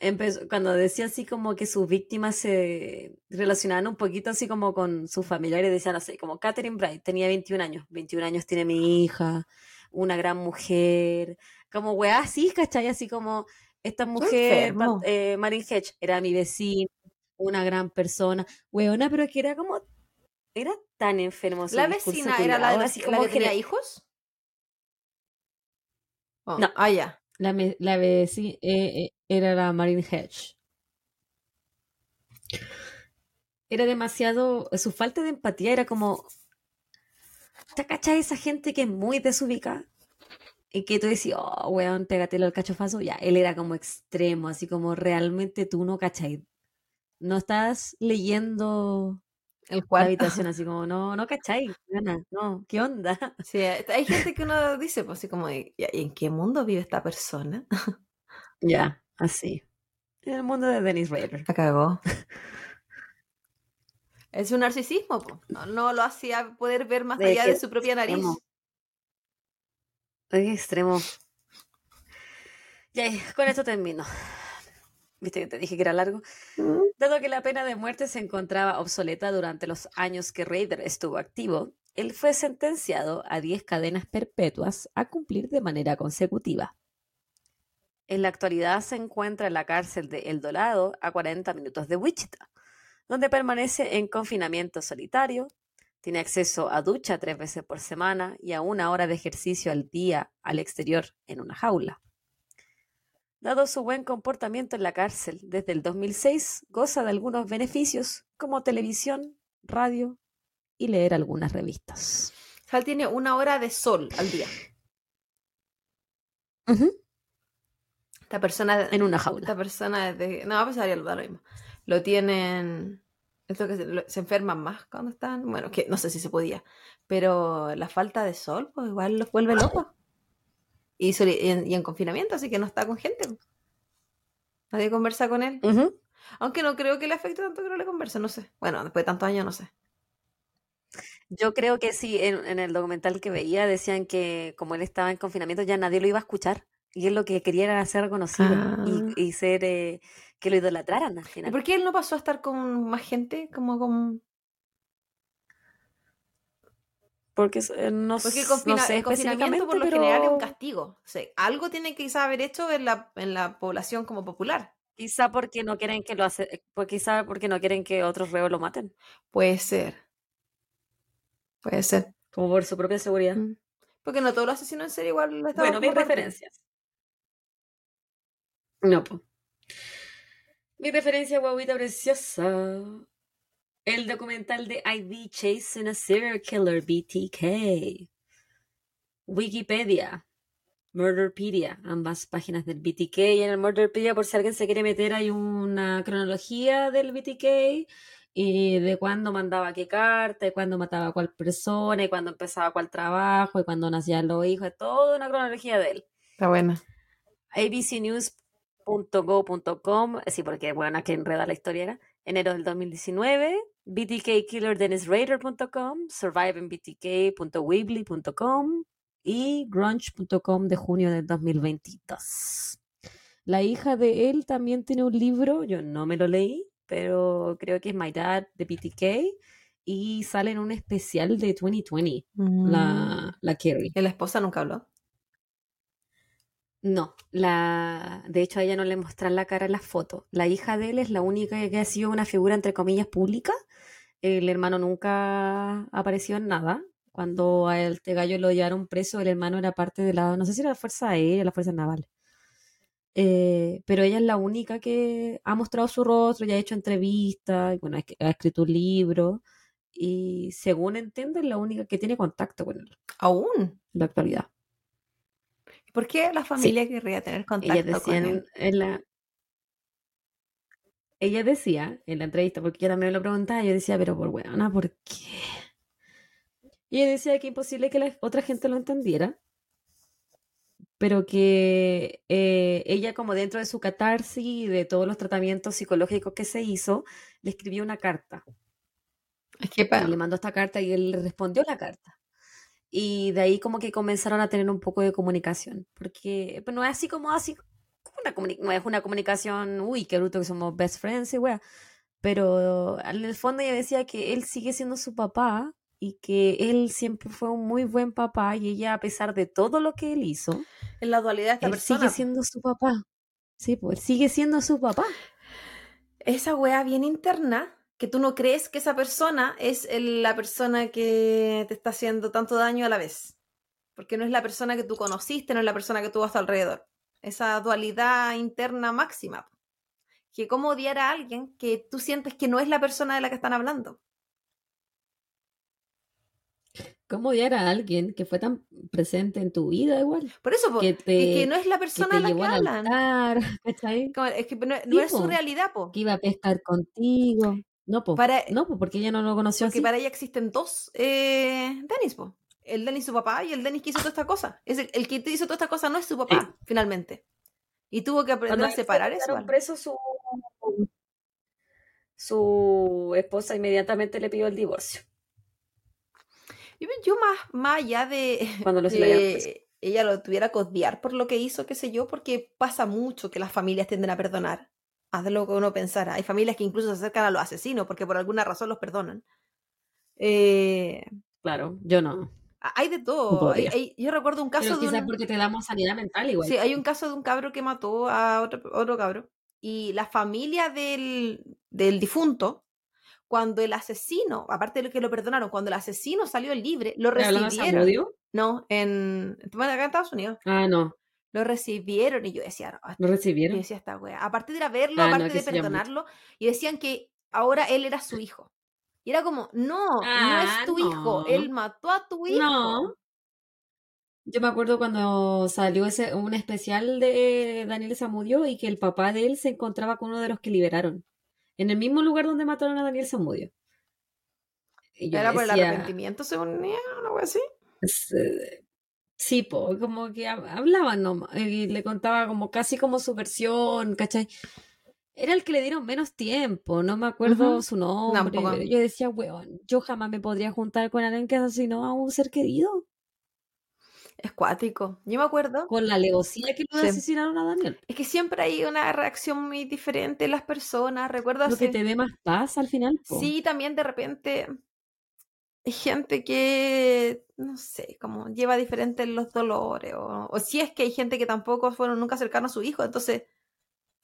Empezó, cuando decía así como que sus víctimas se relacionaban un poquito así como con sus familiares, decían así, como Catherine Bright tenía 21 años, 21 años tiene mi hija, una gran mujer, como weá así, ¿cachai? Así como esta mujer, eh, Marin Hedge, era mi vecina, una gran persona. Weona, pero que era como. Era tan enfermo. ¿La vecina era la, de, así como que tenía hijos? Oh, no. Ah, ya. La, la vecina eh, eh, era la Marin Hedge. Era demasiado. Su falta de empatía era como. ¿Te cachai esa gente que es muy desubicada? y que tú decías, oh, weón, pégatelo al cachofazo, ya, él era como extremo, así como realmente tú no cachai. No estás leyendo el cuarto. la habitación, así como, no, no cachai, no, ¿qué onda? Sí, hay gente que uno dice, pues así como, ¿y en qué mundo vive esta persona? ya, así. En el mundo de Dennis Rader. La cagó. Es un narcisismo, no, no, lo hacía poder ver más allá de su propia nariz. Qué extremo. Ya, con esto termino. Viste que te dije que era largo. Mm. Dado que la pena de muerte se encontraba obsoleta durante los años que Raider estuvo activo, él fue sentenciado a 10 cadenas perpetuas a cumplir de manera consecutiva. En la actualidad se encuentra en la cárcel de El Dorado, a 40 minutos de Wichita, donde permanece en confinamiento solitario, tiene acceso a ducha tres veces por semana y a una hora de ejercicio al día al exterior en una jaula. Dado su buen comportamiento en la cárcel desde el 2006, goza de algunos beneficios como televisión, radio y leer algunas revistas. Sal tiene una hora de sol al día. Esta persona. En una jaula. Esta persona. De, no, pues a lo mismo. Lo tienen esto que se, enferman más cuando están. Bueno, que no sé si se podía. Pero la falta de sol, pues igual los vuelve locos. Y, y, en, confinamiento, así que no está con gente. Nadie conversa con él. Aunque no creo que le afecte tanto que no le converse, no sé. Bueno, después de tantos años, no sé. Yo creo que sí, en, en el documental que veía decían que como él estaba en confinamiento ya nadie lo iba a escuchar y él lo que quería era ser reconocido Ah. y, y ser eh, que lo idolatraran al ¿Y final. por qué él no pasó a estar con más gente? Como con... Porque eh, no, Porque el, s- no confina- sé el confinamiento por lo específicamente, general es un pero castigo. O sea, algo tiene que quizá haber hecho en la, en la población como popular. quizá porque no quieren que lo hace, eh, pues quizá porque no quieren que otros reos lo maten, Puede ser. Puede ser. como por su propia seguridad. Mm. Porque no todos los asesinos en serie igual estaban Bueno, mis referencias. No, pues. Mi referencia, guaguita preciosa. El documental de ID Chasing a Serial Killer, BTK. Wikipedia. Murderpedia, ambas páginas del BTK. Y en el Murderpedia, por si alguien se quiere meter, hay una cronología del BTK y de cuándo mandaba qué carta, y cuándo mataba a cuál persona, y cuándo empezaba cuál trabajo, y cuándo nacían los hijos, toda una cronología de él. Está buena. abcnews.go.com, sí, porque bueno, que enreda la historia era, enero del 2019, btkillerdennisrader.com, survivingbtk.weebly.com y grunge.com de junio del 2022. La hija de él también tiene un libro, yo no me lo leí, pero creo que es My Dad de BTK y sale en un especial de 2020, Mm. la, la Carrie. ¿Y la esposa nunca habló? No, la, de hecho a ella no le muestran la cara en las fotos. La hija de él es la única que ha sido una figura entre comillas pública. El hermano nunca apareció en nada. Cuando a este gallo lo llevaron preso, el hermano era parte de la, no sé si era la Fuerza Aérea, la Fuerza Naval. Eh, pero ella es la única que ha mostrado su rostro, ya ha hecho entrevistas, bueno, ha escrito un libro. Y según entiendo, es la única que tiene contacto con él ¿Aún? en la actualidad. ¿Por qué la familia querría tener Ellas contacto con decían él? en la... Ella decía en la entrevista, porque yo también me lo preguntaba, yo decía, pero por weona, ¿por qué? Y ella decía que imposible que la otra gente lo entendiera, pero que eh, ella como dentro de su catarsis y de todos los tratamientos psicológicos que se hizo, le escribió una carta. Es que Y pa- le mandó esta carta y él le respondió la carta. Y de ahí como que comenzaron a tener un poco de comunicación, porque pues, no es así como así, una no es una comunicación, uy, qué bruto que somos best friends y wea, pero en el fondo ella decía que él sigue siendo su papá y que él siempre fue un muy buen papá y ella a pesar de todo lo que él hizo, en la dualidad de esta él persona. sigue siendo su papá. Sí, pues sigue siendo su papá. Esa wea bien interna, que tú no crees que esa persona es el- la persona que te está haciendo tanto daño a la vez. Porque no es la persona que tú conociste, no es la persona que a tu alrededor. Esa dualidad interna máxima. Que cómo odiar a alguien que tú sientes que no es la persona de la que están hablando. ¿Cómo odiar a alguien que fue tan presente en tu vida igual? Por eso, Que es que no es la que persona te de la llevó que hablan. altar, Es que no, no Sí, es su realidad, po. que iba a pescar contigo. No, po, Para, no, po, porque ella no lo conoció porque así. para ella existen dos eh, Dennis, po. El Dennis su papá y el Dennis que hizo toda esta cosa. Es el, el que hizo toda esta cosa no es su papá, finalmente. Y tuvo que aprender Cuando a se separar lo eso. preso, su, su esposa inmediatamente le pidió el divorcio. Yo, yo más, más allá de Cuando lo se ella lo tuviera que odiar por lo que hizo, qué sé yo, porque pasa mucho que las familias tienden a perdonar. Haz de lo que uno pensara. Hay familias que incluso se acercan a los asesinos porque por alguna razón los perdonan. Eh, Claro, yo no. hay de todo. Hay- podría. hay- yo recuerdo un caso Pero de quizás un... porque te damos sanidad mental igual. Sí, hay un caso de un cabro que mató a otro, otro cabro. Y la familia del, del difunto, cuando el asesino, aparte de lo que lo perdonaron, cuando el asesino salió libre, lo ¿Estás hablando de recibieron. Samudio? No, en, acá en Estados Unidos. Ah, no, Lo recibieron y yo decía, "Ah, no yo recibieron. decía esta wea. Aparte de ir a verlo, Ah, aparte de perdonarlo, y decían que ahora él era su hijo. Y era como, no, no Ah, es tu hijo, él mató a tu hijo. No. Yo me acuerdo cuando salió ese, un especial de Daniel Zamudio y que el papá de él se encontraba con uno de los que liberaron. En el mismo lugar donde mataron a Daniel Zamudio. Y yo Era por el arrepentimiento, según mí, una wea así. es, eh, sí, po, como que hab- hablaban nomás, y le contaba como casi como su versión, ¿cachai? Era el que le dieron menos tiempo, no me acuerdo Ujú. su nombre, Tampoco. pero yo decía, weón, yo jamás me podría juntar con alguien que asesinó a un ser querido, Es cuático. Yo me acuerdo. con la alevosía que lo Sí. asesinaron a Daniel. Es que siempre hay una reacción muy diferente en las personas. Recuerdo Lo que hace- te dé más paz al final. po. Sí, también de repente hay gente que, no sé, como lleva diferentes los dolores. O, o si es que hay gente que tampoco fueron nunca cercanos a su hijo, entonces,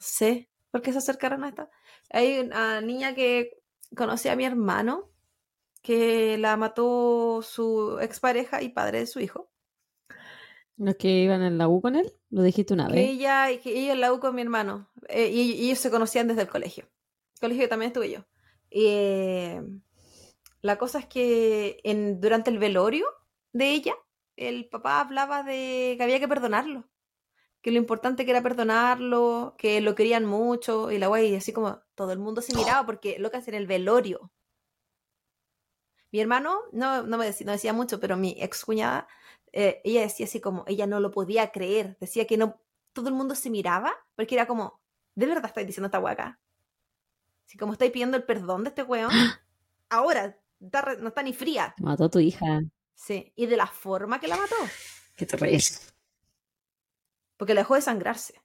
no sé, ¿por qué se acercaron a esta? Hay una niña que conocí a mi hermano, que la mató su expareja y padre de su hijo. Los que iban en la U con él, lo dijiste una Que vez. ella, que ella en la U con mi hermano. eh, y, y ellos se conocían desde el colegio. Colegio que también estuve yo. Eh, la cosa es que en, durante el velorio de ella, el papá hablaba de que había que perdonarlo. Que lo importante que era perdonarlo, que lo querían mucho. Y la guay, así como todo el mundo se miraba porque lo que hacen en el velorio. Mi hermano no, no me decía, no decía mucho, pero mi ex cuñada, eh, ella decía así como, ella no lo podía creer. Decía que no, todo el mundo se miraba porque era como, ¿de verdad estáis diciendo esta hueá Así como estáis pidiendo el perdón de este weón. Ahora, está no está ni fría. Mató a tu hija. Sí, y de la forma que la mató. ¿Qué te ríes? Porque la dejó de sangrarse.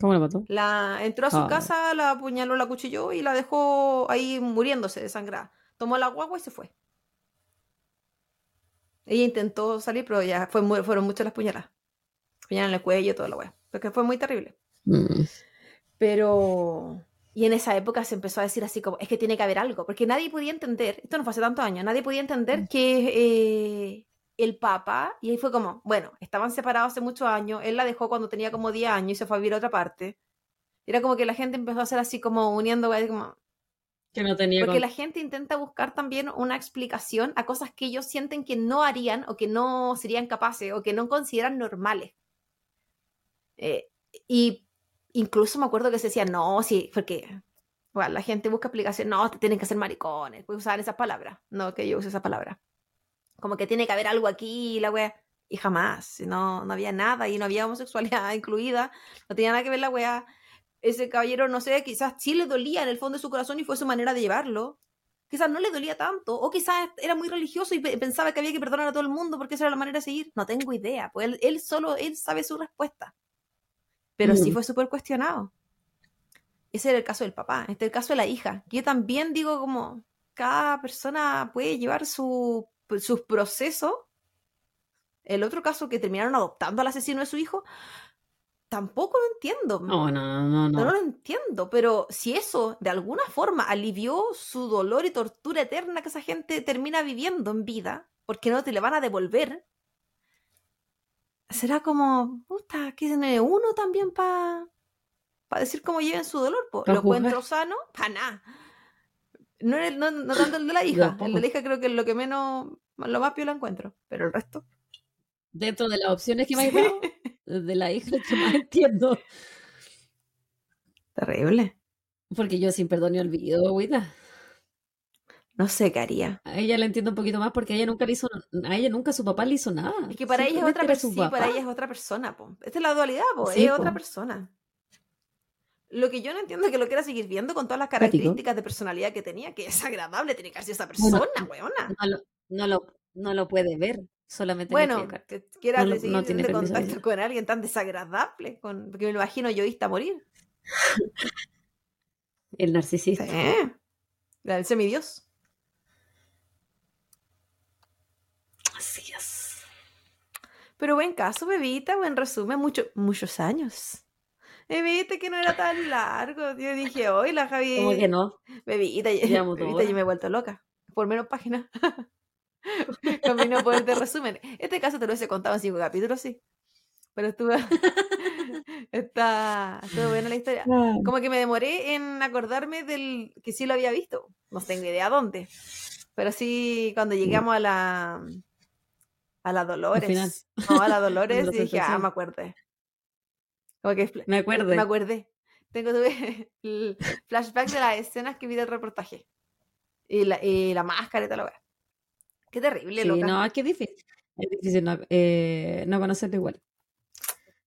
¿Cómo la mató? La entró a su Ay. casa, la apuñaló, la cuchilló y la dejó ahí muriéndose de sangrada. Tomó la guagua y se fue. Ella intentó salir, pero ya fue muy- fueron muchas las puñaladas. Puñalas en el cuello y toda la weá. Porque fue muy terrible. Mm. Pero. Y en esa época se empezó a decir así como, es que tiene que haber algo, porque nadie podía entender, esto no fue hace tantos años, nadie podía entender que eh, el papá, y ahí fue como, bueno, estaban separados hace muchos años, él la dejó cuando tenía como 10 años y se fue a vivir a otra parte. Era como que la gente empezó a hacer así como uniendo, como, Que no tenía porque con- la gente intenta buscar también una explicación a cosas que ellos sienten que no harían o que no serían capaces o que no consideran normales. Eh, y incluso me acuerdo que se decía, no, sí, porque bueno, la gente busca explicación, no, te tienen que ser maricones, pues usar esas palabras, no que yo use esa palabra. Como que tiene que haber algo aquí, la wea. Y jamás, no, no había nada y no había homosexualidad incluida, no tenía nada que ver la wea. Ese caballero, no sé, quizás sí le dolía en el fondo de su corazón y fue su manera de llevarlo. Quizás no le dolía tanto, o quizás era muy religioso y pe- pensaba que había que perdonar a todo el mundo porque esa era la manera de seguir. No tengo idea, pues él, él solo, él sabe su respuesta. Pero sí Mm. fue súper cuestionado. Ese era el caso del papá. Este es el caso de la hija. Yo también digo como cada persona puede llevar su, sus procesos. El otro caso que terminaron adoptando al asesino de su hijo, tampoco lo entiendo. No, no, no, No, no. lo entiendo, pero si eso de alguna forma alivió su dolor y tortura eterna que esa gente termina viviendo en vida, porque no te le van a devolver, será como, puta, que tiene uno también para decir cómo lleven su dolor. po? Pa ¿Lo juzgar. encuentro sano? Para nada. No, no, no tanto el de la hija. El de la hija creo que es lo que menos, lo más piola encuentro. Pero el resto. Dentro de las opciones que me has dado, de la hija que más entiendo. Terrible. Porque yo sin perdón ni olvido, güita. No sé qué haría. A ella la entiendo un poquito más porque a ella nunca le hizo, a ella nunca su papá le hizo nada. Es que para ella es otra persona. Sí, para ella es otra persona, po. Esta es la dualidad, po. Sí, es po. otra persona. Lo que yo no entiendo es que lo quiera seguir viendo con todas las características de personalidad que tenía, que es agradable, tiene que ser esa persona, weona. No lo, no lo, no lo puede ver, solamente Bueno, que quiera No seguir no tiene contacto con alguien tan desagradable, con, porque me lo imagino yo a morir. El narcisista. Sí. El semidios. Así es. Pero buen caso, bebita, buen resumen, mucho, muchos años. Y viste que no era tan largo. Yo dije, hoy la Javi. Como que no. Bebita, Llevamos bebita, yo me he vuelto loca. Por menos páginas. Con mi no poder de resumen. Este caso te lo he contado en cinco capítulos, sí. Pero estuvo. Está. Estuvo buena la historia. Como que me demoré en acordarme del que sí lo había visto. No tengo idea dónde. Pero sí, cuando llegamos a la. A la. Dolores. No, a la Dolores, La dije, ah, me acuerde. Como que Me acuerdo. me acordé. Tengo tuve el flashback de las escenas que vi del reportaje. Y la, y la máscara y tal, la. Qué terrible, Sí, loca. no, es que es difícil. Es difícil no, eh, no conocerlo igual.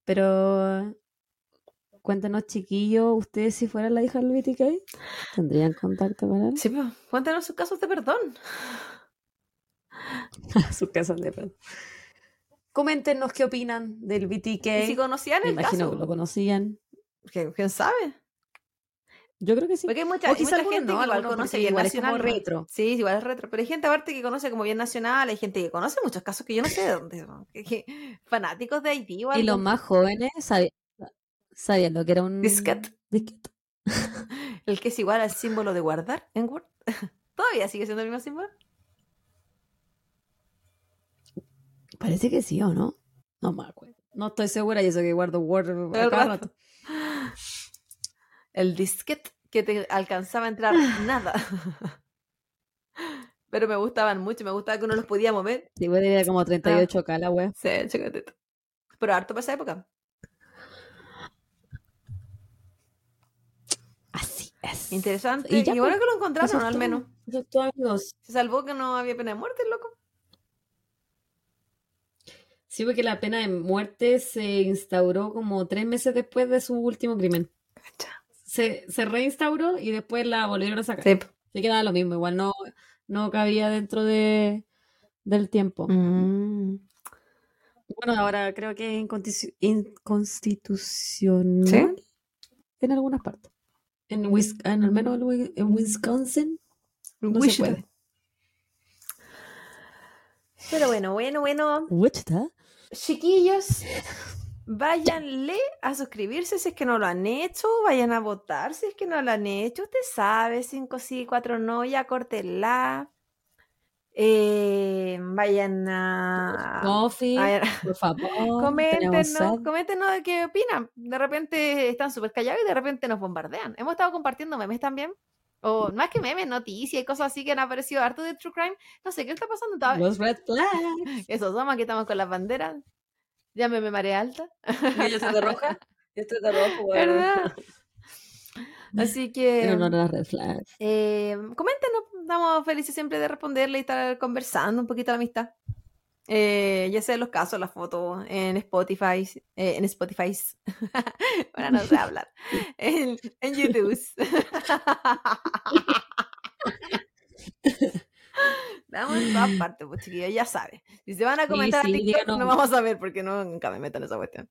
Pero cuéntenos, chiquillos, ustedes si fueran la hija del BTK, ¿tendrían contacto con él? Sí, pues, cuéntanos sus casos de perdón. Sus casos de perdón. Coméntenos qué opinan del BTK. Y si conocían Me el imagino caso. que lo conocían. ¿Quién, sabe? Yo creo que sí. Porque hay mucha, O hay quizá mucha gente no, que igual conoce bien igual es como nacional. retro. Sí, igual es retro. Pero hay gente aparte que conoce como bien nacional, hay gente que conoce muchos casos que yo no sé de dónde. fanáticos de Haití o Y los algo. más jóvenes sabi- sabían lo que era un Disquete. disquete. El que es igual al símbolo de guardar en Word. ¿Todavía sigue siendo el mismo símbolo? Parece que sí o no. No me acuerdo. No estoy segura y eso que guardo Word El rato. rato. El disquete que te alcanzaba a entrar nada. Pero me gustaban mucho, me gustaba que uno los podía mover. Sí, bueno, era como 38K la wea. Sí. Pero harto para esa época. Así es. Interesante. Y Y, ya, bueno pues, que lo encontraron, al menos. Eso es todo, amigos. Se salvó que no había pena de muerte, loco. Sí, porque la pena de muerte se instauró como tres meses después de su último crimen. Se, se reinstauró y después la volvieron a sacar. Sí. Se quedaba lo mismo, igual no, no cabía dentro de, del tiempo. Mm. Bueno, ahora creo que es inconstitu- inconstitucional ¿Sí? en algunas partes. En, Wis- en al menos en en Wisconsin no se puede. Pero bueno, bueno, bueno. Wichita. Chiquillos, váyanle a suscribirse si es que no lo han hecho, vayan a votar si es que no lo han hecho. Usted sabe, 5 sí, 4 no, ya córtela. Eh, vayan a... Coffee, vayan- por favor. coméntenos de qué opinan. De repente están súper callados y de repente nos bombardean. Hemos estado compartiendo memes también. O más que memes, noticias y cosas así que han aparecido harto de True Crime. No sé qué está pasando todavía. Los red flags. Eso somos, aquí estamos con las banderas. Llámeme marea alta. Yo soy de roja. Yo estoy de rojo, ¿Verdad? Así que En honor a las red flags. eh, coméntenos, estamos felices siempre de responderle y estar conversando un poquito la amistad. Eh, ya sea los casos, las fotos en Spotify, eh, en Spotify, ahora no sé hablar, en, en YouTube. Estamos en todas partes, pues chiquillos, ya saben. Si se van a Sí, comentar sí, a TikTok, no díganos. vamos a ver porque no, nunca me meto en esa cuestión.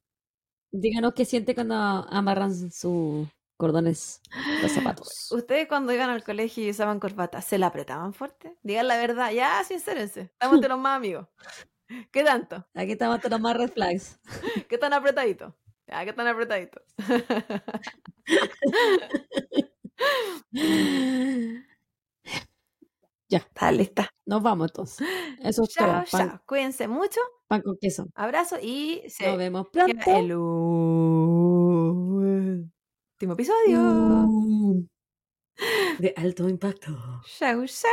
Díganos qué siente cuando amarran sus cordones, los zapatos. Ustedes cuando iban al colegio y usaban corbata, ¿se la apretaban fuerte? Digan la verdad, ya, sincérense. Estamos entre los más amigos. ¿Qué tanto? Aquí estamos todos los más red flags. ¿Qué tan apretadito? Ya, ¿qué tan apretadito? Ya. Está lista. Nos vamos entonces. Eso es Chao, todo. Chao. Cuídense mucho. pan con queso. Abrazo y se Nos vemos pronto. el último episodio. Mm. De alto impacto. Chao, chao.